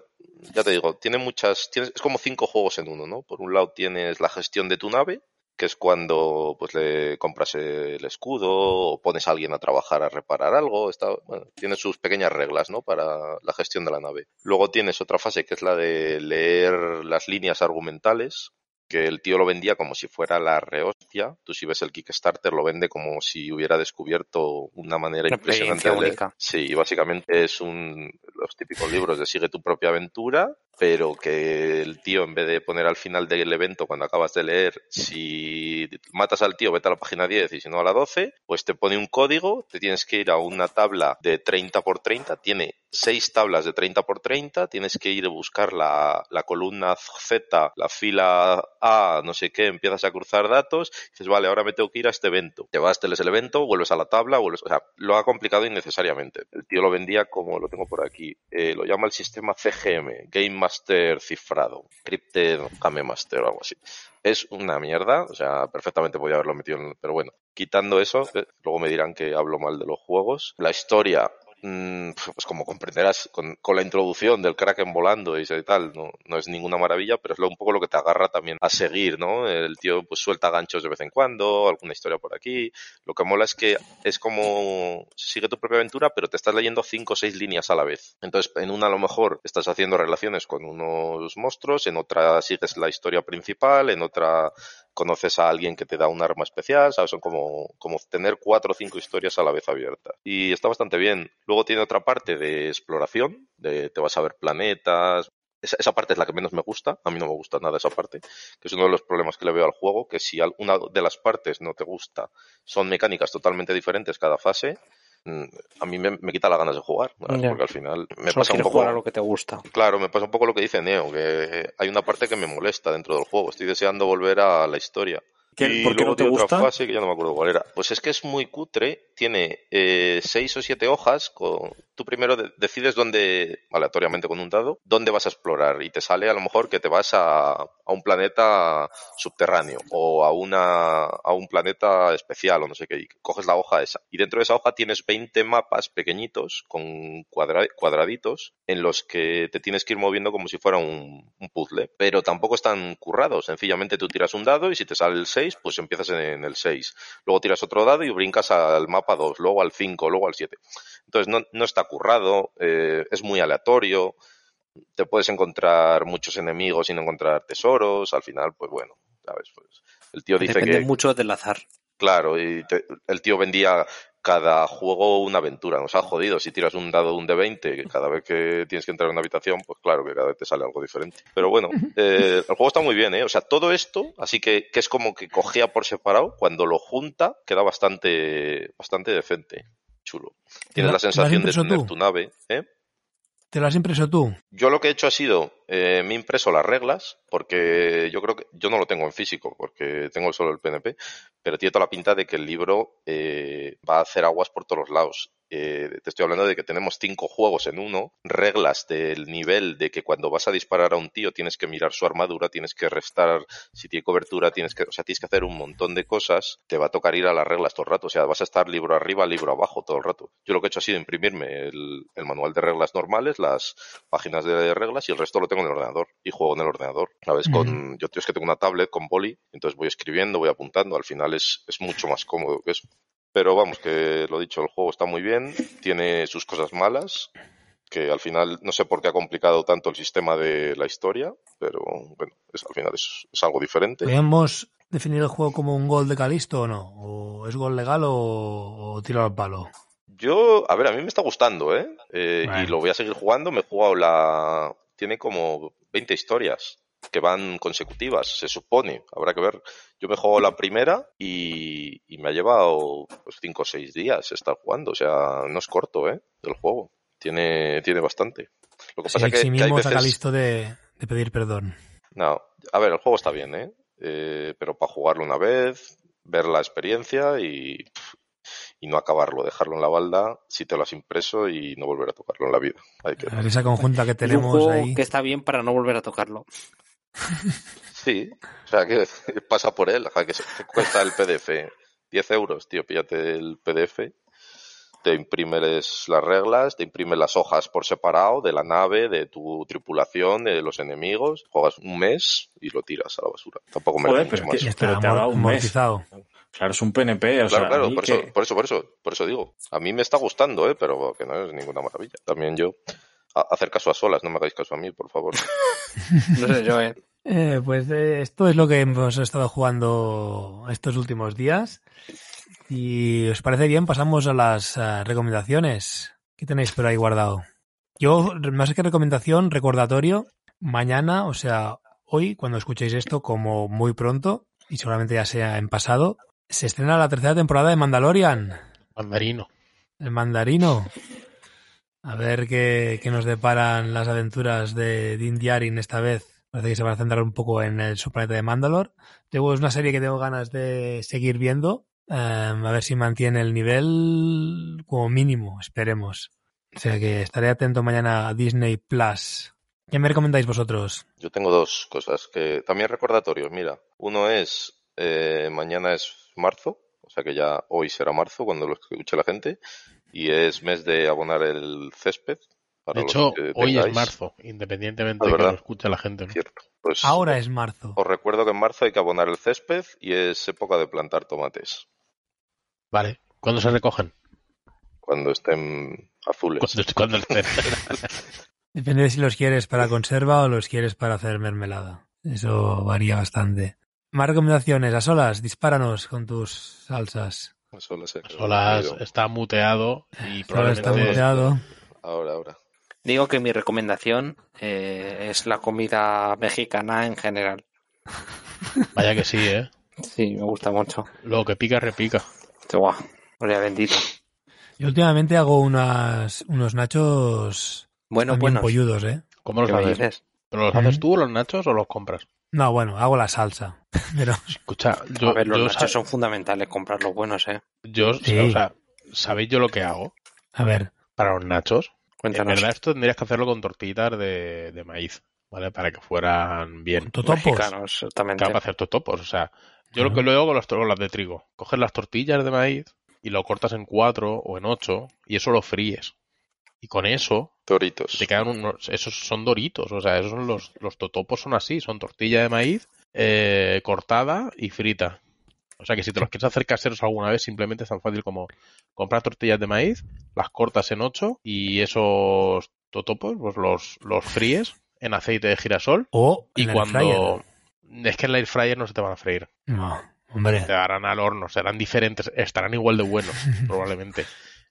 ya te digo, tiene muchas, tienes, es como cinco juegos en uno, ¿no? Por un lado tienes la gestión de tu nave, que es cuando pues le compras el escudo o pones a alguien a trabajar a reparar algo. Está, bueno, tiene sus pequeñas reglas, ¿no? Para la gestión de la nave. Luego tienes otra fase que es la de leer las líneas argumentales, que el tío lo vendía como si fuera la rehostia. Tú si ves el Kickstarter lo vende como si hubiera descubierto una manera Una impresionante de. Sí, básicamente es un los típicos libros de sigue tu propia aventura, pero que el tío en vez de poner al final del evento cuando acabas de leer si matas al tío vete a la página 10 y si no a la 12, pues te pone un código, te tienes que ir a una tabla de 30 por 30, tiene seis tablas de 30 por 30, tienes que ir a buscar la, la columna Z, la fila A, no sé qué, empiezas a cruzar datos, dices, vale, ahora me tengo que ir a este evento. Te vas, te lees el evento, vuelves a la tabla, vuelves, o sea, lo ha complicado innecesariamente. El tío lo vendía como lo tengo por aquí, eh, lo llama el sistema CGM, Game Master cifrado, Crypted Game Master o algo así. Es una mierda, o sea, perfectamente podía haberlo metido en, pero bueno, quitando eso, eh, luego me dirán que hablo mal de los juegos. La historia pues como comprenderás, con, con la introducción del Kraken volando y tal, no, no es ninguna maravilla, pero es lo, un poco lo que te agarra también a seguir, ¿no? El tío pues suelta ganchos de vez en cuando, alguna historia por aquí. Lo que mola es que es como sigue tu propia aventura, pero te estás leyendo cinco o seis líneas a la vez. Entonces, en una a lo mejor estás haciendo relaciones con unos monstruos, en otra sigues la historia principal, en otra conoces a alguien que te da un arma especial, ¿sabes? Son como, como tener cuatro o cinco historias a la vez abiertas. Y está bastante bien. Luego tiene otra parte de exploración, de te vas a ver planetas. Esa, esa parte es la que menos me gusta, a mí no me gusta nada esa parte, que es uno de los problemas que le veo al juego, que si una de las partes no te gusta, son mecánicas totalmente diferentes cada fase, a mí me, me quita las ganas de jugar, porque al final me Solo pasa un poco... jugar a lo que te gusta. Claro, me pasa un poco lo que dice Neo, que hay una parte que me molesta dentro del juego. Estoy deseando volver a la historia. ¿Qué- y por qué luego no te tiene gusta? otra fase que ya no me acuerdo cuál era. Pues es que es muy cutre. Tiene eh, seis o siete hojas. Con... Tú primero de- decides dónde, aleatoriamente con un dado, dónde vas a explorar. Y te sale a lo mejor que te vas a, a un planeta subterráneo o a, una, a un planeta especial o no sé qué. Y coges la hoja esa. Y dentro de esa hoja tienes 20 mapas pequeñitos con cuadra- cuadraditos en los que te tienes que ir moviendo como si fuera un, un puzzle. Pero tampoco están currados. Sencillamente tú tiras un dado y si te sale el 6, pues empiezas en el 6. Luego tiras otro dado y brincas al mapa 2, luego al 5, luego al 7. Entonces no, no está currado, eh, es muy aleatorio. Te puedes encontrar muchos enemigos sin encontrar tesoros. Al final, pues bueno, ¿sabes? Pues el tío dice Depende que. mucho del azar. Claro, y te- el tío vendía cada juego una aventura. Nos ha jodido. Si tiras un dado de un de 20, que cada vez que tienes que entrar en una habitación, pues claro que cada vez te sale algo diferente. Pero bueno, eh, el juego está muy bien, ¿eh? O sea, todo esto, así que, que es como que cogía por separado, cuando lo junta, queda bastante, bastante decente. Chulo. Tienes la- sensación de tener tú? tu nave, ¿eh? ¿Te lo has impreso tú? Yo lo que he hecho ha sido, eh, me he impreso las reglas, porque yo creo que, yo no lo tengo en físico, porque tengo solo el PNP, pero tiene toda la pinta de que el libro eh, va a hacer aguas por todos lados. Eh, te estoy hablando de que tenemos cinco juegos en uno, reglas del nivel de que cuando vas a disparar a un tío tienes que mirar su armadura, tienes que restar si tiene cobertura, tienes que, o sea, tienes que hacer un montón de cosas, te va a tocar ir a las reglas todo el rato, o sea, vas a estar libro arriba, libro abajo todo el rato. Yo lo que he hecho ha sido imprimirme el, el manual de reglas normales, las páginas de reglas y el resto lo tengo en el ordenador y juego en el ordenador. ¿Sabes? Con, yo es que tengo una tablet con boli, entonces voy escribiendo, voy apuntando, al final es, es mucho más cómodo que eso. Pero vamos, que lo dicho, el juego está muy bien, tiene sus cosas malas, que al final no sé por qué ha complicado tanto el sistema de la historia, pero bueno, es, al final es, es algo diferente. ¿Podríamos definir el juego como un gol de Calisto o no? ¿O es gol legal o, o tiro al palo? Yo, a ver, a mí me está gustando, ¿eh? Eh, Y lo voy a seguir jugando. Me he jugado la. Tiene como 20 historias que van consecutivas, se supone. Habrá que ver. Yo me jugado la primera y, y me ha llevado pues 5 o 6 días estar jugando. O sea, no es corto, ¿eh? El juego. Tiene, tiene bastante. Lo que Si pasa que, que hay veces. a Calisto de, de pedir perdón. No, a ver, el juego está bien, ¿eh? Eh, pero para jugarlo una vez, ver la experiencia y, pff, y no acabarlo, dejarlo en la balda si te lo has impreso y no volver a tocarlo en la vida. Hay que... Esa conjunta que Es un tenemos juego ahí. que está bien para no volver a tocarlo. Sí, o sea, que pasa por él, ja, que se- te cuesta el PDF 10 euros, tío, píllate el PDF, te imprimes las reglas, te imprimes las hojas por separado de la nave, de tu tripulación, de los enemigos, juegas un mes y lo tiras a la basura. Tampoco me Joder, pero más. Que- pero te ha dado un mes. Claro, es un PNP, o Claro, sea, claro, por que- eso, por eso, por eso, por eso digo. A mí me está gustando, ¿eh? pero que no es ninguna maravilla. También yo, hacer caso a solas, no me hagáis caso a mí, por favor. No sé yo, ¿eh? Eh, pues eh, esto es lo que hemos estado jugando estos últimos días. Y os parece bien, pasamos a las eh, recomendaciones. ¿Qué tenéis por ahí guardado? Yo, más que recomendación, recordatorio, mañana, o sea, hoy, cuando escuchéis esto, como muy pronto, y seguramente ya sea en pasado, se estrena la tercera temporada de Mandalorian. Mandarino. El mandarino. A ver qué, qué nos deparan las aventuras de Din Djarin esta vez. Parece que se van a centrar un poco en el subplaneta de Mandalor. Luego es una serie que tengo ganas de seguir viendo. eh, a ver si mantiene el nivel como mínimo, esperemos. O sea que estaré atento mañana a Disney Plus. ¿Qué me recomendáis vosotros? Yo tengo dos cosas que también recordatorios, mira. Uno es, eh, mañana es marzo, o sea que ya hoy será marzo cuando lo escuche la gente. Y es mes de abonar el césped. Para De hecho, hoy es marzo, independientemente Ah, de que lo escuche la gente. ¿no? Cierto. Pues Ahora es marzo. os recuerdo que en marzo hay que abonar el césped y es época de plantar tomates. Vale. ¿Cuándo se recogen? Cuando estén azules. Cuando, cuando estén. Depende de si los quieres para conserva o los quieres para hacer mermelada. Eso varía bastante. Más recomendaciones. A solas, dispáranos con tus salsas. Solas está muteado y Ahora está probablemente muteado. Ahora, ahora. Digo que mi recomendación eh, es la comida mexicana en general. Vaya que sí, ¿eh? Sí, me gusta mucho. Lo que pica, repica. Guau, gloria bendita. Yo últimamente hago unas, unos nachos Bueno, también bueno. polludos, ¿eh? ¿Cómo los ¿Qué me haces? ¿Pero los haces tú los nachos o los compras? No, bueno, hago la salsa. Pero Escucha, yo, a ver, los yo nachos son fundamentales, comprar los buenos, ¿eh? yo- Sí. o sea, ¿sabéis yo lo que hago a ver, para los nachos? En Cuéntanos. verdad esto tendrías que hacerlo con tortillitas de, de maíz, ¿vale? Para que fueran bien. totopos. Mexicanos, exactamente. Claro, para hacer totopos. O sea, yo lo Ajá. que lo hago con las, con las de trigo. Coges las tortillas de maíz y lo cortas en cuatro o en ocho y eso lo fríes. Y con eso Toritos. te quedan unos... Esos son doritos. O sea, esos son los, los totopos son así. Son tortilla de maíz eh, cortada y frita. O sea que si te los quieres hacer caseros alguna vez, simplemente es tan fácil como comprar tortillas de maíz, las cortas en ocho y esos totopos pues los, los fríes en aceite de girasol o y en el air fryer. cuando... Es que en el air fryer no se te van a freír. No, hombre. Te darán al horno, serán diferentes, estarán igual de buenos, probablemente.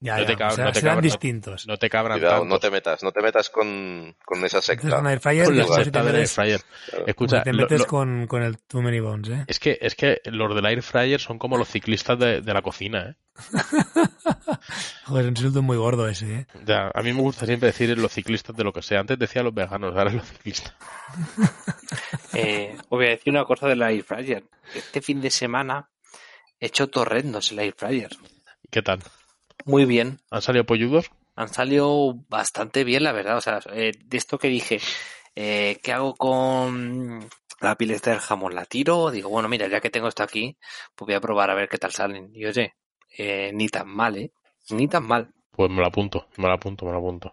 Ya, no ya, te cab- o sea, no te serán cabran- distintos. No te cabran Cuidado, tantos. no te metas, no te metas con, con esa secta. con air fryer Con la secta te del air metes, fryer. Claro. Escucha, te metes lo- con, con el Too Many Bones, ¿eh? es que es que los del air fryer son como los ciclistas de, de la cocina, ¿eh? Joder, un insulto muy gordo ese, ¿eh? Ya, a mí me gusta siempre decir los ciclistas de lo que sea. Antes decía los veganos, ahora los ciclistas. Eh, os voy a decir una cosa del air fryer. Este fin de semana he hecho torrendos el air fryer. ¿Qué tal? Muy bien. ¿Han salido polludos? Han salido bastante bien, la verdad. O sea, eh, de esto que dije, eh, ¿qué hago con la pileta del jamón? ¿La tiro? Digo, bueno, mira, ya que tengo esto aquí, pues voy a probar a ver qué tal salen. Y oye, eh, ni tan mal, ¿eh? Ni tan mal. Pues me lo apunto, me lo apunto, me lo apunto.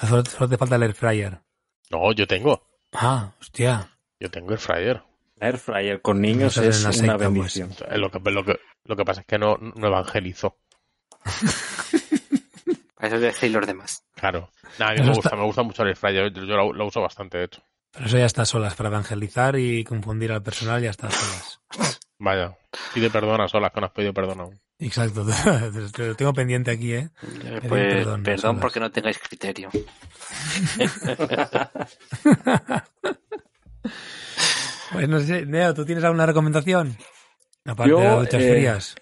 Solo, solo te falta el air fryer. No, yo tengo. Ah, hostia. Yo tengo air fryer. Air fryer con niños en es una secta, pues. bendición. Eh, Lo que, lo que, lo que pasa es que no, no evangelizo. Para eso dejéis los demás. Claro. Nah, a mí me está- gusta, me gusta mucho el air fryer. Yo, yo lo, lo uso bastante, de hecho. Pero eso ya está solas, para evangelizar y confundir al personal ya está solas. Vaya. Pide perdón a solas, que no has pedido perdón aún. Exacto, te lo tengo pendiente aquí, ¿eh? Eh, Pues, perdón, perdón, porque no tengáis criterio. Pues no sé, Neo, ¿tú tienes alguna recomendación? Aparte Yo, de las duchas eh, frías.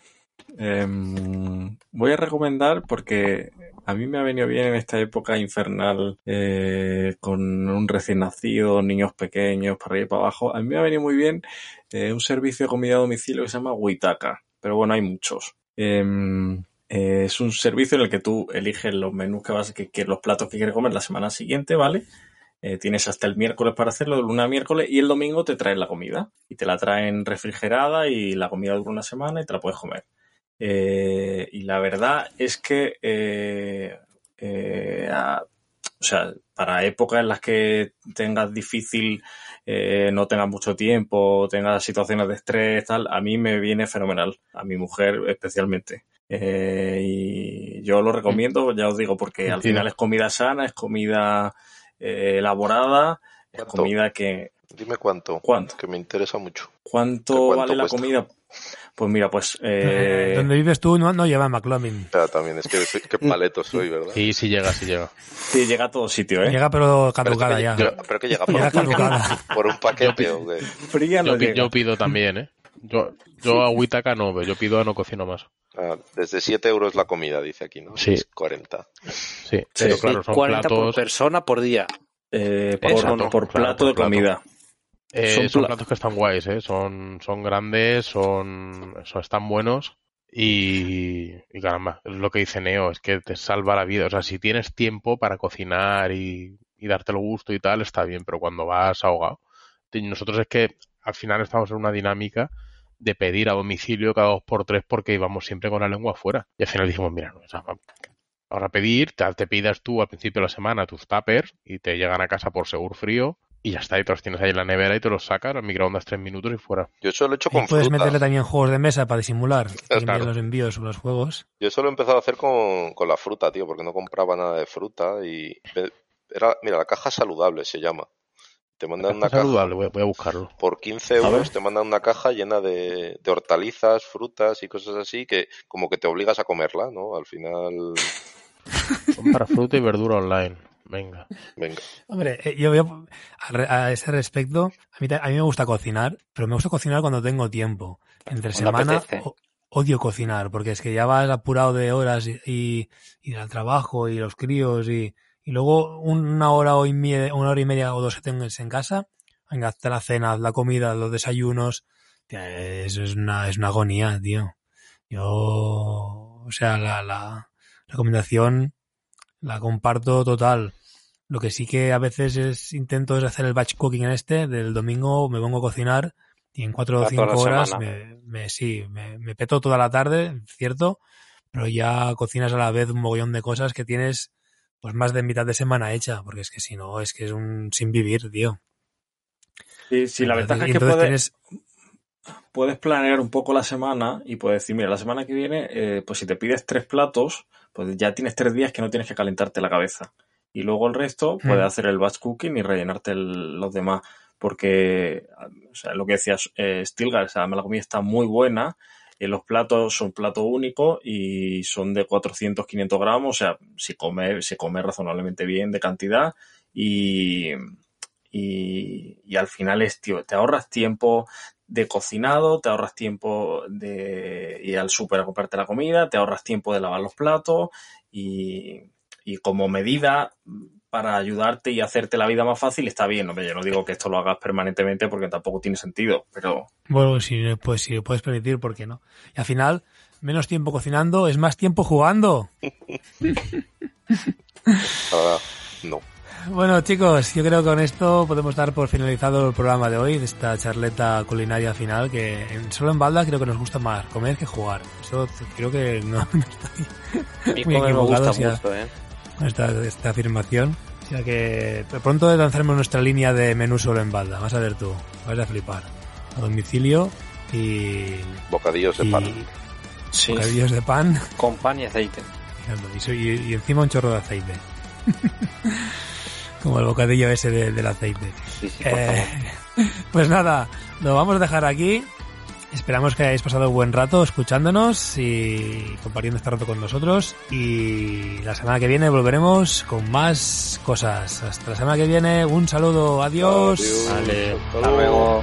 Em, voy a recomendar porque a mí me ha venido bien en esta época infernal eh, con un recién nacido, niños pequeños, para arriba y para abajo. A mí me ha venido muy bien eh, un servicio de comida a domicilio que se llama Witaka, pero bueno, hay muchos. Em, eh, es un servicio en el que tú eliges los menús que vas, que, que los platos que quieres comer la semana siguiente, ¿vale? Eh, tienes hasta el miércoles para hacerlo, de lunes a miércoles, y el domingo te traen la comida. Y te la traen refrigerada y la comida dura una semana y te la puedes comer. Eh, y la verdad es que, eh, eh, a- o sea, para épocas en las que tengas difícil, eh, no tengas mucho tiempo, tengas situaciones de estrés, tal, a mí me viene fenomenal, a mi mujer especialmente. Eh, y yo lo recomiendo, ya os digo, porque al final es comida sana, es comida eh, elaborada, es comida que... Dime cuánto, ¿Cuánto? que me interesa mucho. ¿Cuánto, ¿Qué cuánto vale la comida? Pues mira, pues... eh, Donde vives tú no, no lleva McLovin. O sea, también es que soy- qué paleto soy, ¿verdad? Sí, sí llega, sí llega. Sí, llega a todo sitio, ¿eh? Llega pero Pero, caducada que, ya. llega- pero que llega por, Llega caducada. por un paquete o qué? Fría no Yo, llega. yo pido también, ¿eh? Yo, yo a Witaka no, pero yo pido a no cocino más. Ah, desde 7 euros la comida, dice aquí, ¿no? Sí. Es 40. Sí, pero claro, son 40 por platos, persona por día. Eh, por, Exacto, por claro, plato por de plato. comida. Eh, son son pla- platos que están guays, ¿eh? Son, son grandes, son, son- están buenos y, y caramba, es lo que dice Neo, es que te salva la vida. O sea, si tienes tiempo para cocinar y, y darte el gusto y tal, está bien, pero cuando vas ahogado. Nosotros es que al final estamos en una dinámica de pedir a domicilio cada dos por tres porque íbamos siempre con la lengua afuera. Y al final dijimos, mira, no, o sea, ahora pedir, te, te pidas tú al principio de la semana tus tuppers y te llegan a casa por seguro frío y ya está, y te los tienes ahí en la nevera y te los sacas al microondas tres minutos y fuera. Yo eso lo he hecho Y con puedes fruta. meterle también juegos de mesa para disimular Claro. los envíos o los juegos. Yo eso lo he empezado a hacer con, con la fruta, tío, porque no compraba nada de fruta y... Era, mira, la caja saludable se llama. Te mandan una caja... saludable, voy a, voy a buscarlo. Por 15 A ver. euros te mandan una caja llena de, de hortalizas, frutas y cosas así que como que te obligas a comerla, ¿no? Al final, Compra fruta y verdura online. Venga. venga. Hombre, eh, yo veo a, re- a ese respecto, a mí, a mí me gusta cocinar, pero me gusta cocinar cuando tengo tiempo. Entre Cuando semana o- odio cocinar, porque es que ya vas apurado de horas y, y, y del trabajo y los críos y, y luego una hora o media, una hora y media o dos que tengas en casa, venga, hazte la cena, haz la comida, los desayunos, Tía, eso es una, es una agonía, tío. Yo, o sea, la, la recomendación la comparto total. Lo que sí que a veces es intento es hacer el batch cooking en este, del domingo me pongo a cocinar y en cuatro o cinco horas me, me, sí, me, me peto toda la tarde, cierto, pero ya cocinas a la vez un mogollón de cosas que tienes pues más de mitad de semana hecha, porque es que si no, es que es un sin vivir, tío. Sí, sí, la ventaja Y es que entonces puedes, tienes- puedes planear un poco la semana y puedes decir, mira, la semana que viene, eh, pues si te pides tres platos, pues ya tienes tres días que no tienes que calentarte la cabeza. Y luego el resto puedes Mm. hacer el batch cooking y rellenarte el- los demás. Porque, o sea, lo que decías, eh, Stilgar, o sea, la comida está muy buena. eh, los platos son platos únicos y son de 400, 500 gramos. O sea, si come, se come razonablemente bien de cantidad. Y, y, y al final es, tío, te ahorras tiempo de cocinado, te ahorras tiempo de ir al súper a comprarte la comida, te ahorras tiempo de lavar los platos y, y como medida para ayudarte y hacerte la vida más fácil está bien. Hombre, yo no digo que esto lo hagas permanentemente porque tampoco tiene sentido, pero Bueno, si, pues, si lo puedes permitir, ¿por qué no? Y al final, menos tiempo cocinando es más tiempo jugando. Verdad, no. Bueno, chicos, yo creo que con esto podemos dar por finalizado el programa de hoy, de esta charleta culinaria final, que en- solo en Balda creo que nos gusta más comer que jugar. Eso creo que no, no estoy A mí Muy comer me gusta equivocados ya. mucho, ¿eh? Esta, esta afirmación. O sea que pronto lanzaremos nuestra línea de menú solo en Balda. Vas a ver tú, vas a flipar. A domicilio y, Bocadillos de y pan. Sí, bocadillos de pan con pan y aceite. y, so- y- y encima un chorro de aceite. Como el bocadillo ese de- del aceite. Sí, sí, por Eh, pues nada, lo vamos a dejar aquí. Esperamos que hayáis pasado un buen rato escuchándonos y compartiendo este rato con nosotros. Y la semana que viene volveremos con más cosas. Hasta la semana que viene, un saludo, adiós. Adiós. Vale, Hasta luego.